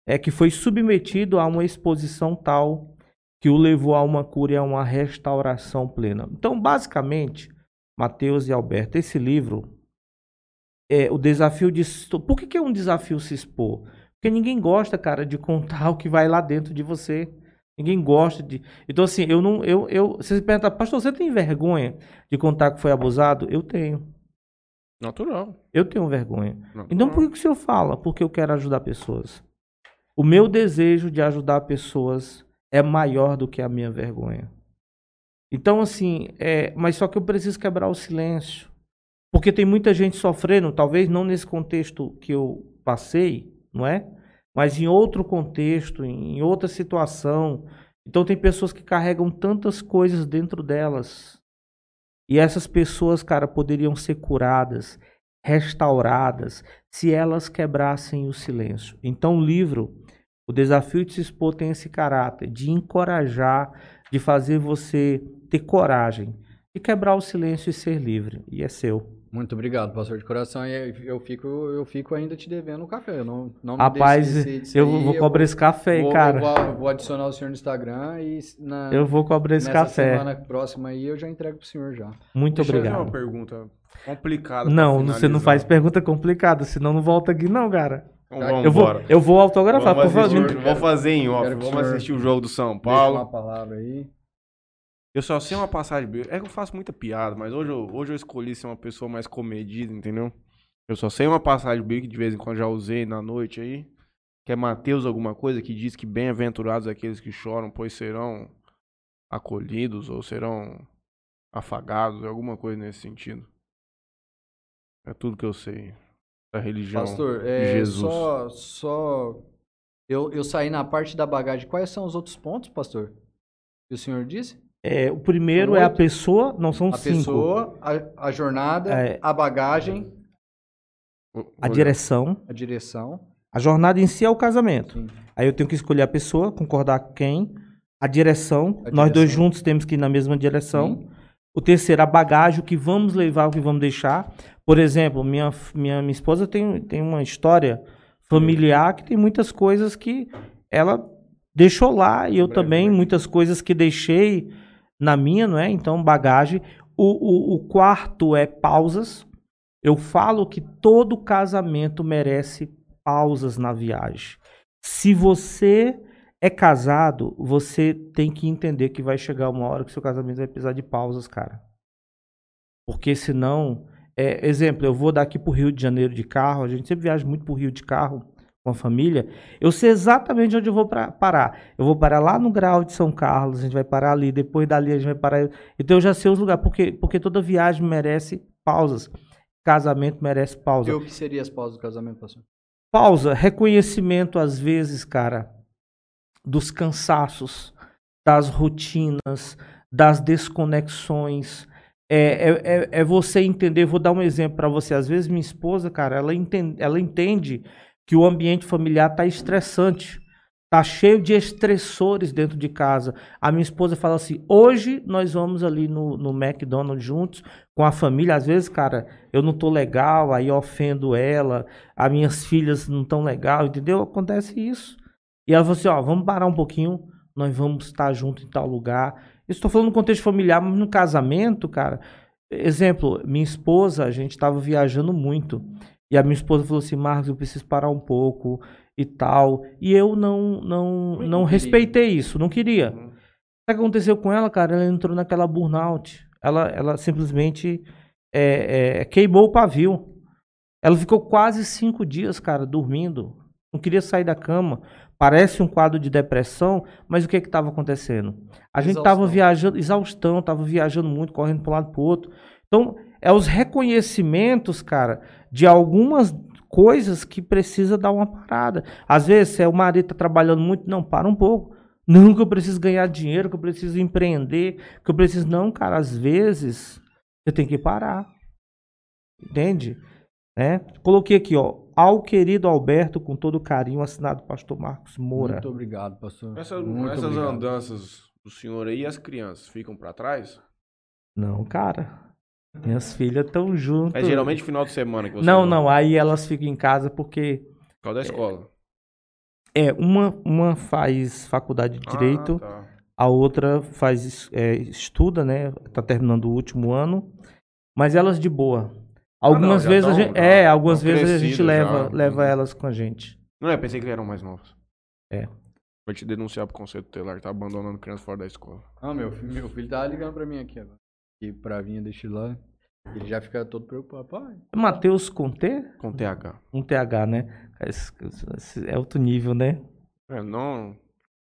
É que foi submetido a uma exposição tal que o levou a uma cura e a uma restauração plena. Então, basicamente, Mateus e Alberto, esse livro é o desafio de. Por que, é um desafio se expor? Porque ninguém gosta, cara, de contar *laughs* o que vai lá dentro de você. Ninguém gosta de. Então, assim, eu não. Eu, eu, você se pergunta, pastor, você tem vergonha de contar que foi abusado? Eu tenho. Natural. Eu tenho vergonha. Natural. Então, por que o senhor fala? Porque eu quero ajudar pessoas. O meu desejo de ajudar pessoas é maior do que a minha vergonha. Então, assim, é, mas só que eu preciso quebrar o silêncio. Porque tem muita gente sofrendo, talvez não nesse contexto que eu passei, não é? mas em outro contexto, em outra situação. Então tem pessoas que carregam tantas coisas dentro delas. E essas pessoas, cara, poderiam ser curadas, restauradas, se elas quebrassem o silêncio. Então o livro, o desafio de se expor tem esse caráter de encorajar, de fazer você ter coragem, de quebrar o silêncio e ser livre. E é seu. Muito obrigado, pastor de coração. E eu fico, eu fico ainda te devendo o café. Eu não, não me Rapaz, esquecer disso eu vou cobrar esse café, vou, cara. Eu vou, vou adicionar o senhor no Instagram e na, Eu vou cobrar esse nessa café. semana próxima aí eu já entrego pro senhor já. Muito Deixa eu fazer uma obrigado. pergunta complicada. Não, você não faz pergunta complicada, senão não volta aqui não, cara. Então vamos Eu vou, embora. eu vou autografar, Vamos por favor. vou fazer em off. Vamos assistir o jogo do São Deixa Paulo. uma palavra aí. Eu só sei uma passagem bíblica. É que eu faço muita piada, mas hoje eu, hoje eu escolhi ser uma pessoa mais comedida, entendeu? Eu só sei uma passagem bíblica que de vez em quando já usei na noite aí. Que é Mateus alguma coisa que diz que bem-aventurados aqueles que choram, pois serão acolhidos ou serão afagados, alguma coisa nesse sentido. É tudo que eu sei da religião Pastor, de é, Jesus. só, só eu, eu saí na parte da bagagem. Quais são os outros pontos, pastor? Que o senhor disse? É, o primeiro é a pessoa, não são A cinco. pessoa, a, a jornada, É. a bagagem, A direção. a direção. A jornada em si é o casamento. Sim. Aí eu tenho que escolher a pessoa, concordar com quem, a direção. A Nós dois direção. juntos temos que ir na mesma direção. Sim. O terceiro, a bagagem, o que vamos levar, o que vamos deixar. Por exemplo, minha, minha, minha esposa tem, tem uma história familiar que tem muitas coisas que ela deixou lá e eu Breve, também, né? muitas coisas que deixei na minha, não é? Então, bagagem. O, o, o quarto é pausas. Eu falo que todo casamento merece pausas na viagem. Se você é casado, você tem que entender que vai chegar uma hora que seu casamento vai precisar de pausas, cara. Porque senão, é, exemplo, eu vou daqui pro Rio de Janeiro de carro, a gente sempre viaja muito pro Rio de carro com a família. Eu sei exatamente onde eu vou pra- parar. Eu vou parar lá no Grau de São Carlos, a gente vai parar ali, depois dali a gente vai parar. Então eu já sei os lugares, porque, porque toda viagem merece pausas. Casamento merece pausa. E o que seria as pausas do casamento, pastor? Pausa, reconhecimento às vezes, cara, dos cansaços, das rotinas, das desconexões. É, é, é, é você entender, vou dar um exemplo para você. Às vezes minha esposa, cara, ela entende, ela entende que o ambiente familiar tá estressante. Tá cheio de estressores dentro de casa. A minha esposa fala assim: hoje nós vamos ali no, no McDonald's juntos com a família. Às vezes, cara, eu não tô legal, aí ofendo ela, as minhas filhas não tão legal, entendeu? Acontece isso. E ela falou assim: ó, vamos parar um pouquinho, nós vamos estar junto em tal lugar. Estou falando no contexto familiar, mas no casamento, cara. Exemplo, minha esposa, a gente estava viajando muito. E a minha esposa falou assim: Marcos, eu preciso parar um pouco e tal. E eu não, não, Não respeitei isso, não queria. Uhum. O que aconteceu com ela, cara? Ela entrou naquela burnout. Ela, ela simplesmente é, é, queimou o pavio. Ela ficou quase cinco dias, cara, dormindo. Não queria sair da cama. Parece um quadro de depressão, mas o que que estava acontecendo? A gente estava viajando, exaustão, estava viajando muito, correndo para um lado para o outro. Então, é os reconhecimentos, cara, de algumas coisas que precisa dar uma parada. Às vezes, se é o marido tá trabalhando muito, não, para um pouco. Não que eu preciso ganhar dinheiro, que eu preciso empreender, que eu preciso. Não, cara, às vezes você tem que parar. Entende? É? Coloquei aqui, ó. Ao querido Alberto, com todo carinho, assinado Pastor Marcos Moura. Muito obrigado, pastor. Essas, Muito essas obrigado. andanças do senhor aí, as crianças ficam pra trás? Não, cara. Minhas filhas estão juntas. É geralmente final de semana que você Não, não. Aí elas ficam em casa porque. Por causa da escola. É, uma, uma faz faculdade de Direito. Ah, tá. A outra faz é, estuda, né? Tá terminando o último ano, mas elas de boa. Algumas já vezes a tão- gente, já é, algumas tão vezes a gente leva, já. leva Uhum. elas com a gente. Não, eu pensei que eram mais novos. É. Vai te denunciar pro conselho tutelar que tá abandonando criança fora da escola. Ah, meu, meu filho tá ligando pra mim aqui agora. E pra vir deixar lá. Ele já fica todo preocupado. Pai, Matheus com T? Com TH. Um TH, né? Esse- esse É outro nível, né? É, não.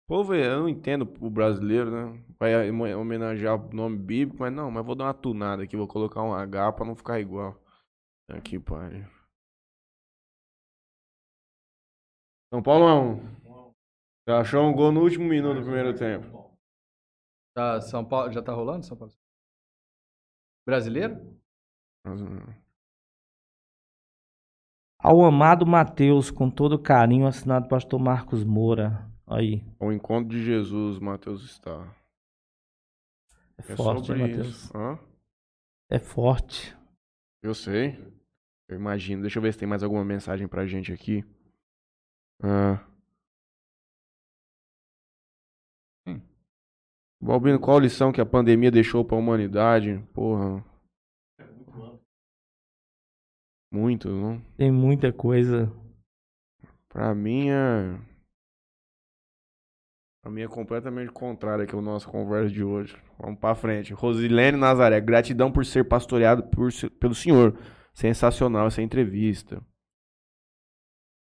Povo, eu não entendo o brasileiro, né? Vai homenagear o nome bíblico, mas não, mas vou dar uma tunada aqui, vou colocar um H pra não ficar igual. Aqui, pai. São Paulão. Você achou um gol no último minuto do primeiro tempo. tá, São Paulo, já tá rolando São Paulo? Brasileiro? Hum, Ao amado Matheus, com todo carinho, assinado Pastor Marcos Moura. Aí, O encontro de Jesus, Mateus está. é É forte, hein, Matheus? isso. Hã? É forte. Eu sei. Eu imagino. Deixa eu ver se tem mais alguma mensagem pra gente aqui. Ah. Balbino, qual a lição que a pandemia deixou pra humanidade? Porra. Muito, não? Tem muita coisa. Pra mim é. Pra mim é completamente contrário que a nossa conversa de hoje. Vamos pra frente. Rosilene Nazaré, gratidão por ser pastoreado por, pelo senhor. Sensacional essa entrevista.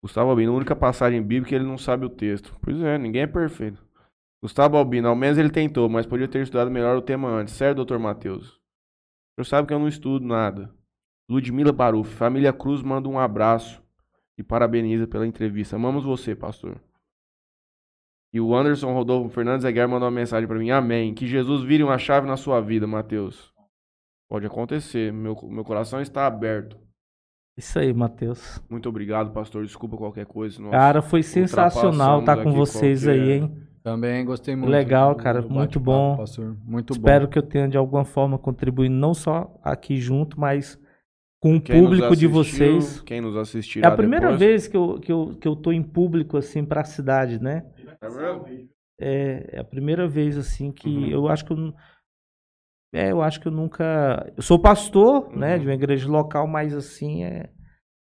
Gustavo Albino, a única passagem bíblica que ele não sabe o texto. Pois é, ninguém é perfeito. Gustavo Albino, ao menos ele tentou, mas podia ter estudado melhor o tema antes. Certo, doutor Matheus? O senhor sabe que eu não estudo nada. Ludmila Baruf, família Cruz manda um abraço e parabeniza pela entrevista. Amamos você, pastor. E o Anderson Rodolfo Fernandes Aguiar mandou uma mensagem pra mim. Amém. Que Jesus vire uma chave na sua vida, Mateus. Pode acontecer. Meu, meu coração está aberto. Isso aí, Matheus. Muito obrigado, pastor. Desculpa qualquer coisa. Cara, foi sensacional estar com aqui vocês qualquer- aí, hein? Também gostei muito. Legal, cara, muito bom. Pastor. Muito Espero que eu tenha de alguma forma contribuído não só aqui junto, mas com o Quem público de assistiu, vocês. Quem nos É assistirá a primeira depois. vez que eu, que, eu, que eu tô em público, assim, pra cidade, né? É? É, é a primeira vez, assim, que Uhum. eu acho que eu. É, eu acho que eu nunca. Eu sou pastor, né, Uhum. de uma igreja local, mas assim, é,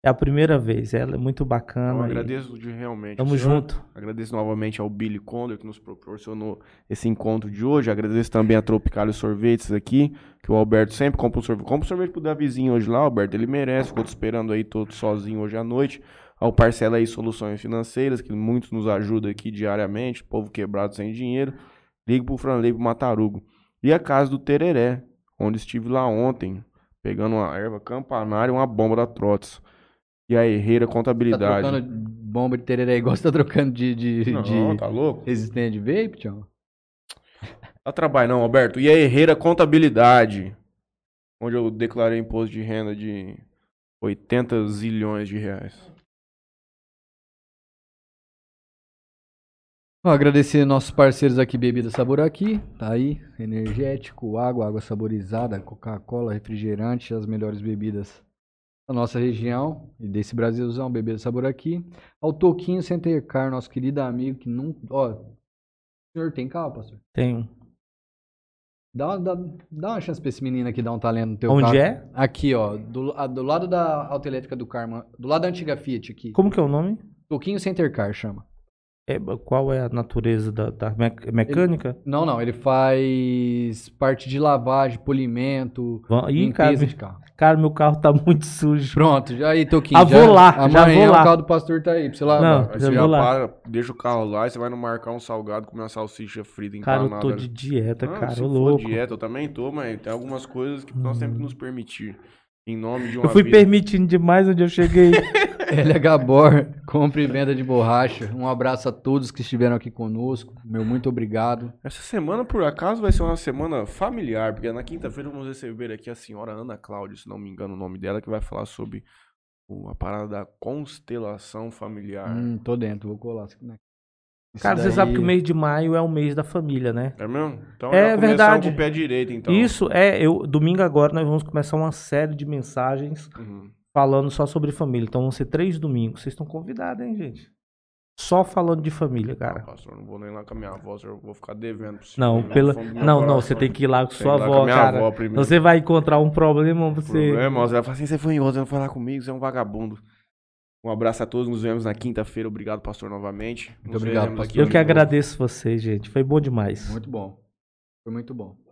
é a primeira vez. Ela é muito Eu bacana. e agradeço de realmente. Tamo junto. Agradeço novamente ao Billy Condor que nos proporcionou esse encontro de hoje. Agradeço também a Tropicália Sorvetes aqui, que o Alberto sempre compra um sorvete. Compra um sorvete pro Davizinho hoje lá, Alberto. Ele merece. Ficou te esperando aí todo sozinho hoje à noite. Ao Parcela aí Soluções Financeiras, que muitos nos ajudam aqui diariamente. Povo quebrado sem dinheiro. Ligue pro Franley pro Matarugo. E a casa do Tereré, onde estive lá ontem, pegando uma erva campanária e uma bomba da Trots. E a Herreira Tá Contabilidade. trocando bomba de tereré igual você tá trocando de, de, Não, de tá louco? resistente de vape, tchau. Dá trabalho não, Alberto. E a Herreira Contabilidade, onde eu declarei imposto de renda de 80 zilhões de reais. Ó, agradecer nossos parceiros aqui, Bebida Sabor aqui, tá aí, energético, água, água saborizada, Coca-Cola, refrigerante, as melhores bebidas da nossa região e desse Brasilzão, Bebida Sabor aqui. Ao Toquinho Center Car, nosso querido amigo que não, ó, o senhor tem carro, pastor? Tenho. Dá, dá, dá uma chance pra esse menino aqui dar um talento no teu Onde carro. é? Aqui, ó, do, a- do lado da autoelétrica do Carmo, do lado da antiga Fiat aqui. Como que é o nome? Toquinho Center Car chama. É, qual é a natureza da, da mec- mecânica? Não, não, ele faz parte de lavagem, polimento, Va- Ih, cara, de *laughs* carro. cara, meu carro tá muito sujo. Pronto, já aí, Toquinho. Ah, já, vou lá, já amanhã vou lá. o carro do pastor tá aí pra você lavar. Não, Aí já você vou já lá. para, deixa o carro lá e você vai no marcar um salgado comer uma salsicha frita Cara, eu tô de dieta, Não, cara, se louco. dieta, eu também tô, mas tem algumas coisas que nós temos que nos permitir. Em nome de uma Eu fui vida. permitindo demais onde eu cheguei. *laughs* LH Bor, compra e venda de borracha. Um abraço a todos que estiveram aqui conosco. Meu muito obrigado. Essa semana, por acaso, vai ser uma semana familiar, porque na quinta-feira vamos receber aqui a senhora Ana Cláudia, se não me engano o nome dela, que vai falar sobre a parada da constelação familiar. Hum, tô dentro, vou colar. Isso Cara, você daí- sabe que o mês de maio é o mês da família, né? É mesmo? Então É verdade. com o pé direito, então. Isso, é, eu, domingo agora nós vamos começar uma série de mensagens Uhum. Falando só sobre família. Então vão ser três domingos. Vocês estão convidados, hein, gente? Só falando de família, Ah, cara. pastor, não vou nem lá com a minha avó, eu vou ficar devendo pro senhor, Não, no pela... não, não, você tem que ir lá com Tem sua com avó, minha cara. avó. Você vai encontrar um problema, você. Problema, você vai falar assim, você foi em outro, você não foi lá comigo, você é um vagabundo. Um abraço a todos, nos vemos na quinta-feira. Obrigado, pastor, novamente. Muito Nos obrigado, pastor. aqui Eu que agradeço vocês, gente. Foi bom demais. Muito bom. Foi muito bom.